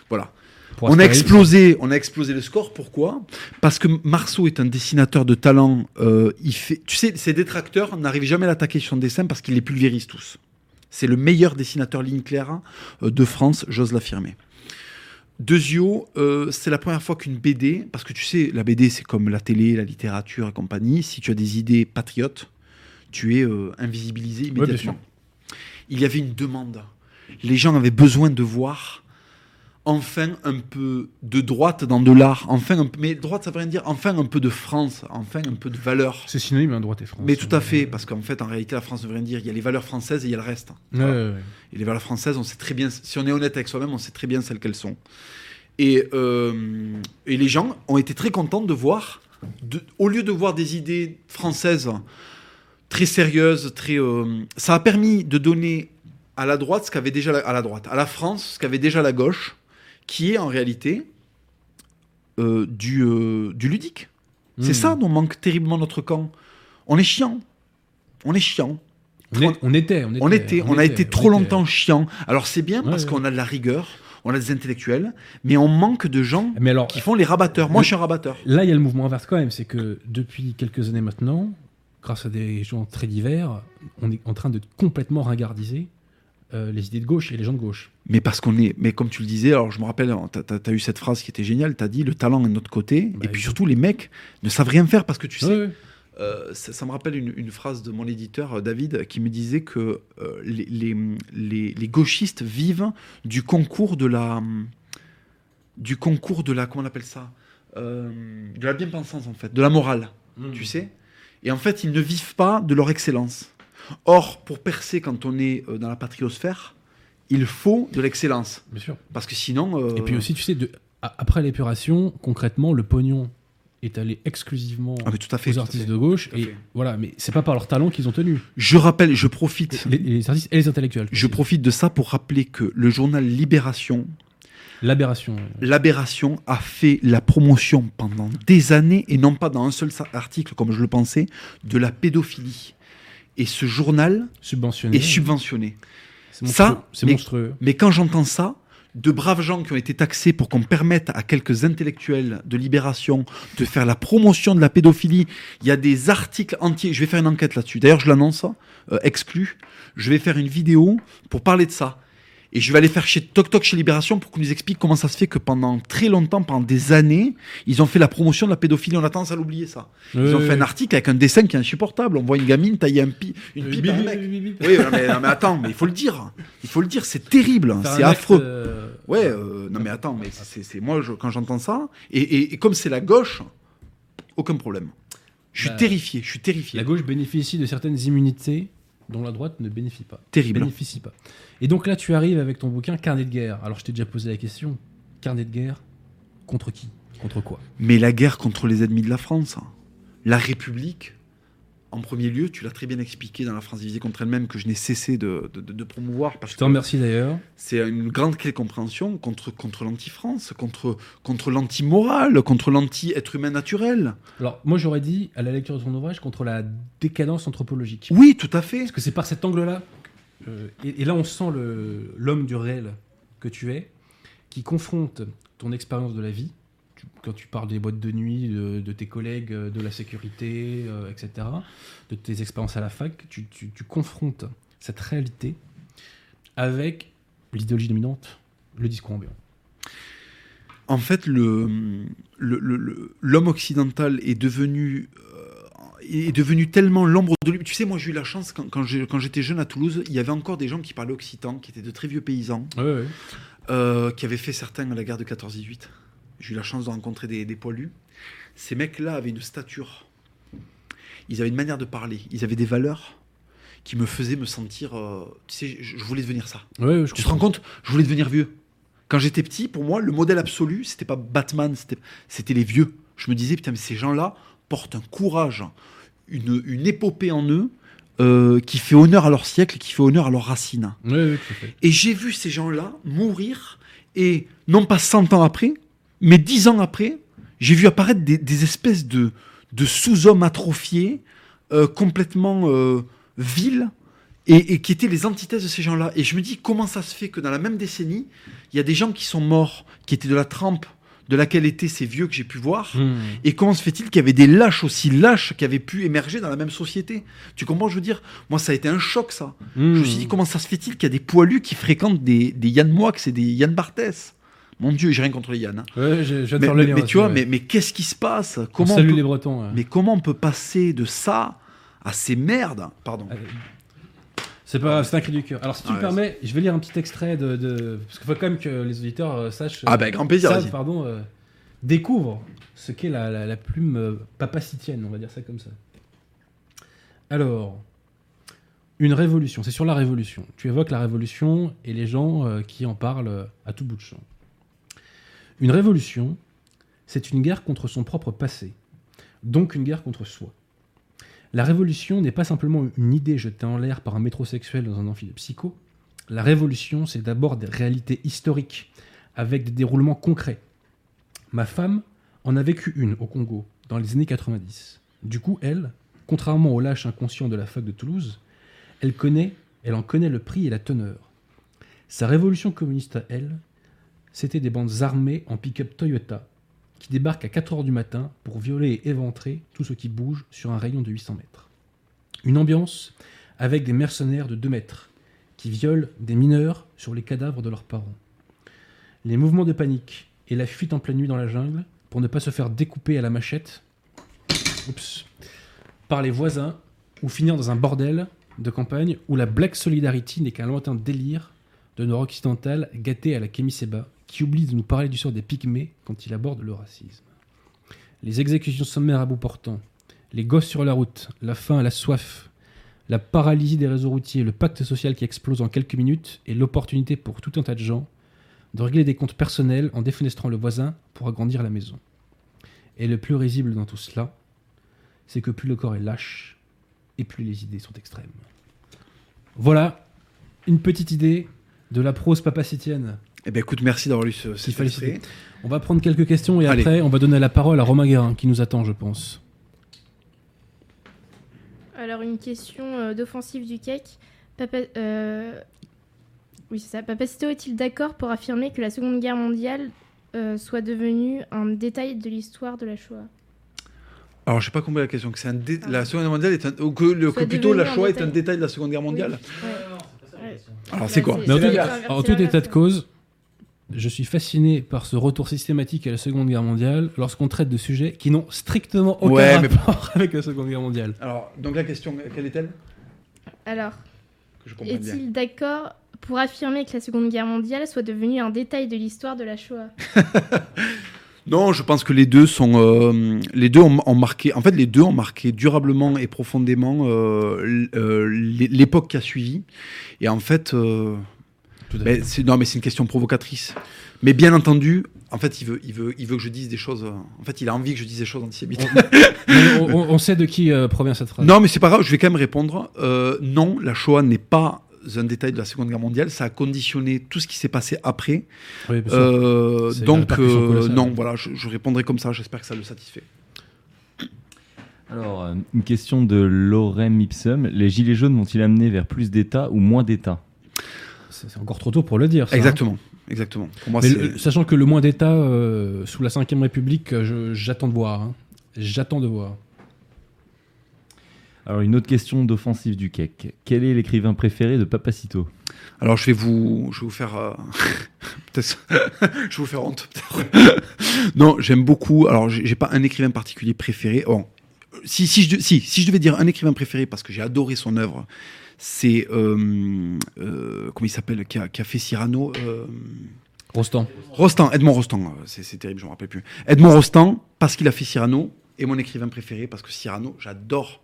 [SPEAKER 2] voilà.
[SPEAKER 1] Pour
[SPEAKER 2] On a explosé, on a explosé le score. Pourquoi? Parce que Marceau est un dessinateur de talent. euh, il fait, tu sais, ses détracteurs n'arrivent jamais à l'attaquer sur son dessin parce qu'il les pulvérise tous. C'est le meilleur dessinateur ligne claire euh, de France, j'ose l'affirmer. Dezio, euh, c'est la première fois qu'une BD, parce que tu sais, la BD c'est comme la télé, la littérature et compagnie. Si tu as des idées patriotes, tu es euh, invisibilisé immédiatement. Il y avait une demande. Les gens avaient besoin de voir enfin un peu de droite dans de l'art. Enfin, un peu- mais droite, ça veut rien dire. Enfin, un peu de France. Enfin, un peu de valeur.
[SPEAKER 1] C'est synonyme, hein, droite et France.
[SPEAKER 2] Mais tout à fait, parce qu'en fait, en réalité, la France ne veut rien dire. Il y a les valeurs françaises et il y a le reste.
[SPEAKER 1] Ouais, ouais, ouais.
[SPEAKER 2] Et les valeurs françaises, on sait très bien, si on est honnête avec soi-même, on sait très bien celles qu'elles sont. Et, euh, et les gens ont été très contents de voir, de- au lieu de voir des idées françaises très sérieuses, très, euh, ça a permis de donner à la droite ce qu'avait déjà la, à la droite, à la France ce qu'avait déjà la gauche, qui est en réalité euh, du, euh, du ludique. C'est
[SPEAKER 1] Hmm.
[SPEAKER 2] ça dont manque terriblement notre camp. On est chiant. On est chiant.
[SPEAKER 1] On, est- on était, on était,
[SPEAKER 2] On était, on a été trop longtemps chiant. Alors c'est bien
[SPEAKER 1] Ouais,
[SPEAKER 2] parce
[SPEAKER 1] ouais.
[SPEAKER 2] qu'on a de la rigueur, on a des intellectuels, mais on manque de gens
[SPEAKER 1] Mais alors,
[SPEAKER 2] qui font les rabatteurs. Moi,
[SPEAKER 1] Le-
[SPEAKER 2] je suis un rabatteur.
[SPEAKER 1] Là, il y a le mouvement inverse quand même, c'est que depuis quelques années maintenant, grâce à des gens très divers, on est en train de complètement ringardiser euh, les idées de gauche et les gens de gauche.
[SPEAKER 2] Mais parce qu'on est, mais comme tu le disais, alors je me rappelle, tu as, eu cette phrase qui était géniale, tu as dit le talent est de notre côté,
[SPEAKER 1] Bah,
[SPEAKER 2] et puis surtout les mecs ne savent rien faire parce que tu sais,
[SPEAKER 1] Ouais, ouais.
[SPEAKER 2] euh, ça, ça me rappelle une, une phrase de mon éditeur euh, David qui me disait que euh, les, les, les- les gauchistes vivent du concours de la, du concours de la, comment on appelle ça, de la bien-pensance en fait, de la morale. tu sais. Et en fait, ils ne vivent pas de leur excellence. Or, pour percer quand on est euh, dans la patriosphère, il faut de l'excellence.
[SPEAKER 1] Bien sûr.
[SPEAKER 2] Parce que sinon. euh,
[SPEAKER 1] Et puis aussi, tu sais, de- après l'épuration, concrètement, le pognon est allé exclusivement
[SPEAKER 2] Ah, tout à fait.
[SPEAKER 1] aux
[SPEAKER 2] tout à
[SPEAKER 1] artistes
[SPEAKER 2] fait.
[SPEAKER 1] de gauche. Et voilà, mais c'est pas par leur talent qu'ils ont tenu.
[SPEAKER 2] Je rappelle, je profite.
[SPEAKER 1] Les, les artistes et les intellectuels.
[SPEAKER 2] Je profite de ça pour rappeler que le journal Libération,
[SPEAKER 1] L'aberration.
[SPEAKER 2] l'Aberration, a fait la promotion pendant des années, et non pas dans un seul article comme je le pensais, de la pédophilie. Et ce journal
[SPEAKER 1] Subventionné.
[SPEAKER 2] est subventionné.
[SPEAKER 1] C'est monstrueux.
[SPEAKER 2] Ça,
[SPEAKER 1] c'est
[SPEAKER 2] mais-
[SPEAKER 1] monstrueux.
[SPEAKER 2] Mais quand j'entends ça, de braves gens qui ont été taxés pour qu'on permette à quelques intellectuels de libération de faire la promotion de la pédophilie, il y a des articles entiers. Je vais faire une enquête là-dessus. D'ailleurs, je l'annonce, euh, exclu. Je vais faire une vidéo pour parler de ça. Et je vais aller faire chez Toc Toc chez Libération pour qu'on nous explique comment ça se fait que pendant très longtemps, pendant des années, ils ont fait la promotion de la pédophilie. On a tendance à l'oublier ça. Ils ont fait un article avec un dessin qui est insupportable. On voit une gamine tailler un pi- une pipe à un mec. Oui, non, mais, non, mais attends, mais il faut le dire. Il faut le dire, c'est terrible,
[SPEAKER 1] Faire
[SPEAKER 2] c'est affreux.
[SPEAKER 1] euh,
[SPEAKER 2] Ouais, euh, non mais attends, mais c'est c'est- moi je- quand j'entends ça et, et- et comme c'est la gauche, aucun problème. Je suis
[SPEAKER 1] Bah,
[SPEAKER 2] terrifié, je suis terrifié.
[SPEAKER 1] La gauche bénéficie de certaines immunités dont la droite ne bénéficie pas.
[SPEAKER 2] Terrible.
[SPEAKER 1] Bénéficie pas. Et donc là, tu arrives avec ton bouquin Carnet de guerre. Alors, je t'ai déjà posé la question. Carnet de guerre contre qui? Contre quoi?
[SPEAKER 2] Mais la guerre contre les ennemis de la France, la République, en premier lieu, tu l'as très bien expliqué dans la France divisée contre elle-même que je n'ai cessé de, de- de- de promouvoir parce
[SPEAKER 1] Je te remercie d'ailleurs.
[SPEAKER 2] c'est une grande clé de compréhension contre, contre l'anti-France, contre, contre l'anti-morale, contre l'anti-être humain naturel.
[SPEAKER 1] Alors, moi, j'aurais dit, à la lecture de ton ouvrage, contre la décadence anthropologique.
[SPEAKER 2] Oui, tout à fait.
[SPEAKER 1] Parce que c'est par cet angle-là, euh, et, et là, on sent l'homme du réel que tu es, qui confronte ton expérience de la vie, tu- quand tu parles des boîtes de nuit, de, de tes collègues, euh, de la sécurité, euh, etc., de tes expériences à la fac, tu, tu- tu confrontes cette réalité avec l'idéologie dominante, le discours ambiant.
[SPEAKER 2] En fait, le, le- le- le- l'homme occidental est devenu, euh, est devenu tellement l'ombre de lui. Tu sais, moi, j'ai eu la chance, quand, j'étais jeune à Toulouse, il y avait encore des gens qui parlaient occitan, qui étaient de très vieux paysans, euh, qui avaient fait certains à la guerre de 14-18. J'ai eu la chance de rencontrer des, des poilus. Ces mecs-là avaient une stature. Ils avaient une manière de parler. Ils avaient des valeurs qui me faisaient me sentir. euh, tu sais, je, je voulais devenir ça.
[SPEAKER 1] Ouais, je
[SPEAKER 2] Tu te rends compte Je voulais devenir vieux. Quand j'étais petit, pour moi, le modèle absolu, c'était pas Batman, c'était, c'était les vieux. Je me disais, putain, mais ces gens-là portent un courage, une, une épopée en eux euh, qui fait honneur à leur siècle qui fait honneur à leurs racines.
[SPEAKER 1] Ouais, ouais.
[SPEAKER 2] Et j'ai vu ces gens-là mourir, et non pas 100 ans après, mais 10 ans après, j'ai vu apparaître des, des espèces de, de sous-hommes atrophiés, euh, complètement euh, vils, et, et qui étaient les antithèses de ces gens-là. Et je me dis, comment ça se fait que dans la même décennie, il y a des gens qui sont morts, qui étaient de la trempe de laquelle étaient ces vieux que j'ai pu voir,
[SPEAKER 1] Hmm.
[SPEAKER 2] et comment se fait-il qu'il y avait des lâches aussi lâches qui avaient pu émerger dans la même société? Tu comprends, je veux dire? Moi, ça a été un choc, ça. Je me suis dit,
[SPEAKER 1] Hmm.
[SPEAKER 2] comment ça se fait-il qu'il y a des poilus qui fréquentent des, des Yann Moix et des Yann Barthès? Mon Dieu, j'ai rien contre les Yann. hein.
[SPEAKER 1] Ouais,
[SPEAKER 2] Mais, mais- tu vois,
[SPEAKER 1] ouais.
[SPEAKER 2] mais, mais qu'est-ce qui se passe? Comment on,
[SPEAKER 1] salue
[SPEAKER 2] peut,
[SPEAKER 1] les Bretons. ouais.
[SPEAKER 2] mais comment on peut passer de ça à ces merdes? Pardon.
[SPEAKER 1] C'est pas c'est un cri du cœur. Alors, si tu
[SPEAKER 2] Ah
[SPEAKER 1] me permets, je vais lire un petit extrait de. de- Parce qu'il faut quand même que les auditeurs euh, sachent.
[SPEAKER 2] Ah ben, grand plaisir,
[SPEAKER 1] savent, pardon, euh, découvrent ce qu'est la, la- la plume euh, papacitienne, on va dire ça comme ça. Alors, une révolution, c'est sur la révolution. Tu évoques la révolution et les gens euh, qui en parlent euh, à tout bout de champ. Une révolution, c'est une guerre contre son propre passé, donc une guerre contre soi. La révolution n'est pas simplement une idée jetée en l'air par un métrosexuel dans un amphi psycho. La révolution, c'est d'abord des réalités historiques, avec des déroulements concrets. Ma femme en a vécu une au Congo dans les années 90. Du coup, elle, contrairement au lâche inconscient de la fac de Toulouse, elle connaît, elle en connaît le prix et la teneur. Sa révolution communiste à elle, c'était des bandes armées en pick-up Toyota qui débarquent à 4h du matin pour violer et éventrer tout ce qui bouge sur un rayon de 800 mètres. Une ambiance avec des mercenaires de 2 mètres qui violent des mineurs sur les cadavres de leurs parents. Les mouvements de panique et la fuite en pleine nuit dans la jungle pour ne pas se faire découper à la machette par les voisins ou finir dans un bordel de campagne où la Black Solidarity n'est qu'un lointain délire de nord occidental gâté à la Kémy Seba qui oublie de nous parler du sort des pygmées quand il aborde le racisme. Les exécutions sommaires à bout portant, les gosses sur la route, la faim, la soif, la paralysie des réseaux routiers, le pacte social qui explose en quelques minutes et l'opportunité pour tout un tas de gens de régler des comptes personnels en défenestrant le voisin pour agrandir la maison. Et le plus risible dans tout cela, c'est que plus le corps est lâche et plus les idées sont extrêmes. Voilà une petite idée de la prose papacitienne.
[SPEAKER 2] Eh ben écoute, merci d'avoir lu ce, cet extrait.
[SPEAKER 1] On va prendre quelques questions et
[SPEAKER 2] Allez.
[SPEAKER 1] après on va donner la parole à Romain Guérin qui nous attend, je pense.
[SPEAKER 3] Alors, une question euh, d'offensive du CAC. Papa, euh, Oui, c'est ça. Papacito est-il d'accord pour affirmer que la Seconde Guerre mondiale euh, soit devenue un détail de l'histoire de la Shoah?
[SPEAKER 2] Alors, je sais pas compris la question. Que c'est un dé-
[SPEAKER 3] Ah.
[SPEAKER 2] la Seconde Guerre mondiale est un, ou que, le- que
[SPEAKER 3] Soit
[SPEAKER 2] plutôt la Shoah est
[SPEAKER 3] détail.
[SPEAKER 2] un détail de la Seconde Guerre mondiale.
[SPEAKER 3] Oui. Ouais.
[SPEAKER 2] Alors, c'est quoi
[SPEAKER 1] Mais en
[SPEAKER 3] c'est
[SPEAKER 1] tout, en tout état de cause, je suis fasciné par ce retour systématique à la Seconde Guerre mondiale lorsqu'on traite de sujets qui n'ont strictement aucun
[SPEAKER 2] Ouais, mais-
[SPEAKER 1] rapport avec la Seconde Guerre mondiale.
[SPEAKER 2] Alors, donc la question, quelle est-elle?
[SPEAKER 3] Alors, est-il d'accord pour affirmer que la Seconde Guerre mondiale soit devenue un détail de l'histoire de la Shoah?
[SPEAKER 2] Non, je pense que les deux sont, euh, les deux ont, ont marqué. En fait, les deux ont marqué durablement et profondément euh, euh, l'é- l'époque qui a suivi. Et en fait, euh, mais
[SPEAKER 1] fait.
[SPEAKER 2] c'est non, mais c'est une question provocatrice. Mais bien entendu, en fait, il veut, il veut, il veut que je dise des choses. En fait, il a envie que je dise des choses antisémites.
[SPEAKER 1] On, on- on sait de qui euh, provient cette phrase.
[SPEAKER 2] Non, mais c'est pas grave, je vais quand même répondre. Euh, non, la Shoah n'est pas un détail de la Seconde Guerre mondiale. Ça a conditionné tout ce qui s'est passé après.
[SPEAKER 1] Oui.
[SPEAKER 2] Euh, donc, euh, non, voilà, je, je répondrai comme ça. J'espère que ça le satisfait.
[SPEAKER 4] Alors, euh, une question de Lorem Ipsum. Les gilets jaunes vont-ils amener vers plus d'État ou moins d'État
[SPEAKER 1] C'est encore trop tôt pour le dire. ça, hein.
[SPEAKER 2] Exactement, exactement. Pour moi,
[SPEAKER 1] Mais
[SPEAKER 2] c'est.
[SPEAKER 1] le- sachant que le moins d'État euh, sous la Ve République, euh, je- j'attends de voir. hein. J'attends de voir.
[SPEAKER 4] Alors, une autre question d'offensive du CAC. Quel est l'écrivain préféré de Papacito?
[SPEAKER 2] Alors, je vais vous, je vais vous faire. euh, je vais vous faire honte. peut-être. non, j'aime beaucoup. Alors, j'ai j'ai pas un écrivain particulier préféré. Bon, si, si, je, si, si je devais dire un écrivain préféré parce que j'ai adoré son œuvre, c'est euh, euh, comment il s'appelle qui a, qui a fait Cyrano. euh,
[SPEAKER 1] Rostand.
[SPEAKER 2] Rostand, Edmond Rostand, c'est terrible, je me rappelle plus. Edmond Rostand, parce qu'il a fait Cyrano, est mon écrivain préféré, parce que Cyrano, j'adore.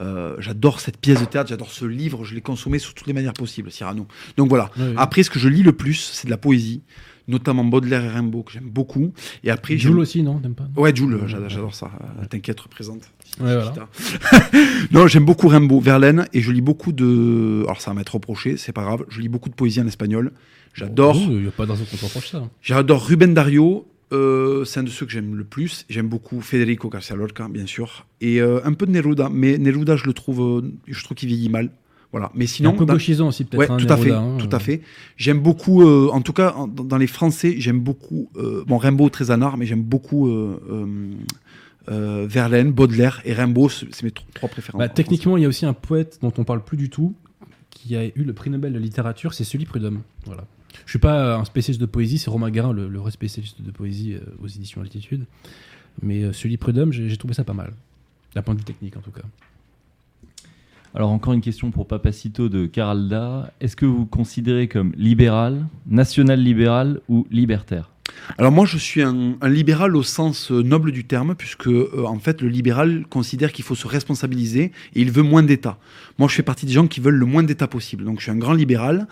[SPEAKER 2] euh, j'adore cette pièce de théâtre, j'adore ce livre, je l'ai consommé sous toutes les manières possibles, Cyrano. Donc voilà.
[SPEAKER 1] Oui, oui.
[SPEAKER 2] Après, ce que je lis le plus, c'est de la poésie, notamment Baudelaire et Rimbaud, que j'aime beaucoup. Et après,
[SPEAKER 1] Jules
[SPEAKER 2] j'aime-
[SPEAKER 1] aussi, non T'aimes pas non?
[SPEAKER 2] Ouais, Jules, j'adore, ça. T'inquiète, représente.
[SPEAKER 1] Ouais, voilà.
[SPEAKER 2] non, j'aime beaucoup Rimbaud, Verlaine, et je lis beaucoup de. Alors, ça va m'être reproché, c'est pas grave. Je lis beaucoup de poésie en espagnol. J'adore.
[SPEAKER 1] Il n'y a pas qu'on reproche ça.
[SPEAKER 2] J'adore Ruben Dario, euh, c'est un de ceux que j'aime le plus. J'aime beaucoup Federico Garcia Lorca, bien sûr, et euh, un peu de Neruda, mais Neruda, je le trouve, euh, je trouve qu'il vieillit mal. Voilà. Mais
[SPEAKER 1] Sinon, un peu
[SPEAKER 2] dans-
[SPEAKER 1] gauchisant aussi, peut-être.
[SPEAKER 2] ouais,
[SPEAKER 1] hein,
[SPEAKER 2] tout à fait,
[SPEAKER 1] hein.
[SPEAKER 2] tout à fait. J'aime beaucoup, en tout cas, en- dans, les Français, j'aime beaucoup. bon, Rimbaud très anard, mais j'aime beaucoup euh, euh, euh, Verlaine, Baudelaire et Rimbaud. C'est mes tro- trois préférences.
[SPEAKER 1] Bah,
[SPEAKER 2] en
[SPEAKER 1] techniquement, il y a aussi un poète dont on parle plus du tout, qui a eu le prix Nobel de littérature, c'est Sully Prudhomme. Voilà. Je suis pas un spécialiste de poésie, c'est Romain Guérin, le, le vrai spécialiste de poésie euh, aux éditions Altitude. Mais euh, Sully Prudhomme, j'ai trouvé ça pas mal. D'un point de vue technique, en tout cas.
[SPEAKER 4] Alors, encore une question pour Papacito de Caralda. Est-ce que vous vous considérez comme libéral, national-libéral ou libertaire?
[SPEAKER 2] Alors moi, je suis un, libéral au sens euh, noble du terme, puisque euh, en fait, le libéral considère qu'il faut se responsabiliser et il veut moins d'État. Moi, je fais partie des gens qui veulent le moins d'État possible. Donc, je suis un grand libéral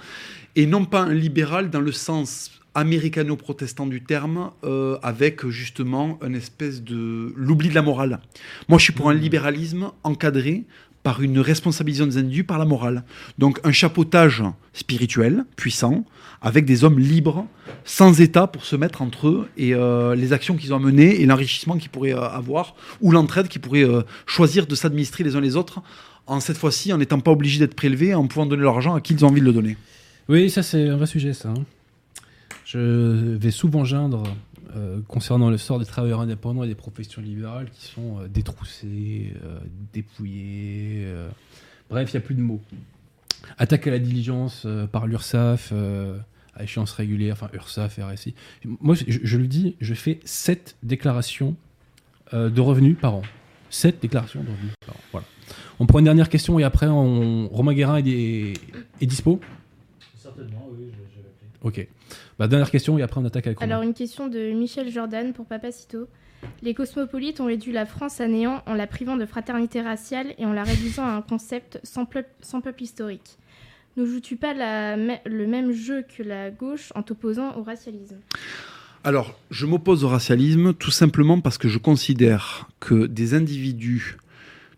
[SPEAKER 2] et non pas un libéral dans le sens américano-protestant du terme, euh, avec justement une espèce de l'oubli de la morale. Moi, je suis pour un libéralisme encadré par une responsabilisation des individus par la morale. Donc un chapeautage spirituel, puissant, avec des hommes libres, sans État pour se mettre entre eux et euh, les actions qu'ils ont à mener et l'enrichissement qu'ils pourraient euh, avoir, ou l'entraide qu'ils pourraient euh, choisir de s'administrer les uns les autres, en cette fois-ci en n'étant pas obligés d'être prélevés, en pouvant donner leur argent à qui ils ont envie de le donner.
[SPEAKER 1] Oui, ça c'est un vrai sujet, ça. hein. Je vais souvent geindre euh, concernant le sort des travailleurs indépendants et des professions libérales qui sont euh, détroussés, euh, dépouillés. euh, bref, il n'y a plus de mots. Attaque à la diligence par l'URSSAF euh, à échéance régulière, enfin URSSAF, RSI. Moi, je, je le dis, je fais 7 déclarations de revenus par an. 7 déclarations de revenus par an. Voilà. On prend une dernière question et après, on... Romain Guérin est, dispo?
[SPEAKER 5] Certainement, oui, je.
[SPEAKER 1] Ok. Bah, dernière question et après on attaque avec.
[SPEAKER 3] Alors une question de Michel Jordan pour Papacito. Les cosmopolites ont réduit la France à néant en la privant de fraternité raciale et en la réduisant à un concept sans, pleu- sans peuple historique. Ne joues-tu pas la me- le même jeu que la gauche en t'opposant au racialisme?
[SPEAKER 2] Alors, je m'oppose au racialisme tout simplement parce que je considère que des individus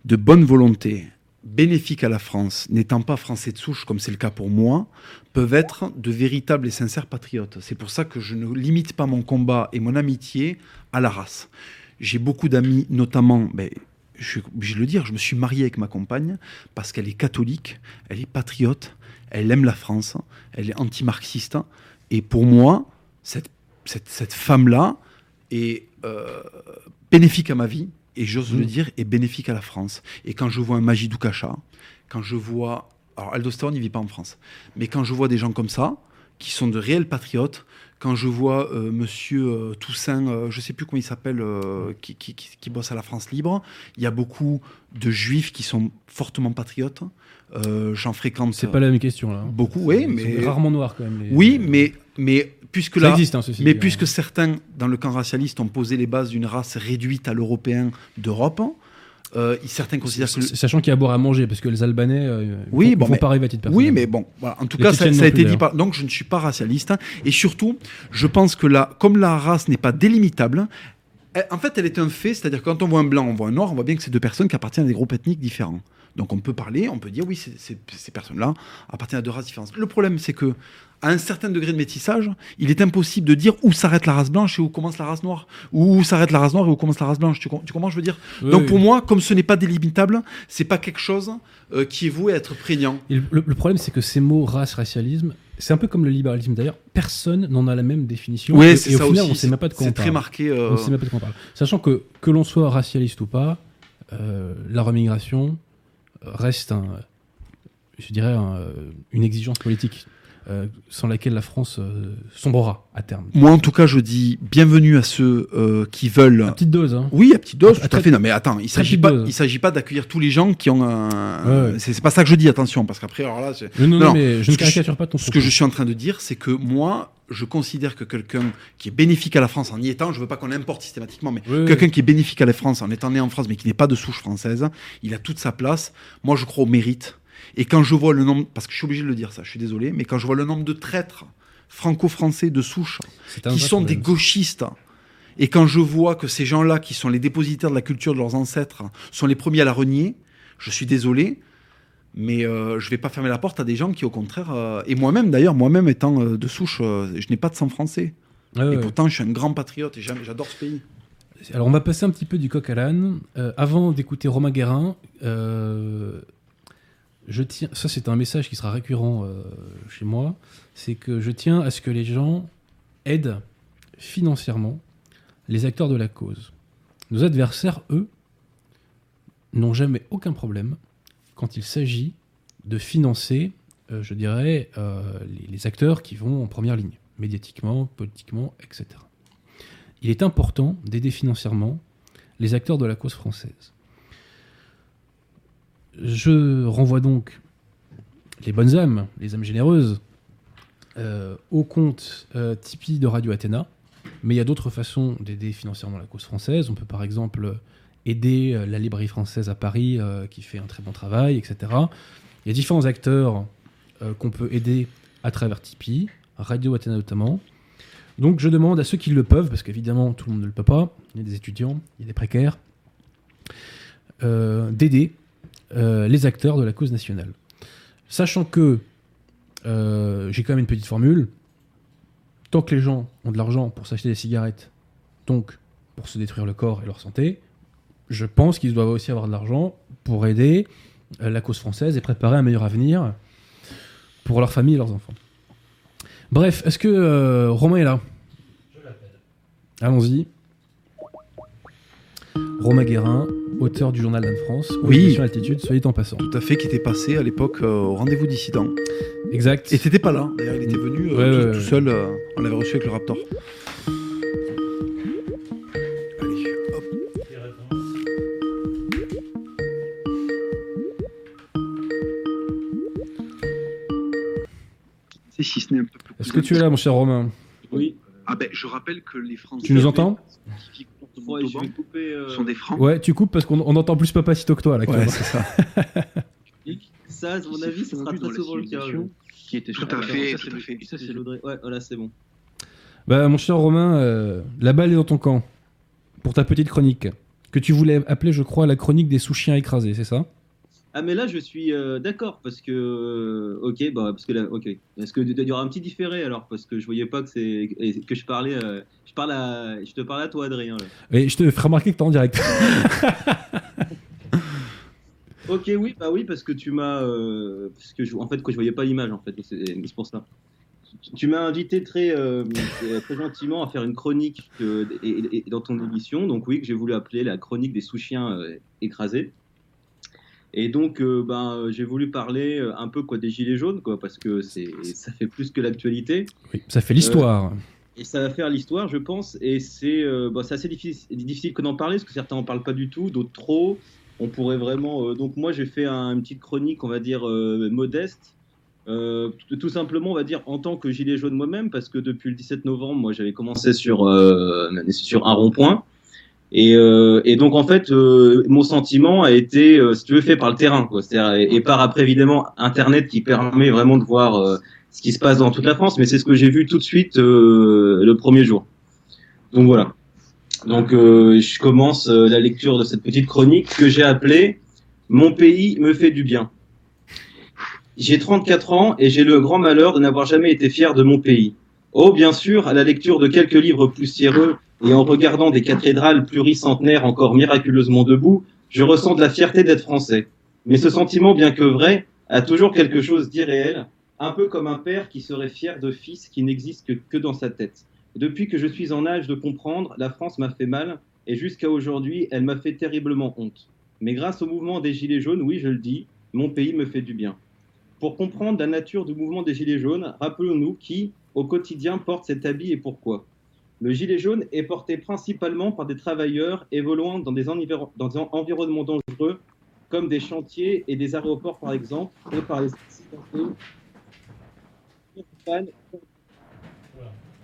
[SPEAKER 2] de bonne volonté, bénéfiques à la France, n'étant pas français de souche, comme c'est le cas pour moi, peuvent être de véritables et sincères patriotes. C'est pour ça que je ne limite pas mon combat et mon amitié à la race. J'ai beaucoup d'amis, notamment, ben, je suis obligé de le dire, je me suis marié avec ma compagne parce qu'elle est catholique, elle est patriote, elle aime la France, elle est anti-marxiste. Et pour moi, cette cette, femme-là est euh, bénéfique à ma vie, et j'ose
[SPEAKER 1] Mm.
[SPEAKER 2] le dire, est bénéfique à la France. Et quand je vois un Magidou Kacha, quand je vois... Alors Aldosteron, il vit pas en France. Mais quand je vois des gens comme ça, qui sont de réels patriotes, quand je vois euh, monsieur euh, Toussaint, euh, je sais plus comment il s'appelle, euh, qui, qui, qui- qui bosse à la France Libre, il y a beaucoup de juifs qui sont fortement patriotes. J'en fréquente
[SPEAKER 1] C'est pas la même question là.
[SPEAKER 2] beaucoup, oui, mais...
[SPEAKER 1] rarement noirs quand même. les-
[SPEAKER 2] Oui, mais, mais puisque
[SPEAKER 1] ça
[SPEAKER 2] là...
[SPEAKER 1] existe, hein, ceci
[SPEAKER 2] Mais puisque
[SPEAKER 1] hein.
[SPEAKER 2] certains, dans le camp racialiste, ont posé les bases d'une race réduite à l'européen d'Europe, euh, certains considèrent que...
[SPEAKER 1] Sachant qu'il y a à boire à manger, parce que les Albanais, euh,
[SPEAKER 2] Oui, bon,
[SPEAKER 1] font
[SPEAKER 2] mais-
[SPEAKER 1] pas arriver à titre
[SPEAKER 2] Oui, mais bon, voilà. en tout
[SPEAKER 1] Les
[SPEAKER 2] cas, ça, ça a été dit par... Donc, je ne suis pas racialiste. hein. Et surtout, je pense que là, comme la race n'est pas délimitable, elle- en fait, elle est un fait. C'est-à-dire que quand on voit un blanc, on voit un noir, on voit bien que c'est deux personnes qui appartiennent à des groupes ethniques différents. Donc, on peut parler, on peut dire, oui, ces personnes-là appartiennent à deux races différentes. Le problème, c'est que à un certain degré de métissage, il est impossible de dire où s'arrête la race blanche et où commence la race noire. Ou où s'arrête la race noire et où commence la race blanche. Tu, com- tu comprends, je veux dire?
[SPEAKER 1] Oui,
[SPEAKER 2] Donc,
[SPEAKER 1] oui.
[SPEAKER 2] pour moi, comme ce n'est pas délimitable, c'est pas quelque chose euh, qui est voué à être prégnant.
[SPEAKER 1] Et le, problème, c'est que ces mots race, racialisme, c'est un peu comme le libéralisme d'ailleurs. Personne n'en a la même définition.
[SPEAKER 2] Ouais,
[SPEAKER 1] et,
[SPEAKER 2] c'est
[SPEAKER 1] et au final,
[SPEAKER 2] aussi.
[SPEAKER 1] on sait même pas de quoi on
[SPEAKER 2] C'est très
[SPEAKER 1] parle.
[SPEAKER 2] marqué. euh,
[SPEAKER 1] On sait même pas de quoi on parle. Sachant que que l'on soit racialiste ou pas, euh, la remigration reste un, je dirais, un, une exigence politique euh, sans laquelle la France euh, sombrera à terme.
[SPEAKER 2] Moi, en tout cas, je dis bienvenue à ceux euh, qui veulent.
[SPEAKER 1] À petite dose, hein.
[SPEAKER 2] Oui, à petite dose,
[SPEAKER 1] À
[SPEAKER 2] tout à fait. Non, mais attends, il s'agit
[SPEAKER 1] petite
[SPEAKER 2] pas,
[SPEAKER 1] dose.
[SPEAKER 2] il s'agit pas d'accueillir tous les gens qui ont un.
[SPEAKER 1] Ouais.
[SPEAKER 2] C'est pas ça que je dis, attention, parce qu'après, alors là,
[SPEAKER 1] Non, non,
[SPEAKER 2] Non,
[SPEAKER 1] mais je ne
[SPEAKER 2] je-
[SPEAKER 1] caricature pas ton
[SPEAKER 2] ce que je suis en train de dire, c'est que moi, je considère que quelqu'un qui est bénéfique à la France en y étant, je veux pas qu'on importe systématiquement, mais
[SPEAKER 1] oui.
[SPEAKER 2] quelqu'un qui est bénéfique à la France en étant né en France, mais qui n'est pas de souche française, il a toute sa place. Moi, je crois au mérite. Et quand je vois le nombre, parce que je suis obligé de le dire ça, je suis désolé, mais quand je vois le nombre de traîtres franco-français de souche qui sont des gauchistes. Et quand je vois que ces gens-là, qui sont les dépositaires de la culture de leurs ancêtres, sont les premiers à la renier, je suis désolé, mais euh, je vais pas fermer la porte à des gens qui, au contraire, euh, et moi-même d'ailleurs, moi-même étant euh, de souche, je n'ai pas de sang français.
[SPEAKER 1] Ouais.
[SPEAKER 2] Et pourtant, je suis un grand patriote et j'adore ce pays.
[SPEAKER 1] Alors, on va passer un petit peu du coq à l'âne. Avant d'écouter Romain Guérin, je tiens. Ça, c'est un message qui sera récurrent euh, chez moi. C'est que je tiens à ce que les gens aident financièrement les acteurs de la cause. Nos adversaires, eux, n'ont jamais aucun problème quand il s'agit de financer, euh, je dirais, euh, les, les acteurs qui vont en première ligne, médiatiquement, politiquement, etc il est important d'aider financièrement les acteurs de la cause française. Je renvoie donc les bonnes âmes, les âmes généreuses, euh, au compte euh, Tipeee de Radio Athéna. Mais il y a d'autres façons d'aider financièrement la cause française. On peut par exemple aider euh, la librairie française à Paris, qui fait un très bon travail, etc. Il y a différents acteurs qu'on peut aider à travers Tipeee, Radio Athéna notamment. Donc je demande à ceux qui le peuvent, parce qu'évidemment tout le monde ne le peut pas, il y a des étudiants, il y a des précaires, d'aider les acteurs de la cause nationale. Sachant que euh, j'ai quand même une petite formule. Tant que les gens ont de l'argent pour s'acheter des cigarettes, donc pour se détruire le corps et leur santé, je pense qu'ils doivent aussi avoir de l'argent pour aider euh, la cause française et préparer un meilleur avenir pour leur famille et leurs enfants. Bref, est-ce que euh, Romain est là?
[SPEAKER 5] Je l'appelle.
[SPEAKER 1] Allons-y. Romain Guérin, auteur du journal d'Anne-France, aux
[SPEAKER 2] Oui.
[SPEAKER 1] éditions Altitude, soyez en passant.
[SPEAKER 2] Tout à fait, qui était passé à l'époque euh, au rendez-vous dissident.
[SPEAKER 1] Exact.
[SPEAKER 2] Et t'étais pas là, d'ailleurs, il était venu euh,
[SPEAKER 1] Ouais,
[SPEAKER 2] tout,
[SPEAKER 1] ouais,
[SPEAKER 2] tout
[SPEAKER 1] ouais.
[SPEAKER 2] seul. euh, on l'avait reçu avec le Raptor. Allez, hop.
[SPEAKER 5] Qui répond
[SPEAKER 2] C'est si ce n'est un peu plus.
[SPEAKER 1] Est-ce que tu es là, mon cher Romain?
[SPEAKER 6] Oui,
[SPEAKER 2] Ah ben, je rappelle que les Français.
[SPEAKER 1] Tu nous entends?
[SPEAKER 6] Ouais, je
[SPEAKER 2] Montauban
[SPEAKER 6] vais couper. euh,
[SPEAKER 2] sont des Francs.
[SPEAKER 1] Ouais, tu coupes parce qu'on on entend plus Papacito que toi là.
[SPEAKER 2] Ouais, c'est ça.
[SPEAKER 6] Ça, à mon avis, ce sera très souvent le cas. ouais.
[SPEAKER 2] Qui était
[SPEAKER 6] Tout
[SPEAKER 2] tout à fait,
[SPEAKER 6] Ça,
[SPEAKER 2] tout à
[SPEAKER 6] c'est
[SPEAKER 2] fait.
[SPEAKER 6] Ça, c'est l'Audrey. Ouais, voilà, c'est bon.
[SPEAKER 1] Bah, mon cher Romain, euh, la balle est dans ton camp pour ta petite chronique que tu voulais appeler, je crois, la chronique des sous-chiens écrasés, c'est ça?
[SPEAKER 6] Ah, mais là, je suis euh, d'accord parce que. euh, ok, bah, parce que là, ok. Parce que il y aura un petit différé alors, parce que je voyais pas que c'est que je parlais. euh, je parle à, je te parle à toi, Adrien. là.
[SPEAKER 1] Et je te ferai remarquer que t'es en direct.
[SPEAKER 6] Ok, oui, bah oui, parce que tu m'as, parce que je, en fait, que je voyais pas l'image, en fait, c'est pour ça. Tu- Tu m'as invité très, très gentiment à faire une chronique et, dans ton émission, donc oui, que j'ai voulu appeler la chronique des sous-chiens écrasés. Et donc, euh, ben, euh, j'ai voulu parler euh, un peu quoi des gilets jaunes, quoi, parce que c'est, ça fait plus que l'actualité.
[SPEAKER 1] Oui, ça fait l'histoire.
[SPEAKER 6] Et ça va faire l'histoire, je pense. Et c'est euh, bon, c'est assez difficile, difficile que d'en parler, parce que certains n'en parlent pas du tout, d'autres trop. On pourrait vraiment. euh, donc, moi, j'ai fait un- une petite chronique, on va dire, euh, modeste. Euh, tout, tout simplement, on va dire, en tant que gilet jaune moi-même, parce que depuis le 17 novembre, moi, j'avais commencé sur, euh, sur un rond-point. Et, euh, et donc, en fait, euh, mon sentiment a été, euh, si tu veux, fait par le terrain. Quoi. Et, et par, après, évidemment, Internet qui permet vraiment de voir. euh, ce qui se passe dans toute la France, mais c'est ce que j'ai vu tout de suite euh, le premier jour. Donc voilà. Donc euh, je commence la lecture de cette petite chronique que j'ai appelée Mon pays me fait du bien. J'ai 34 ans et j'ai le grand malheur de n'avoir jamais été fier de mon pays. Oh, bien sûr, à la lecture de quelques livres poussiéreux et en regardant des cathédrales pluricentenaires encore miraculeusement debout, je ressens de la fierté d'être français. Mais ce sentiment, bien que vrai, a toujours quelque chose d'irréel, un peu comme un père qui serait fier de fils qui n'existe que, que dans sa tête. Depuis que je suis en âge de comprendre, la France m'a fait mal, et jusqu'à aujourd'hui, elle m'a fait terriblement honte. Mais grâce au mouvement des Gilets jaunes, oui, je le dis, mon pays me fait du bien. Pour comprendre la nature du mouvement des Gilets jaunes, rappelons-nous qui, au quotidien, porte cet habit et pourquoi. Le gilet jaune est porté principalement par des travailleurs évoluant dans des, environ- dans des environnements dangereux, comme des chantiers et des aéroports par exemple, et par les accidentés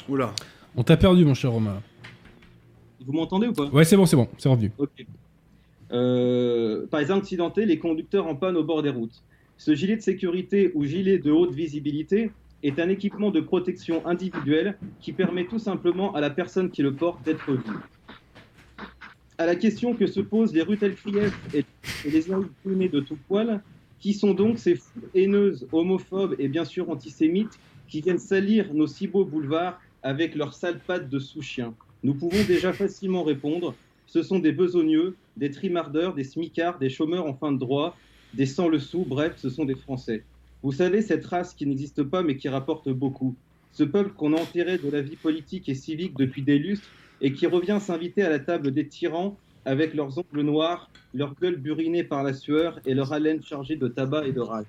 [SPEAKER 2] Oula.
[SPEAKER 1] On t'a perdu, mon cher Romain.
[SPEAKER 6] Vous m'entendez ou pas?
[SPEAKER 1] Ouais, c'est bon, c'est bon, c'est revenu.
[SPEAKER 6] Euh, par exemple, accidentés, les conducteurs en panne au bord des routes. Ce gilet de sécurité ou gilet de haute visibilité est un équipement de protection individuelle qui permet tout simplement à la personne qui le porte d'être vue. À la question que se posent les rues Krief et les plumées de tout poil, qui sont donc ces foules haineuses, homophobes et bien sûr antisémites qui viennent salir nos si beaux boulevards avec leurs sales pattes de sous-chiens? Nous pouvons déjà facilement répondre ce sont des besogneux, des trimardeurs, des smicards, des chômeurs en fin de droit, des sans le sou, bref, ce sont des Français. Vous savez, cette race qui n'existe pas mais qui rapporte beaucoup. Ce peuple qu'on a enterré de la vie politique et civique depuis des lustres et qui revient s'inviter à la table des tyrans avec leurs ongles noirs, leur gueule burinée par la sueur et leur haleine chargée de tabac et de rage.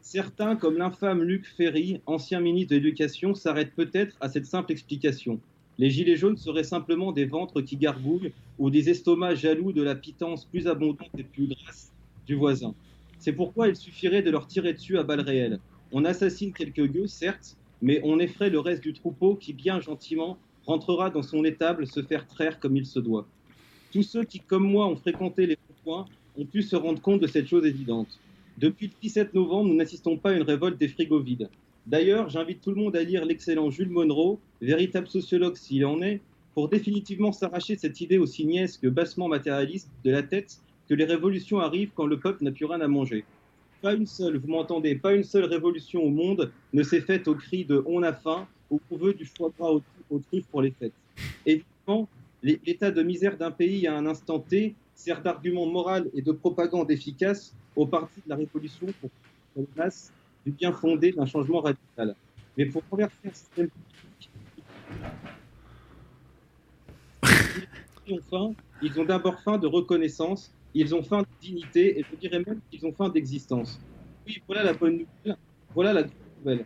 [SPEAKER 6] Certains, comme l'infâme Luc Ferry, ancien ministre de l'Éducation, s'arrêtent peut-être à cette simple explication. Les gilets jaunes seraient simplement des ventres qui gargouillent ou des estomacs jaloux de la pitance plus abondante et plus grasse du voisin. C'est pourquoi il suffirait de leur tirer dessus à balles réelles. On assassine quelques gueux, certes, mais on effraie le reste du troupeau qui, bien gentiment, rentrera dans son étable se faire traire comme il se doit. Tous ceux qui, comme moi, ont fréquenté les points ont pu se rendre compte de cette chose évidente. Depuis le 17 novembre, nous n'assistons pas à une révolte des frigos vides. D'ailleurs, j'invite tout le monde à lire l'excellent Jules Monroe, véritable sociologue s'il en est, pour définitivement s'arracher cette idée aussi niaise que bassement matérialiste de la tête que les révolutions arrivent quand le peuple n'a plus rien à manger. Pas une seule, vous m'entendez, pas une seule révolution au monde ne s'est faite au cri de on a faim ou on veut du foie gras aux, aux truffes pour les fêtes. Évidemment, l'é- l'état de misère d'un pays à un instant T sert d'argument moral et de propagande efficace au parti de la révolution pour les masses du bien fondé d'un changement radical. Mais pour renverser un système politique, ils ont d'abord faim de reconnaissance, ils ont faim de dignité, et je dirais même qu'ils ont faim d'existence. Oui, voilà la bonne nouvelle, voilà la nouvelle.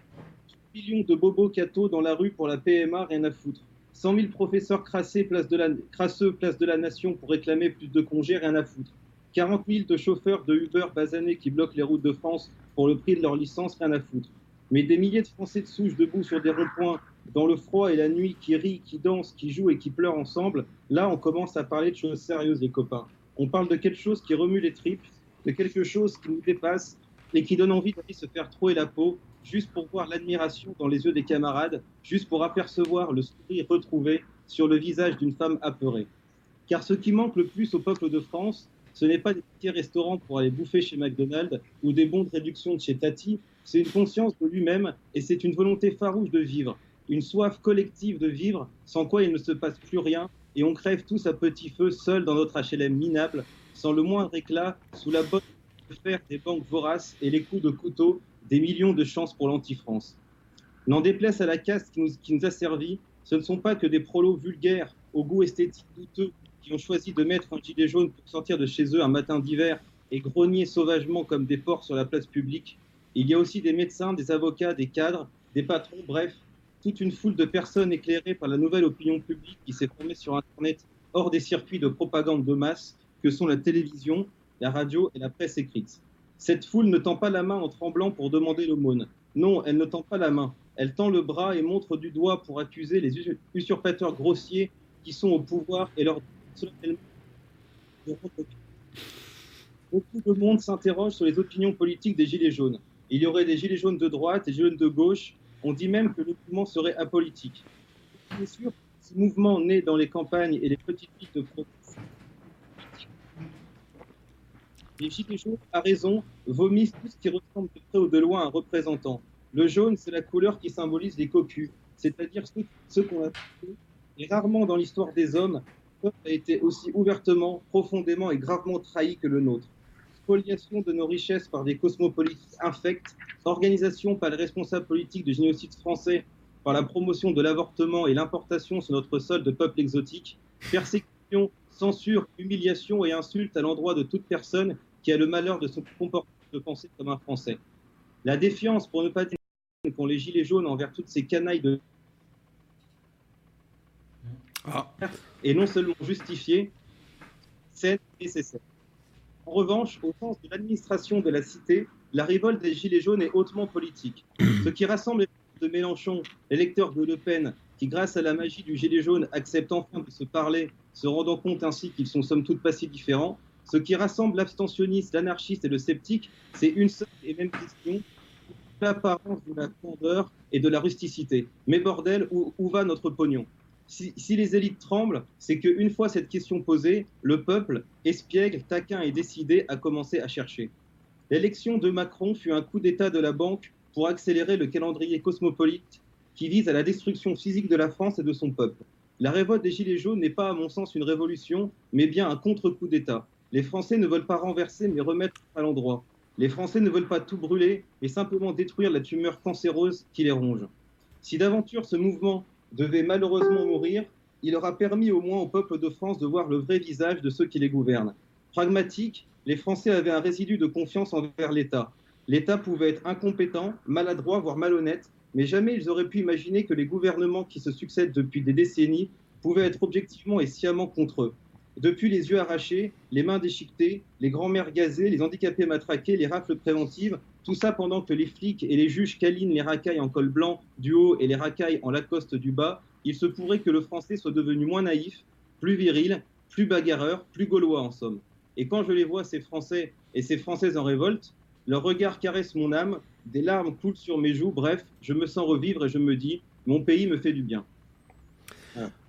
[SPEAKER 6] Millions de bobos cathos dans la rue pour la PMA, rien à foutre. 100 000 professeurs place de la, crasseux place de la nation pour réclamer plus de congés, rien à foutre. 40 000 de chauffeurs de Uber basanés qui bloquent les routes de France pour le prix de leur licence, rien à foutre. Mais des milliers de Français de souche debout sur des ronds-points, dans le froid et la nuit, qui rient, qui dansent, qui jouent et qui pleurent ensemble, là on commence à parler de choses sérieuses, les copains. On parle de quelque chose qui remue les tripes, de quelque chose qui nous dépasse et qui donne envie d'aller se faire trouer la peau, juste pour voir l'admiration dans les yeux des camarades, juste pour apercevoir le sourire retrouvé sur le visage d'une femme apeurée. Car ce qui manque le plus au peuple de France, ce n'est pas des petits restaurants pour aller bouffer chez McDonald's ou des bons de réduction de chez Tati, c'est une conscience de lui-même et c'est une volonté farouche de vivre, une soif collective de vivre, sans quoi il ne se passe plus rien et on crève tous à petit feu seul dans notre HLM minable, sans le moindre éclat, sous la botte de fer des banques voraces et les coups de couteau des millions de chances pour l'anti-France. N'en déplaise à la caste qui nous, qui nous a servi, ce ne sont pas que des prolos vulgaires au goût esthétique douteux qui ont choisi de mettre un gilet jaune pour sortir de chez eux un matin d'hiver et grogner sauvagement comme des porcs sur la place publique. Il y a aussi des médecins, des avocats, des cadres, des patrons, bref, toute une foule de personnes éclairées par la nouvelle opinion publique qui s'est formée sur Internet hors des circuits de propagande de masse que sont la télévision, la radio et la presse écrite. Cette foule ne tend pas la main en tremblant pour demander l'aumône. Non, elle ne tend pas la main. Elle tend le bras et montre du doigt pour accuser les us- usurpateurs grossiers qui sont au pouvoir et leur Beaucoup de monde s'interroge sur les opinions politiques des Gilets jaunes. Il y aurait des Gilets jaunes de droite et des Gilets jaunes de gauche. On dit même que le mouvement serait apolitique. Bien sûr, ce mouvement né dans les campagnes et les petites villes de province. Les Gilets jaunes, à raison, vomissent tout ce qui ressemble de près ou de loin à un représentant. Le jaune, c'est la couleur qui symbolise les cocus, c'est-à-dire ceux, qu'on a tués. Et rarement dans l'histoire des hommes, le a été aussi ouvertement, profondément et gravement trahi que le nôtre. Spoliation de nos richesses par des cosmopolites infects, organisation par les responsables politiques du génocide français par la promotion de l'avortement et l'importation sur notre sol de peuples exotiques, persécution, censure, humiliation et insultes à l'endroit de toute personne qui a le malheur de se comporter, de penser comme un Français. La défiance, pour ne pas dire qu'ont les gilets jaunes envers toutes ces canailles de
[SPEAKER 2] Ah,
[SPEAKER 6] est non seulement justifiée, c'est nécessaire. En revanche, au sens de l'administration de la cité, la révolte des Gilets jaunes est hautement politique. Ce qui rassemble de Mélenchon, les lecteurs de Le Pen, qui grâce à la magie du Gilet jaune acceptent enfin de se parler, se rendant compte ainsi qu'ils sont somme toute pas si différents, ce qui rassemble l'abstentionniste, l'anarchiste et le sceptique, c'est une seule et même question, l'apparence de la candeur et de la rusticité. Mais bordel, où, où va notre pognon? Si, les élites tremblent, c'est qu'une fois cette question posée, le peuple, espiègle, taquin et décidé, a commencé à chercher. L'élection de Macron fut un coup d'État de la banque pour accélérer le calendrier cosmopolite qui vise à la destruction physique de la France et de son peuple. La révolte des Gilets jaunes n'est pas, à mon sens, une révolution, mais bien un contre-coup d'État. Les Français ne veulent pas renverser, mais remettre à l'endroit. Les Français ne veulent pas tout brûler, mais simplement détruire la tumeur cancéreuse qui les ronge. Si d'aventure ce mouvement devait malheureusement mourir, il aura permis au moins au peuple de France de voir le vrai visage de ceux qui les gouvernent. Pragmatique, les Français avaient un résidu de confiance envers l'État. L'État pouvait être incompétent, maladroit, voire malhonnête, mais jamais ils auraient pu imaginer que les gouvernements qui se succèdent depuis des décennies pouvaient être objectivement et sciemment contre eux. Depuis les yeux arrachés, les mains déchiquetées, les grands-mères gazées, les handicapés matraqués, les rafles préventives, tout ça pendant que les flics et les juges câlinent les racailles en col blanc du haut et les racailles en lacoste du bas, il se pourrait que le français soit devenu moins naïf, plus viril, plus bagarreur, plus gaulois en somme. Et quand je les vois, ces Français et ces Françaises en révolte, leur regard caresse mon âme, des larmes coulent sur mes joues, bref, je me sens revivre et je me dis, mon pays me fait du bien.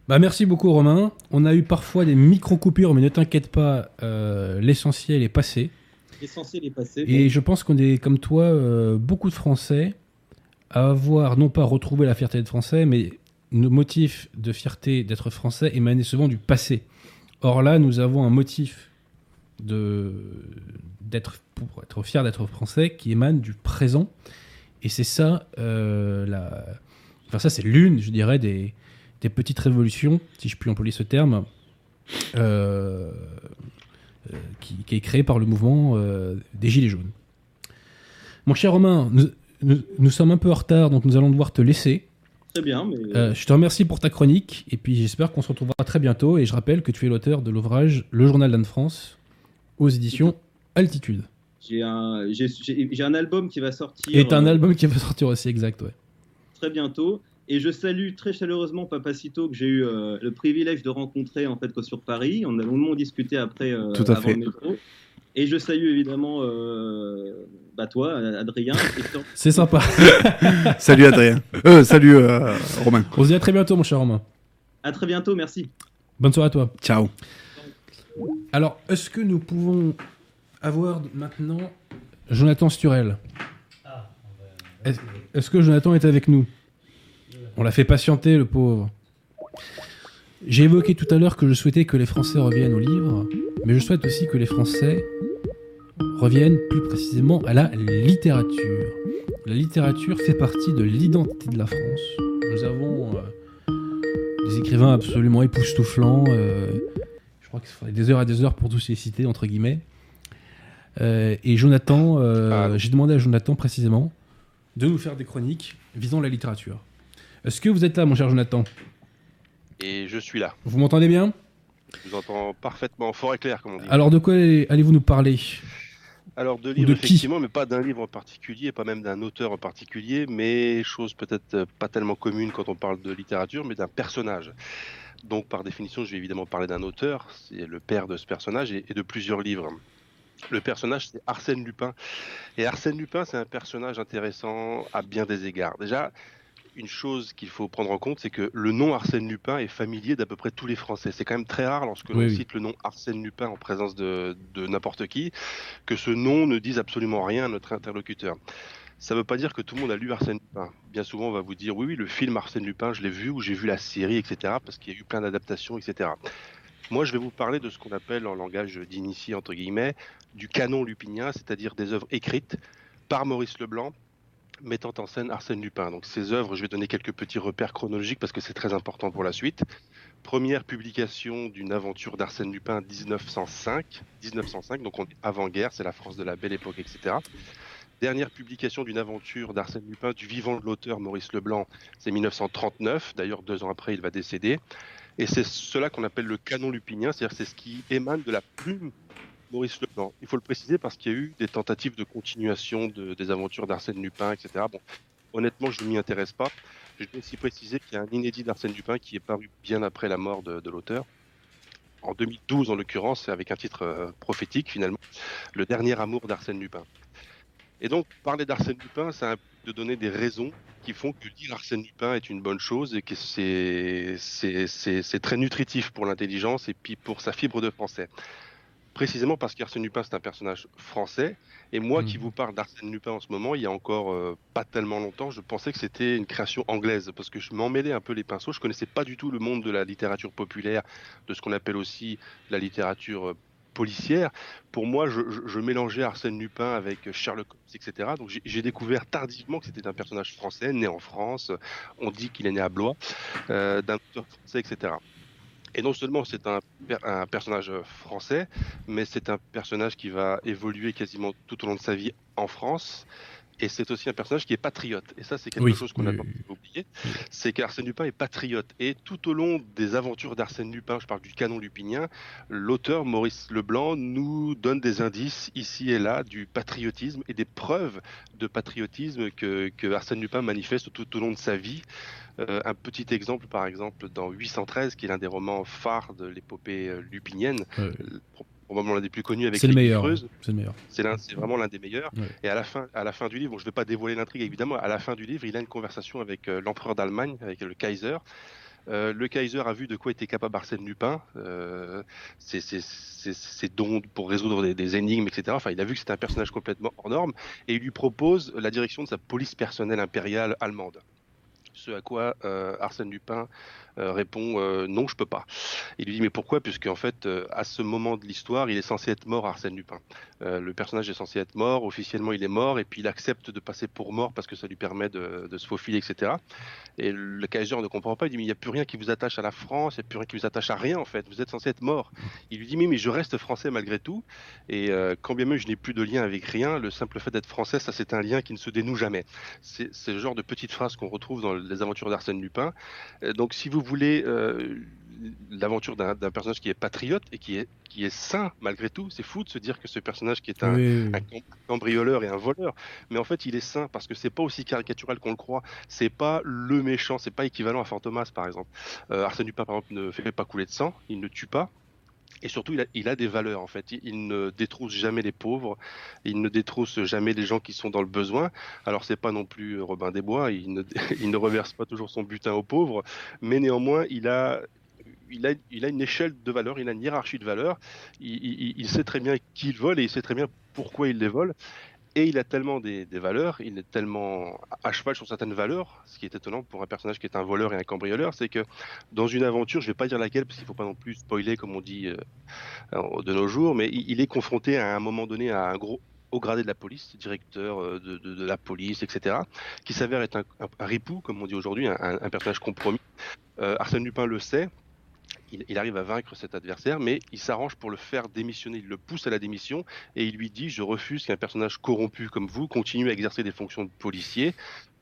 [SPEAKER 1] Bah, merci beaucoup Romain. On a eu parfois des micro-coupures, mais ne t'inquiète pas, euh, l'essentiel est passé. Et je pense qu'on est, comme toi, euh, beaucoup de Français à avoir non pas retrouvé la fierté d'être français, mais nos motifs de fierté d'être français émanaient souvent du passé. Or là, nous avons un motif de d'être pour être fier d'être français qui émane du présent. Et c'est ça, euh, la... enfin ça c'est l'une, je dirais, des, des petites révolutions, si je puis employer ce terme, euh, qui, qui est créée par le mouvement euh, des Gilets jaunes. Mon cher Romain, nous, nous- nous sommes un peu en retard, donc nous allons devoir te laisser.
[SPEAKER 6] Très bien, mais
[SPEAKER 1] Euh, je te remercie pour ta chronique, et puis j'espère qu'on se retrouvera très bientôt. Et je rappelle que tu es l'auteur de l'ouvrage Le Journal d'Anne-France aux éditions Altitude.
[SPEAKER 6] j'ai un, j'ai, j'ai- j'ai un album qui va sortir
[SPEAKER 1] Et un
[SPEAKER 6] euh,
[SPEAKER 1] album qui va sortir aussi, exact, ouais.
[SPEAKER 6] très bientôt. Et je salue très chaleureusement Papacito que j'ai eu euh, le privilège de rencontrer en fait sur Paris. On a longuement discuté après euh,
[SPEAKER 2] Tout à
[SPEAKER 6] avant
[SPEAKER 2] fait.
[SPEAKER 6] le métro. Et je salue évidemment euh, bah toi, Adrien.
[SPEAKER 1] C'est sympa.
[SPEAKER 2] Salut Adrien. Euh, salut euh, Romain.
[SPEAKER 1] On se dit à très bientôt, mon cher Romain.
[SPEAKER 6] À très bientôt, merci.
[SPEAKER 1] Bonne soirée à toi.
[SPEAKER 2] Ciao.
[SPEAKER 1] Alors, est-ce que nous pouvons avoir maintenant Jonathan Sturel?
[SPEAKER 5] Ah,
[SPEAKER 1] est-ce que Jonathan est avec nous? On l'a fait patienter, le pauvre. J'ai évoqué tout à l'heure que je souhaitais que les Français reviennent au livre, mais je souhaite aussi que les Français reviennent plus précisément à la littérature. La littérature fait partie de l'identité de la France. Nous avons euh, des écrivains absolument époustouflants. euh, je crois qu'il faudrait des heures et des heures pour tous les citer, entre guillemets. Euh, et Jonathan,
[SPEAKER 7] Ah.
[SPEAKER 1] j'ai demandé à Jonathan précisément de nous faire des chroniques visant la littérature. Est-ce que vous êtes là, mon cher Jonathan
[SPEAKER 7] Et je suis là.
[SPEAKER 1] Vous m'entendez bien
[SPEAKER 7] Je vous entends parfaitement fort et clair, comme on dit.
[SPEAKER 1] Alors, de quoi allez-vous nous parler
[SPEAKER 7] Alors, de livres, effectivement, mais pas d'un livre en particulier, pas même d'un auteur en particulier, mais chose peut-être euh, pas tellement commune quand on parle de littérature, mais d'un personnage. Donc, par définition, je vais évidemment parler d'un auteur, c'est le père de ce personnage, et, et de plusieurs livres. Le personnage, c'est Arsène Lupin. Et Arsène Lupin, c'est un personnage intéressant à bien des égards. Déjà, une chose qu'il faut prendre en compte, c'est que le nom Arsène Lupin est familier d'à peu près tous les Français. C'est quand même très rare lorsque l'on
[SPEAKER 1] oui.
[SPEAKER 7] cite le nom Arsène Lupin en présence de, de n'importe qui, que ce nom ne dise absolument rien à notre interlocuteur. Ça ne veut pas dire que tout le monde a lu Arsène Lupin. Bien souvent, on va vous dire oui, oui, le film Arsène Lupin, je l'ai vu ou j'ai vu la série, etc. Parce qu'il y a eu plein d'adaptations, etc. Moi, je vais vous parler de ce qu'on appelle en langage d'initié, entre guillemets, du canon lupinien, c'est-à-dire des œuvres écrites par Maurice Leblanc, mettant en scène Arsène Lupin. Donc ces œuvres, je vais donner quelques petits repères chronologiques parce que c'est très important pour la suite. Première publication d'une aventure d'Arsène Lupin 1905, 1905, donc avant-guerre, c'est la France de la belle époque, etc. Dernière publication d'une aventure d'Arsène Lupin du vivant de l'auteur Maurice Leblanc, c'est 1939. D'ailleurs, deux ans après, il va décéder. Et c'est cela qu'on appelle le canon lupinien, c'est-à-dire c'est ce qui émane de la plume Maurice Leblanc. Il faut le préciser parce qu'il y a eu des tentatives de continuation de- des aventures d'Arsène Lupin, etc. Bon, honnêtement, je ne m'y intéresse pas. Je dois aussi préciser qu'il y a un inédit d'Arsène Lupin qui est paru bien après la mort de, l'auteur. En 2012, en l'occurrence, avec un titre euh, prophétique finalement, Le dernier amour d'Arsène Lupin. Et donc, parler d'Arsène Lupin, ça implique de donner des raisons qui font que lire Arsène Lupin est une bonne chose et que c'est très nutritif pour l'intelligence et puis pour sa fibre de français. Précisément parce qu'Arsène Lupin, c'est un personnage français. Et moi qui vous parle d'Arsène Lupin en ce moment, il y a encore euh, pas tellement longtemps, je pensais que c'était une création anglaise parce que je m'en mêlais un peu les pinceaux. Je connaissais pas du tout le monde de la littérature populaire, de ce qu'on appelle aussi la littérature euh, policière. Pour moi, je, je- je mélangeais Arsène Lupin avec Sherlock Holmes, etc. Donc j'ai- j'ai découvert tardivement que c'était un personnage français, né en France. On dit qu'il est né à Blois, euh, d'un auteur français, etc. Et non seulement c'est un, per- un personnage euh, français, mais c'est un personnage qui va évoluer quasiment tout au long de sa vie en France. Et c'est aussi un personnage qui est patriote. Et ça, c'est quelque
[SPEAKER 1] Oui,
[SPEAKER 7] chose qu'on a
[SPEAKER 1] oui,
[SPEAKER 7] oublier. C'est qu'Arsène Lupin est patriote. Et tout au long des aventures d'Arsène Lupin, je parle du canon lupinien, l'auteur Maurice Leblanc nous donne des indices ici et là du patriotisme et des preuves de patriotisme que, que Arsène Lupin manifeste tout au long de sa vie. Euh, un petit exemple, par exemple, dans 813, qui est l'un des romans phares de l'épopée euh, lupinienne, euh, probablement l'un des plus connus avec
[SPEAKER 1] C'est le
[SPEAKER 7] les
[SPEAKER 1] meilleur.
[SPEAKER 7] Creuse.
[SPEAKER 1] C'est le meilleur.
[SPEAKER 7] C'est l'un- c'est vraiment l'un des meilleurs.
[SPEAKER 1] Ouais.
[SPEAKER 7] Et à la fin, à la fin du livre, bon, je ne vais pas dévoiler l'intrigue évidemment. À la fin du livre, il a une conversation avec euh, l'empereur d'Allemagne, avec le Kaiser, Euh, le Kaiser a vu de quoi était capable Arsène Lupin, euh, ses, ses- ses- ses dons pour résoudre des, des énigmes, etc. Enfin, il a vu que c'était un personnage complètement hors norme et il lui propose la direction de sa police personnelle impériale allemande. Ce à quoi euh, Arsène Lupin euh, répond euh, non, je peux pas. Il lui dit mais pourquoi? Puisque en fait, euh, à ce moment de l'histoire, il est censé être mort, Arsène Lupin. Euh, le personnage est censé être mort, officiellement il est mort, et puis il accepte de passer pour mort parce que ça lui permet de, de se faufiler, etc. Et le Kaiser ne comprend pas, il dit mais il n'y a plus rien qui vous attache à la France, il n'y a plus rien qui vous attache à rien en fait, vous êtes censé être mort. Il lui dit mais, mais je reste français malgré tout, et euh, quand bien même je n'ai plus de lien avec rien, le simple fait d'être français, ça c'est un lien qui ne se dénoue jamais. C'est le genre de petite phrase qu'on retrouve dans les aventures d'Arsène Lupin. Euh, donc si vous voulez euh, l'aventure d'un personnage qui est patriote et qui est, qui est sain malgré tout, c'est fou de se dire que ce personnage qui est un,
[SPEAKER 1] Oui,
[SPEAKER 7] cambrioleur et un voleur, mais en fait il est sain parce que c'est pas aussi caricatural qu'on le croit. C'est pas le méchant, c'est pas équivalent à Fantomas par exemple. Euh, Arsène Lupin par exemple ne fait pas couler de sang, il ne tue pas. Et surtout, il a, des valeurs en fait. Il, ne détrousse jamais les pauvres, il ne détrousse jamais les gens qui sont dans le besoin. Alors c'est pas non plus Robin des Bois, il ne, il ne reverse pas toujours son butin aux pauvres, mais néanmoins il a, il a, il a une échelle de valeurs, il a une hiérarchie de valeurs. Il- il sait très bien qui il vole et il sait très bien pourquoi il les vole. Et il a tellement des, valeurs, il est tellement à cheval sur certaines valeurs, ce qui est étonnant pour un personnage qui est un voleur et un cambrioleur, c'est que dans une aventure, je vais pas dire laquelle parce qu'il faut pas non plus spoiler comme on dit euh, de nos jours, mais il, est confronté à un moment donné à un gros haut gradé de la police, directeur euh, de, la police, etc., qui s'avère être un, ripou, comme on dit aujourd'hui, un personnage compromis. Euh, Arsène Lupin le sait, il, arrive à vaincre cet adversaire, mais il s'arrange pour le faire démissionner, il le pousse à la démission, et il lui dit, je refuse qu'un personnage corrompu comme vous continue à exercer des fonctions de policier,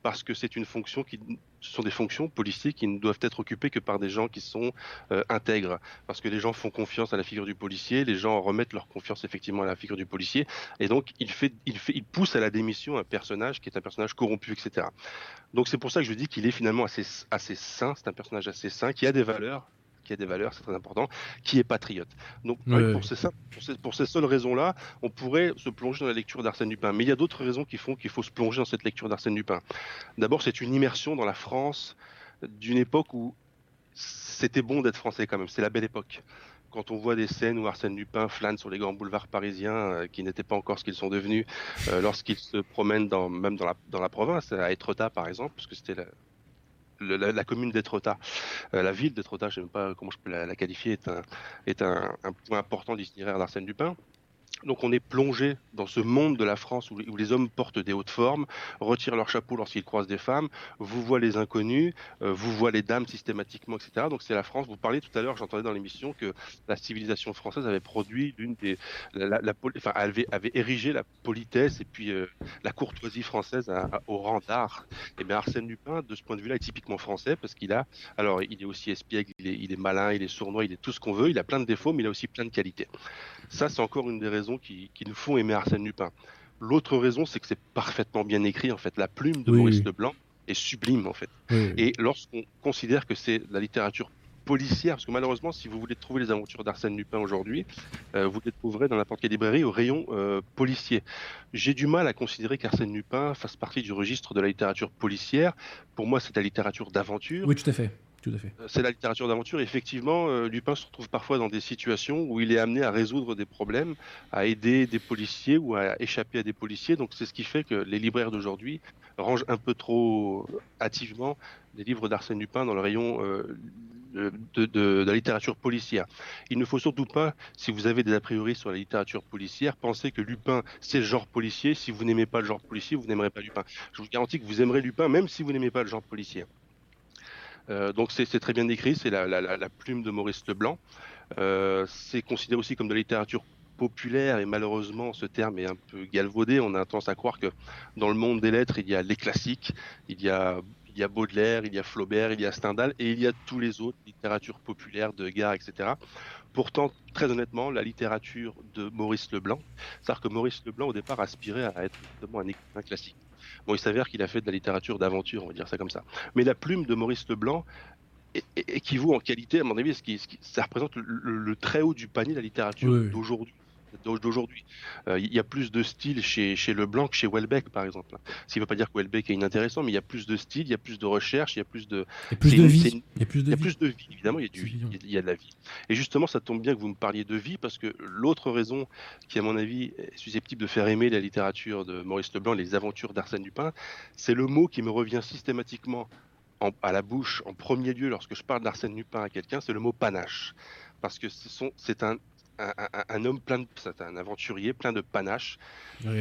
[SPEAKER 7] parce que c'est une fonction qui, ce sont des fonctions policiers qui ne doivent être occupées que par des gens qui sont euh, intègres, parce que les gens font confiance à la figure du policier, les gens remettent leur confiance effectivement à la figure du policier, et donc il fait, il pousse à la démission un personnage qui est un personnage corrompu, etc. Donc c'est pour ça que je dis qu'il est finalement assez, assez sain, c'est un personnage assez sain, qui a des valeurs, qui a des valeurs, c'est très important, qui est patriote. Donc
[SPEAKER 1] ouais.
[SPEAKER 7] pour, ces, sim- pour, ces, pour ces seules raisons-là, on pourrait se plonger dans la lecture d'Arsène Lupin. Mais il y a d'autres raisons qui font qu'il faut se plonger dans cette lecture d'Arsène Lupin. D'abord, c'est une immersion dans la France d'une époque où c'était bon d'être français quand même. C'est la belle époque. Quand on voit des scènes où Arsène Lupin flâne sur les grands boulevards parisiens, euh, qui n'étaient pas encore ce qu'ils sont devenus, euh, lorsqu'il se promène dans, même dans la, dans la province, à Étretat par exemple, parce que c'était la, la, commune d'Étretat, Euh, la ville d'Étretat, je ne sais même pas comment je peux la, qualifier, est un point important de l'itinéraire d'Arsène Lupin. Donc on est plongé dans ce monde de la France où, les- hommes portent des hautes formes, retirent leur chapeau lorsqu'ils croisent des femmes, vous voient les inconnus, euh, vous voient les dames systématiquement, etc. Donc c'est la France. Vous parliez tout à l'heure, j'entendais dans l'émission que la civilisation française avait produit l'une des, la, enfin, avait, avait érigé la politesse et puis euh, la courtoisie française au rang d'art. Et bien Arsène Lupin, de ce point de vue-là, est typiquement français parce qu'il a, alors il est aussi espiègle, il est, il est malin, il est sournois, il est tout ce qu'on veut, il a plein de défauts, mais il a aussi plein de qualités. Ça, c'est encore une des raisons qui, qui nous font aimer Arsène Lupin. L'autre raison, c'est que c'est parfaitement bien écrit. En fait, la plume de
[SPEAKER 1] Oui,
[SPEAKER 7] Maurice
[SPEAKER 1] oui.
[SPEAKER 7] Leblanc est sublime, en fait.
[SPEAKER 1] Oui.
[SPEAKER 7] Et lorsqu'on considère que c'est la littérature policière, parce que malheureusement, si vous voulez trouver les aventures d'Arsène Lupin aujourd'hui, euh, vous les trouverez dans n'importe quelle librairie au rayon euh, policier. J'ai du mal à considérer qu'Arsène Lupin fasse partie du registre de la littérature policière. Pour moi, c'est la littérature d'aventure.
[SPEAKER 1] Oui, tout à fait.
[SPEAKER 7] Euh, C'est la littérature d'aventure. Effectivement, euh, Lupin se retrouve parfois dans des situations où il est amené à résoudre des problèmes, à aider des policiers ou à échapper à des policiers. Donc c'est ce qui fait que les libraires d'aujourd'hui rangent un peu trop hâtivement les livres d'Arsène Lupin dans le rayon euh, de- de la littérature policière. Il ne faut surtout pas, si vous avez des a priori sur la littérature policière, penser que Lupin c'est le genre policier. Si vous n'aimez pas le genre policier, vous n'aimerez pas Lupin. Je vous garantis que vous aimerez Lupin même si vous n'aimez pas le genre policier. Euh, donc c'est très bien décrit, c'est la plume de Maurice Leblanc. Euh, c'est considéré aussi comme de la littérature populaire et malheureusement ce terme est un peu galvaudé. On a tendance à croire que dans le monde des lettres il y a les classiques, il y a, il y a Baudelaire, il y a Flaubert, il y a Stendhal et il y a tous les autres littératures populaires de Gare, etc. Pourtant, très honnêtement, la littérature de Maurice Leblanc, c'est-à-dire que Maurice Leblanc au départ aspirait à être justement un écrivain classique. Bon, il s'avère qu'il a fait de la littérature d'aventure, on va dire ça comme ça. Mais la plume de Maurice Leblanc équivaut en qualité, à mon avis, ce qui, ce qui- ça représente le, le- le très haut du panier de la littérature
[SPEAKER 1] oui.
[SPEAKER 7] d'aujourd'hui. D'aujourd'hui. Euh, Il y a plus de style chez, chez Leblanc que chez Welbeck, par exemple. Ce qui ne veut pas dire que Welbeck est inintéressant, mais il y a plus de style, il y a plus de recherche, il y a plus de,
[SPEAKER 1] Il y a plus de vie.
[SPEAKER 7] une-
[SPEAKER 1] Il y a plus
[SPEAKER 7] il
[SPEAKER 1] de
[SPEAKER 7] y a
[SPEAKER 1] vie.
[SPEAKER 7] plus de vie, évidemment, il y, a du-
[SPEAKER 1] C'est évident.
[SPEAKER 7] il y a de la vie. Et justement, ça tombe bien que vous me parliez de vie, parce que l'autre raison qui, à mon avis, est susceptible de faire aimer la littérature de Maurice Leblanc, les aventures d'Arsène Lupin, c'est le mot qui me revient systématiquement en- à la bouche en premier lieu lorsque je parle d'Arsène Lupin à quelqu'un, c'est le mot panache. Parce que ce c'est un, un, un- un homme plein de, un aventurier plein de panache.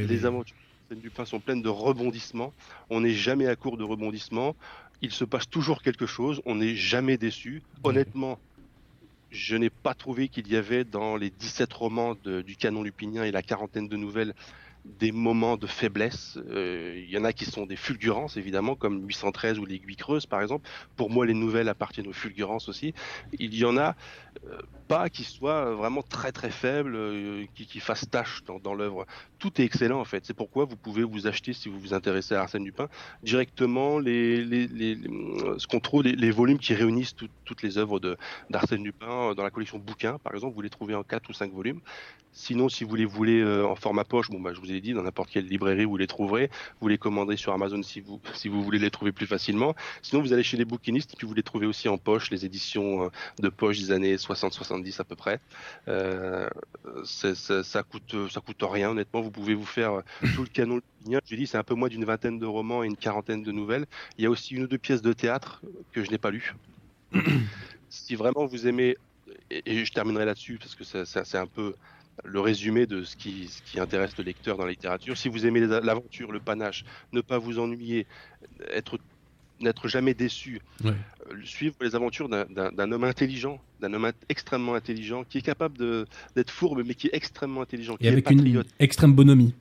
[SPEAKER 7] Les aventures d'Arsène Lupin sont pleines de rebondissements. On n'est jamais à court de rebondissements. Il se passe toujours quelque chose. On n'est jamais déçu. Honnêtement, je n'ai pas trouvé qu'il y avait dans les 17 romans de- du canon lupinien et la quarantaine de nouvelles des moments de faiblesse. Euh, Il y en a qui sont des fulgurances, évidemment, comme 813 ou l'Aiguille Creuse, par exemple. Pour moi, les nouvelles appartiennent aux fulgurances aussi. Il y en a euh, pas qui soient vraiment très très faibles, euh, qui, fassent tâche dans, l'œuvre. Tout est excellent, en fait. C'est pourquoi vous pouvez vous acheter, si vous vous intéressez à Arsène Lupin, directement les, ce qu'on trouve, les, volumes qui réunissent tout- toutes les œuvres d'Arsène Lupin euh, dans la collection bouquins, par exemple, vous les trouvez en 4 ou 5 volumes. Sinon, si vous les voulez euh, en format poche, bon, bah, je vous ai dit, dans n'importe quelle librairie, vous les trouverez. Vous les commanderez sur Amazon si vous, si vous voulez les trouver plus facilement. Sinon, vous allez chez les bouquinistes, puis vous les trouvez aussi en poche, les éditions euh, de poche des années 60-70 à peu près. Euh, c'est- c'est- ça coûte, ça coûte rien, honnêtement. Vous pouvez vous faire euh, tout le canon. Je dis, c'est un peu moins d'une vingtaine de romans et une quarantaine de nouvelles. Il y a aussi une ou deux pièces de théâtre que je n'ai pas lues. si vraiment vous aimez, et, je terminerai là-dessus parce que ça- ça- c'est un peu le résumé de ce qui, ce qui intéresse le lecteur dans la littérature. Si vous aimez l'aventure, le panache, ne pas vous ennuyer, être n'être jamais déçu,
[SPEAKER 1] Ouais.
[SPEAKER 7] euh, suivre les aventures d'un- homme intelligent, d'un homme extrêmement intelligent, qui est capable d'être fourbe, mais qui est extrêmement intelligent, qui
[SPEAKER 1] Et
[SPEAKER 7] est
[SPEAKER 1] avec une extrême bonhomie.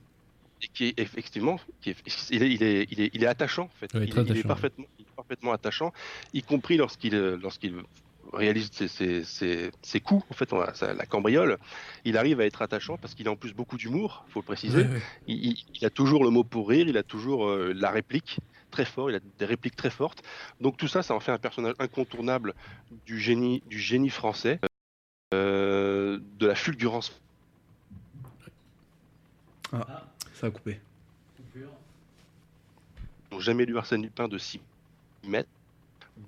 [SPEAKER 7] et qui est effectivement, qui est, il, est, il, est, il, est, il est attachant en fait.
[SPEAKER 1] Ouais,
[SPEAKER 7] il, est- il est
[SPEAKER 1] attachant,
[SPEAKER 7] parfaitement, parfaitement attachant, y compris lorsqu'il lorsqu'il réalise ses, ses, ses, ses coups, en fait, on a- ça- la cambriole, il arrive à être attachant parce qu'il a en plus beaucoup d'humour, faut le préciser. Il, il- il a toujours le mot pour rire, il a toujours euh, la réplique très fort, il a des répliques très fortes. Donc tout ça, ça en fait un personnage incontournable du génie, du génie français, euh, de la fulgurance.
[SPEAKER 2] Ça a coupé.
[SPEAKER 7] n'ont jamais lu Arsène Lupin de 6 mètres,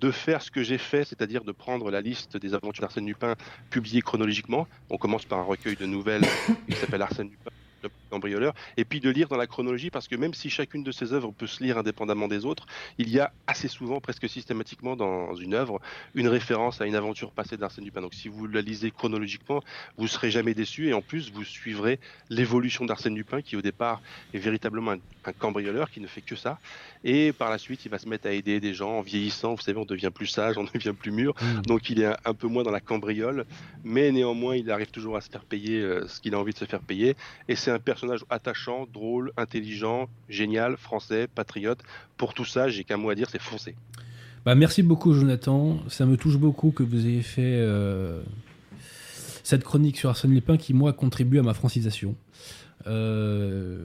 [SPEAKER 7] de faire ce que j'ai fait, c'est-à-dire de prendre la liste des aventures d'Arsène Lupin publiées chronologiquement. On commence par un recueil de nouvelles qui s'appelle Arsène Lupin, cambrioleur, et puis de lire dans la chronologie, parce que même si chacune de ces œuvres peut se lire indépendamment des autres, il y a assez souvent, presque systématiquement dans une œuvre, une référence à une aventure passée d'Arsène Lupin. Donc si vous la lisez chronologiquement, vous serez jamais déçu, et en plus vous suivrez l'évolution d'Arsène Lupin, qui au départ est véritablement un, un cambrioleur qui ne fait que ça, et par la suite il va se mettre à aider des gens en vieillissant. Vous savez, on devient plus sage, on devient plus mûr,
[SPEAKER 1] Mm.
[SPEAKER 7] donc il est un, un peu moins dans la cambriole, mais néanmoins il arrive toujours à se faire payer euh, ce qu'il a envie de se faire payer. Et c'est un personnage attachant, drôle, intelligent, génial, français, patriote. Pour tout ça, j'ai qu'un mot à dire, c'est foncer.
[SPEAKER 1] Bah, merci beaucoup, Jonathan. Ça me touche beaucoup que vous ayez fait euh, cette chronique sur Arsène Lupin qui, moi, contribue à ma francisation. Euh,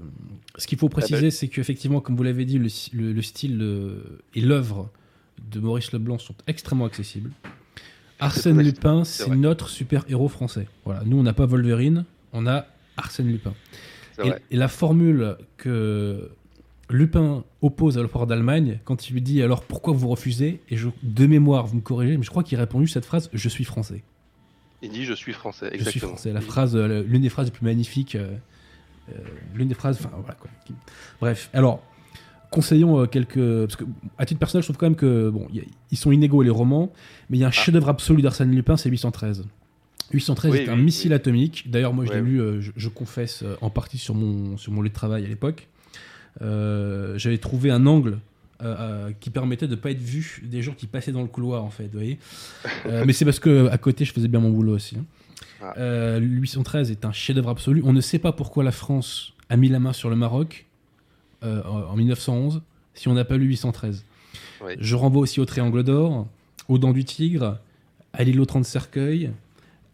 [SPEAKER 1] ce qu'il faut préciser,
[SPEAKER 7] ben-
[SPEAKER 1] c'est qu'effectivement, comme vous l'avez dit, le, le- le style euh, et l'œuvre de Maurice Leblanc sont extrêmement accessibles. Arsène Lupin,
[SPEAKER 7] c'est
[SPEAKER 1] notre super-héros français. Voilà. Nous, on n'a pas Wolverine, on a Arsène Lupin. Et, la formule que Lupin oppose à l'empereur d'Allemagne, quand il lui dit alors pourquoi vous refusez? Et je, de mémoire, vous me corrigez, mais je crois qu'il a répondu cette phrase Je suis français.
[SPEAKER 7] Il dit je suis français,
[SPEAKER 1] Je suis
[SPEAKER 7] exactement.
[SPEAKER 1] français. La phrase, euh, l'une des phrases les plus magnifiques. euh, euh, l'une des phrases. Enfin, voilà quoi. Qui- Bref, alors. Conseillons quelques. Parce que, à titre personnel, je trouve quand même que. Bon, y a- ils sont inégaux les romans, mais il y a un chef-d'œuvre absolu d'Arsène Lupin, c'est 813. 813
[SPEAKER 7] Oui,
[SPEAKER 1] est un
[SPEAKER 7] oui,
[SPEAKER 1] missile
[SPEAKER 7] oui.
[SPEAKER 1] atomique. D'ailleurs, moi, je l'ai lu, euh, je, je confesse, euh, en partie sur mon, sur mon lieu de travail à l'époque. Euh, J'avais trouvé un angle qui permettait de ne pas être vu des gens qui passaient dans le couloir, en fait. Vous voyez mais c'est parce que à côté, je faisais bien mon boulot aussi. hein.
[SPEAKER 7] Ah.
[SPEAKER 1] Euh, 813 est un chef-d'œuvre absolu. On ne sait pas pourquoi la France a mis la main sur le Maroc en en 1911 si on n'a pas lu 813.
[SPEAKER 7] Ouais.
[SPEAKER 1] Je renvoie aussi au Triangle d'Or, aux Dents du Tigre, à l'îlot 30 cercueils,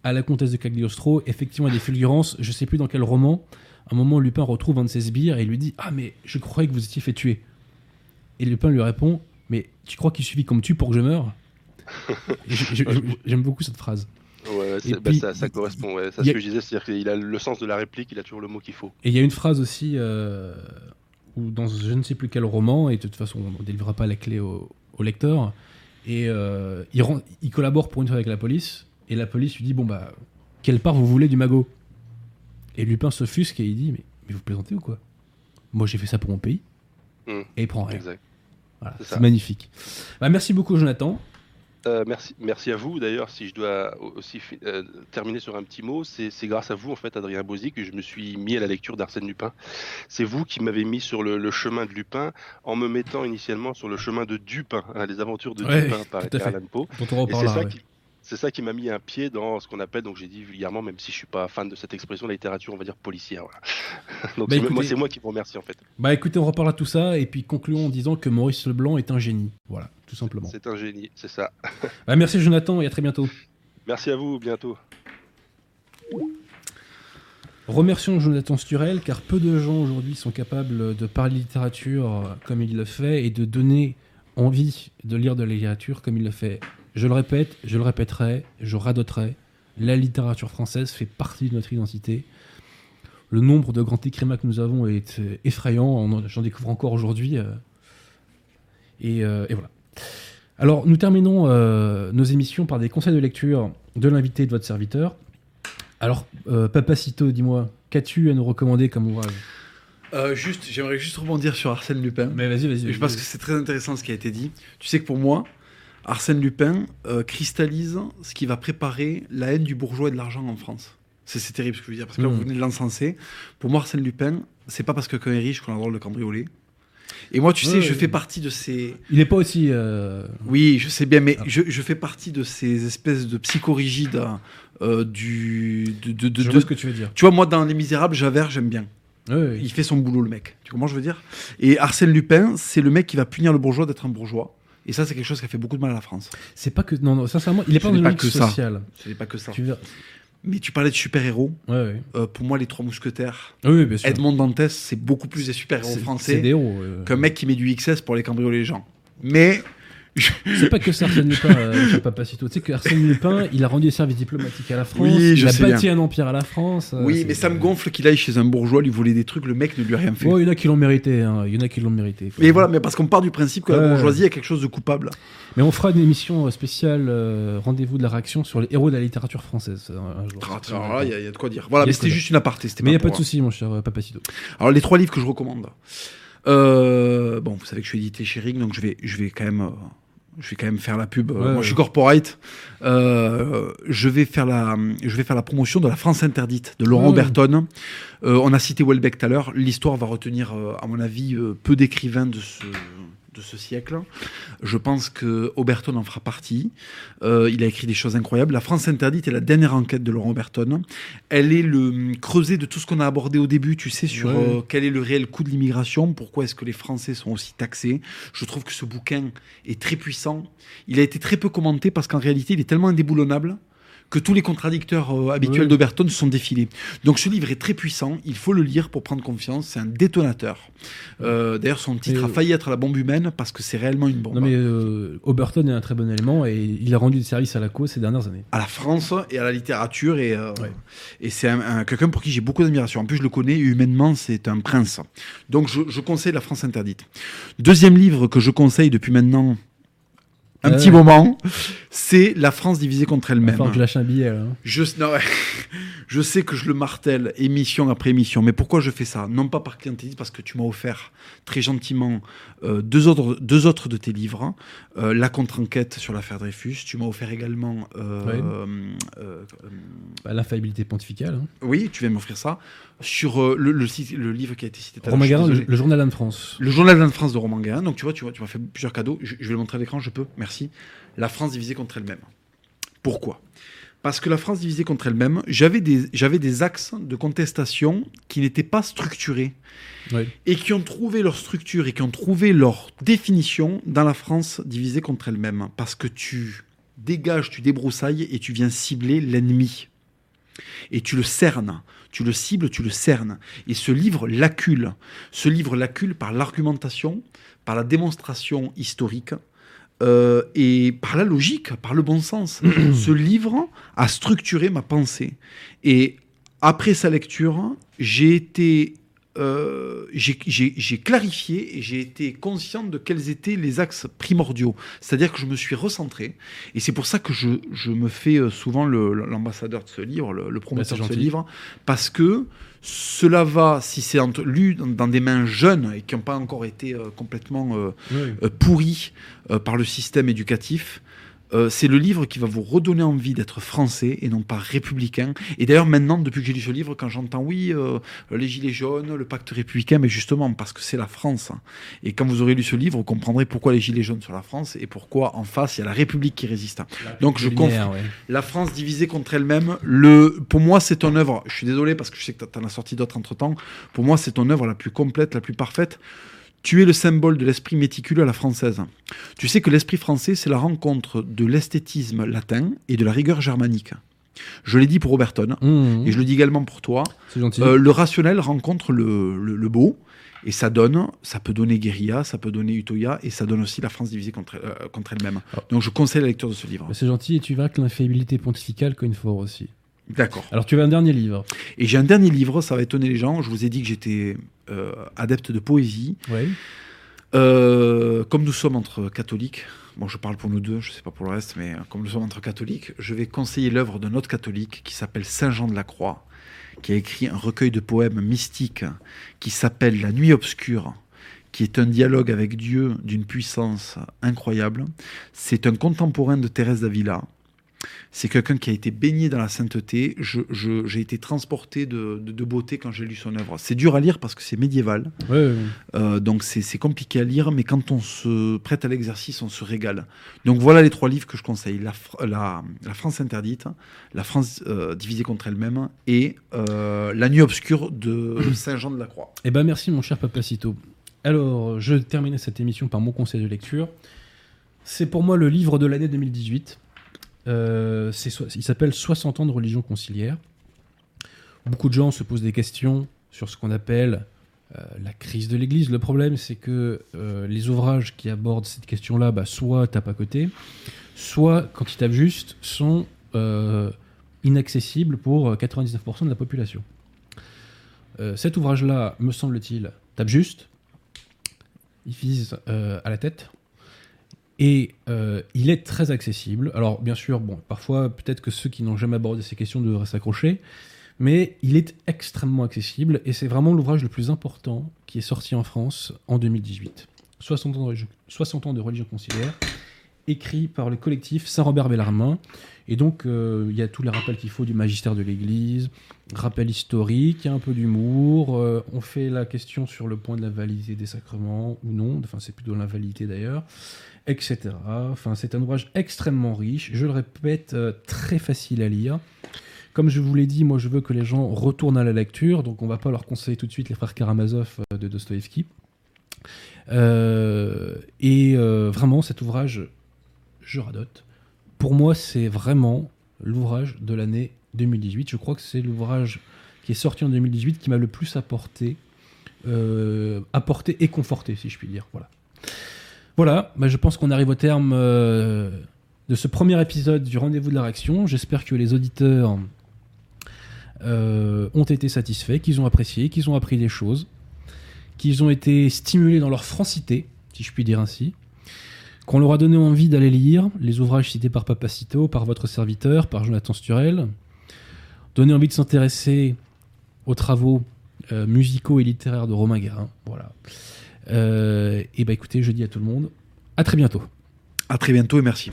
[SPEAKER 1] à la comtesse de Cagliostro. Effectivement, il y a des fulgurances. Je sais plus dans quel roman. À un moment, Lupin retrouve un de ses sbires et il lui dit Ah, mais je croyais que vous étiez fait tuer. Et Lupin lui répond Mais tu crois qu'il suffit qu'on me tue pour que je meure? J'aime beaucoup cette phrase.
[SPEAKER 7] Ouais, bah, ça, ça correspond, ouais. Ce que je disais, c'est-à-dire qu'il a le sens de la réplique, il a toujours le mot qu'il faut.
[SPEAKER 1] Et il y a une phrase aussi euh, où dans je ne sais plus quel roman, et de toute façon on ne délivrera pas la clé au, au lecteur, et euh, il, rend- il collabore pour une fois avec la police, et la police lui dit bon bah quelle part vous voulez du magot? Et Lupin s'offusque et il dit mais, mais vous plaisantez ou quoi? Moi j'ai fait ça pour mon pays.
[SPEAKER 7] Hmm.
[SPEAKER 1] Et il prend rien.
[SPEAKER 7] Exact.
[SPEAKER 1] Voilà,
[SPEAKER 7] C'est
[SPEAKER 1] magnifique. Bah, merci beaucoup Jonathan.
[SPEAKER 7] Euh, merci, merci à vous. D'ailleurs, si je dois aussi euh, terminer sur un petit mot, c'est grâce à vous, en fait, Adrien Bozzi, que je me suis mis à la lecture d'Arsène Lupin. C'est vous qui m'avez mis sur le, le chemin de Lupin en me mettant initialement sur le chemin de Dupin, hein, les aventures de
[SPEAKER 1] Ouais,
[SPEAKER 7] Dupin par Edgar. Allan Poe.
[SPEAKER 1] Dont on
[SPEAKER 7] Et c'est ça
[SPEAKER 1] ouais.
[SPEAKER 7] qui. C'est ça qui m'a mis un pied dans ce qu'on appelle, donc j'ai dit vulgairement, même si je suis pas fan de cette expression, la littérature, on va dire policière. Voilà. donc
[SPEAKER 1] Bah,
[SPEAKER 7] c'est- moi, c'est moi qui vous remercie en fait.
[SPEAKER 1] Bah écoutez, on reparlera de tout ça et puis concluons en disant que Maurice Leblanc est un génie. Voilà, tout simplement.
[SPEAKER 7] C'est un génie, c'est ça.
[SPEAKER 1] Bah, merci Jonathan et à très bientôt.
[SPEAKER 7] Merci à vous, bientôt.
[SPEAKER 1] Remercions Jonathan Sturel car peu de gens aujourd'hui sont capables de parler littérature comme il le fait et de donner envie de lire de la littérature comme il le fait. Je le répète, je le répéterai, je radoterai. La littérature française fait partie de notre identité. Le nombre de grands écrivains que nous avons est euh, effrayant. J'en découvre encore aujourd'hui. euh. Et, euh, et voilà. Alors, nous terminons nos émissions par des conseils de lecture de l'invité de votre serviteur. Alors, Papacito, dis-moi, qu'as-tu à nous recommander comme ouvrage?
[SPEAKER 2] Euh, juste, j'aimerais juste rebondir sur Arsène Lupin.
[SPEAKER 1] Mais vas-y, vas-y.
[SPEAKER 2] Je pense que c'est très intéressant ce qui a été dit. Tu sais que pour moi, Arsène Lupin euh, cristallise ce qui va préparer la haine du bourgeois et de l'argent en France. C'est c'est terrible ce que je veux dire, parce que là, vous venez de l'encenser. Pour moi, Arsène Lupin, c'est pas parce que quand on est riche qu'on a le droit de le cambrioler. Et moi, tu sais, je fais partie de ces...
[SPEAKER 1] Il n'est pas aussi. euh,
[SPEAKER 2] Oui, je sais bien, mais
[SPEAKER 1] Ah.
[SPEAKER 2] je, je fais partie de ces espèces de psychorigides euh, du... De, de- de-
[SPEAKER 1] je vois ce que tu veux dire.
[SPEAKER 2] Tu vois, moi, dans Les Misérables, Javert, j'aime bien.
[SPEAKER 1] Ouais, ouais.
[SPEAKER 2] Il fait son boulot, le mec. Tu comprends ce que je veux dire? Et Arsène Lupin, c'est le mec qui va punir le bourgeois d'être un bourgeois. Et ça, c'est quelque chose qui a fait beaucoup de mal à la France.
[SPEAKER 1] C'est pas que. Non, non, sincèrement, il est
[SPEAKER 2] Ce
[SPEAKER 1] pas dans
[SPEAKER 2] n'est
[SPEAKER 1] logique
[SPEAKER 2] que ça.
[SPEAKER 1] sociale.
[SPEAKER 2] Ce n'est pas que ça.
[SPEAKER 1] Tu.
[SPEAKER 2] Mais tu parlais de super-héros.
[SPEAKER 1] Ouais, ouais.
[SPEAKER 2] Euh, pour moi, les Trois Mousquetaires,
[SPEAKER 1] Oui, bien sûr.
[SPEAKER 2] Edmond Dantès, c'est beaucoup plus des super-héros français
[SPEAKER 1] des héros. euh.
[SPEAKER 2] qu'un mec qui met du XS pour les cambrioler les gens. Mais
[SPEAKER 1] C'est pas que ça, Arsène Lupin, euh, cher Papacito. Tu sais que Arsène Lupin, il a rendu des services diplomatiques à la France.
[SPEAKER 2] Oui,
[SPEAKER 1] il
[SPEAKER 2] je
[SPEAKER 1] a
[SPEAKER 2] sais
[SPEAKER 1] bâti un empire à la France. euh,
[SPEAKER 2] oui,
[SPEAKER 1] c'est-
[SPEAKER 2] mais ça me gonfle qu'il aille chez un bourgeois lui voler des trucs. Le mec ne lui a rien fait.
[SPEAKER 1] Ouais, il y en a qui l'ont mérité. hein. Il y en a qui l'ont mérité.
[SPEAKER 2] Mais voilà, mais parce qu'on part du principe que
[SPEAKER 1] Ouais.
[SPEAKER 2] la bourgeoisie est quelque chose de coupable.
[SPEAKER 1] Mais on fera une émission euh, spéciale euh, rendez-vous de la réaction sur les héros de la littérature française euh, un jour.
[SPEAKER 2] Ah, il y, a- il y a de quoi dire. Voilà,
[SPEAKER 1] Il y a
[SPEAKER 2] mais
[SPEAKER 1] de
[SPEAKER 2] c'était juste une aparté. c'était
[SPEAKER 1] Mais il n'y a
[SPEAKER 2] pour-
[SPEAKER 1] pas de souci, mon cher euh, Papacito.
[SPEAKER 2] Alors les trois livres que je recommande. Euh, bon, vous savez que je suis édité chez Ring, donc je vais, je vais quand même, euh, je vais quand même faire la pub. Euh,
[SPEAKER 1] Ouais,
[SPEAKER 2] moi, je suis corporate. Euh, je vais faire la, je vais faire la promotion de la France interdite de Laurent
[SPEAKER 1] Ouais.
[SPEAKER 2] Oberton. Euh, on a cité Welbeck tout à l'heure. L'histoire va retenir, euh, à mon avis, euh, peu d'écrivains de ce de ce siècle. Je pense que Oberton en fera partie. Euh, il a écrit des choses incroyables. La France interdite est la dernière enquête de Laurent Oberton. Elle est le hum, creuset de tout ce qu'on a abordé au début, tu sais, sur
[SPEAKER 1] Ouais.
[SPEAKER 2] euh, quel est le réel coût de l'immigration, pourquoi est-ce que les Français sont aussi taxés. Je trouve que ce bouquin est très puissant. Il a été très peu commenté parce qu'en réalité, il est tellement indéboulonnable que tous les contradicteurs euh, habituels
[SPEAKER 1] Ouais.
[SPEAKER 2] d'Oberton sont défilés. Donc ce livre est très puissant, il faut le lire pour prendre confiance, c'est un détonateur. Euh, D'ailleurs, son titre a failli être la bombe humaine parce que c'est réellement une bombe.
[SPEAKER 1] Non mais euh, Oberton est un très bon élément et il a rendu des services à la cause ces dernières années.
[SPEAKER 2] à la France et à la littérature et,
[SPEAKER 1] Ouais.
[SPEAKER 2] et c'est un, un- quelqu'un pour qui j'ai beaucoup d'admiration. En plus, je le connais et humainement, c'est un prince. Donc, je, je conseille La France interdite. Deuxième livre que je conseille depuis maintenant un petit moment, c'est La France divisée contre elle-même.
[SPEAKER 1] falloir que je lâche un billet là. hein.
[SPEAKER 2] Je, non, ouais. je sais que je le martèle émission après émission, mais pourquoi je fais ça? Non pas par clientélisme, parce que tu m'as offert très gentiment euh, deux, autres, deux autres de tes livres. hein. Euh, La contre-enquête sur l'affaire Dreyfus. Tu m'as offert également. euh,
[SPEAKER 1] Ouais.
[SPEAKER 2] euh,
[SPEAKER 1] Bah, L'infaillibilité pontificale. hein.
[SPEAKER 2] oui, tu viens m'offrir ça. Sur le, le, site- le livre qui a été cité tout à l'heure,
[SPEAKER 1] le, journal d'Anne France.
[SPEAKER 2] Le journal d'Anne France de Romain Guérin. Donc tu vois, tu vois, tu m'as fait plusieurs cadeaux. Je, je vais le montrer à l'écran, je peux. Merci. La France divisée contre elle-même. Pourquoi? Parce que la France divisée contre elle-même, j'avais des, j'avais des axes de contestation qui n'étaient pas structurés et qui ont trouvé leur structure et qui ont trouvé leur définition dans la France divisée contre elle-même. Parce que tu dégages, tu débroussailles et tu viens cibler l'ennemi. Et tu le cernes, tu le cibles, tu le cernes. Et ce livre l'accule. Ce livre l'accule par l'argumentation, par la démonstration historique. Euh, et par la logique, par le bon sens. Ce livre a structuré ma pensée. Et après sa lecture, j'ai été euh, j'ai- clarifié et j'ai été conscient de quels étaient les axes primordiaux. C'est-à-dire que je me suis recentré. Et c'est pour ça que je, je me fais euh, souvent l'ambassadeur de ce livre, le, le promoteur
[SPEAKER 1] Bah,
[SPEAKER 2] de ce livre, parce que cela va, si c'est lu dans, des mains jeunes et qui n'ont pas encore été euh, complètement euh, pourri euh, par le système éducatif. Euh, c'est le livre qui va vous redonner envie d'être français et non pas républicain. Et d'ailleurs, maintenant, depuis que j'ai lu ce livre, quand j'entends oui, euh, les gilets jaunes, le pacte républicain, mais justement parce que c'est la France. hein. Et quand vous aurez lu ce livre, vous comprendrez pourquoi les gilets jaunes sont la France et pourquoi en face il y a la République qui résiste. Donc je
[SPEAKER 1] Lumière,
[SPEAKER 2] conf-
[SPEAKER 1] ouais.
[SPEAKER 2] la France divisée contre elle-même. Le, pour moi, c'est ton œuvre. Je suis désolé parce que je sais que tu en as sorti d'autres entre temps. Pour moi, c'est ton œuvre la plus complète, la plus parfaite. Tu es le symbole de l'esprit méticuleux à la française. Tu sais que l'esprit français, c'est la rencontre de l'esthétisme latin et de la rigueur germanique. Je l'ai dit pour Roberton
[SPEAKER 1] Mmh,
[SPEAKER 2] et je le dis également pour toi.
[SPEAKER 1] C'est gentil.
[SPEAKER 2] Euh, le rationnel rencontre le, le- le beau et ça donne, ça peut donner guérilla, ça peut donner Utoya et ça donne aussi la France divisée contre, euh, contre elle-même.
[SPEAKER 1] Ah.
[SPEAKER 2] Donc je conseille la lecture de ce livre.
[SPEAKER 1] C'est gentil et tu verras que l'infaillibilité pontificale cogne fort aussi.
[SPEAKER 2] D'accord.
[SPEAKER 1] Alors tu as un dernier livre?
[SPEAKER 2] Et j'ai un dernier livre, ça va étonner les gens. Je vous ai dit que j'étais adepte de poésie.
[SPEAKER 1] Oui.
[SPEAKER 2] Euh, comme nous sommes entre catholiques, bon, je parle pour nous deux, je sais pas pour le reste, mais euh, comme nous sommes entre catholiques, je vais conseiller l'œuvre d'un autre catholique qui s'appelle Saint Jean de la Croix, qui a écrit un recueil de poèmes mystiques qui s'appelle La Nuit obscure, qui est un dialogue avec Dieu d'une puissance incroyable. C'est un contemporain de Thérèse d'Avila. C'est quelqu'un qui a été baigné dans la sainteté. J'ai été transporté de, de- de beauté quand j'ai lu son œuvre. C'est dur à lire parce que c'est médiéval.
[SPEAKER 1] Ouais, ouais, ouais.
[SPEAKER 2] Euh, donc c'est compliqué à lire, mais quand on se prête à l'exercice, on se régale. Donc voilà les trois livres que je conseille la, Fr- la, la France interdite, La France euh, divisée contre elle-même et euh, La nuit obscure de Saint Jean de la Croix.
[SPEAKER 1] Eh ben merci mon cher Papacito. Alors, je terminais cette émission par mon conseil de lecture. C'est pour moi le livre de l'année 2018. Euh, il s'appelle 60 ans de religion conciliaire. Beaucoup de gens se posent des questions sur ce qu'on appelle euh, la crise de l'Église. Le problème, c'est que euh, les ouvrages qui abordent cette question-là, bah, soit tapent à côté, soit, quand ils tapent juste, sont inaccessibles pour euh, 99% de la population. Cet ouvrage-là, me semble-t-il, tape juste, il vise à la tête, et euh, il est très accessible. Alors, bien sûr, bon, parfois, peut-être que ceux qui n'ont jamais abordé ces questions devraient s'accrocher, mais il est extrêmement accessible, et c'est vraiment l'ouvrage le plus important qui est sorti en France en 2018. 60 ans de religion, 60 ans de religion conciliaire, écrit par le collectif Saint-Robert Bellarmin. Et donc, euh, il y a tous les rappels qu'il faut du magistère de l'Église, rappel historique, un peu d'humour. euh, on fait la question sur le point de la validité des sacrements ou non, enfin, c'est plutôt l'invalidité d'ailleurs, etc. Enfin, c'est un ouvrage extrêmement riche, je le répète, euh, très facile à lire. Comme je vous l'ai dit, moi je veux que les gens retournent à la lecture, donc on va pas leur conseiller tout de suite les frères Karamazov euh, de Dostoïevski. Euh, et vraiment, cet ouvrage, je radote. Pour moi, c'est vraiment l'ouvrage de l'année 2018. Je crois que c'est l'ouvrage qui est sorti en 2018 qui m'a le plus apporté, apporté et conforté, si je puis dire. Voilà. Voilà, bah, je pense qu'on arrive au terme euh, de ce premier épisode du Rendez-vous de la Réaction. J'espère que les auditeurs euh, ont été satisfaits, qu'ils ont apprécié, qu'ils ont appris des choses, qu'ils ont été stimulés dans leur francité, si je puis dire ainsi, qu'on leur a donné envie d'aller lire les ouvrages cités par Papacito, par votre serviteur, par Jonathan Sturel, donné envie de s'intéresser aux travaux euh, musicaux et littéraires de Romain Guérin. Voilà. Euh, et bah écoutez, je dis à tout le monde, à très bientôt.
[SPEAKER 2] À très bientôt et merci.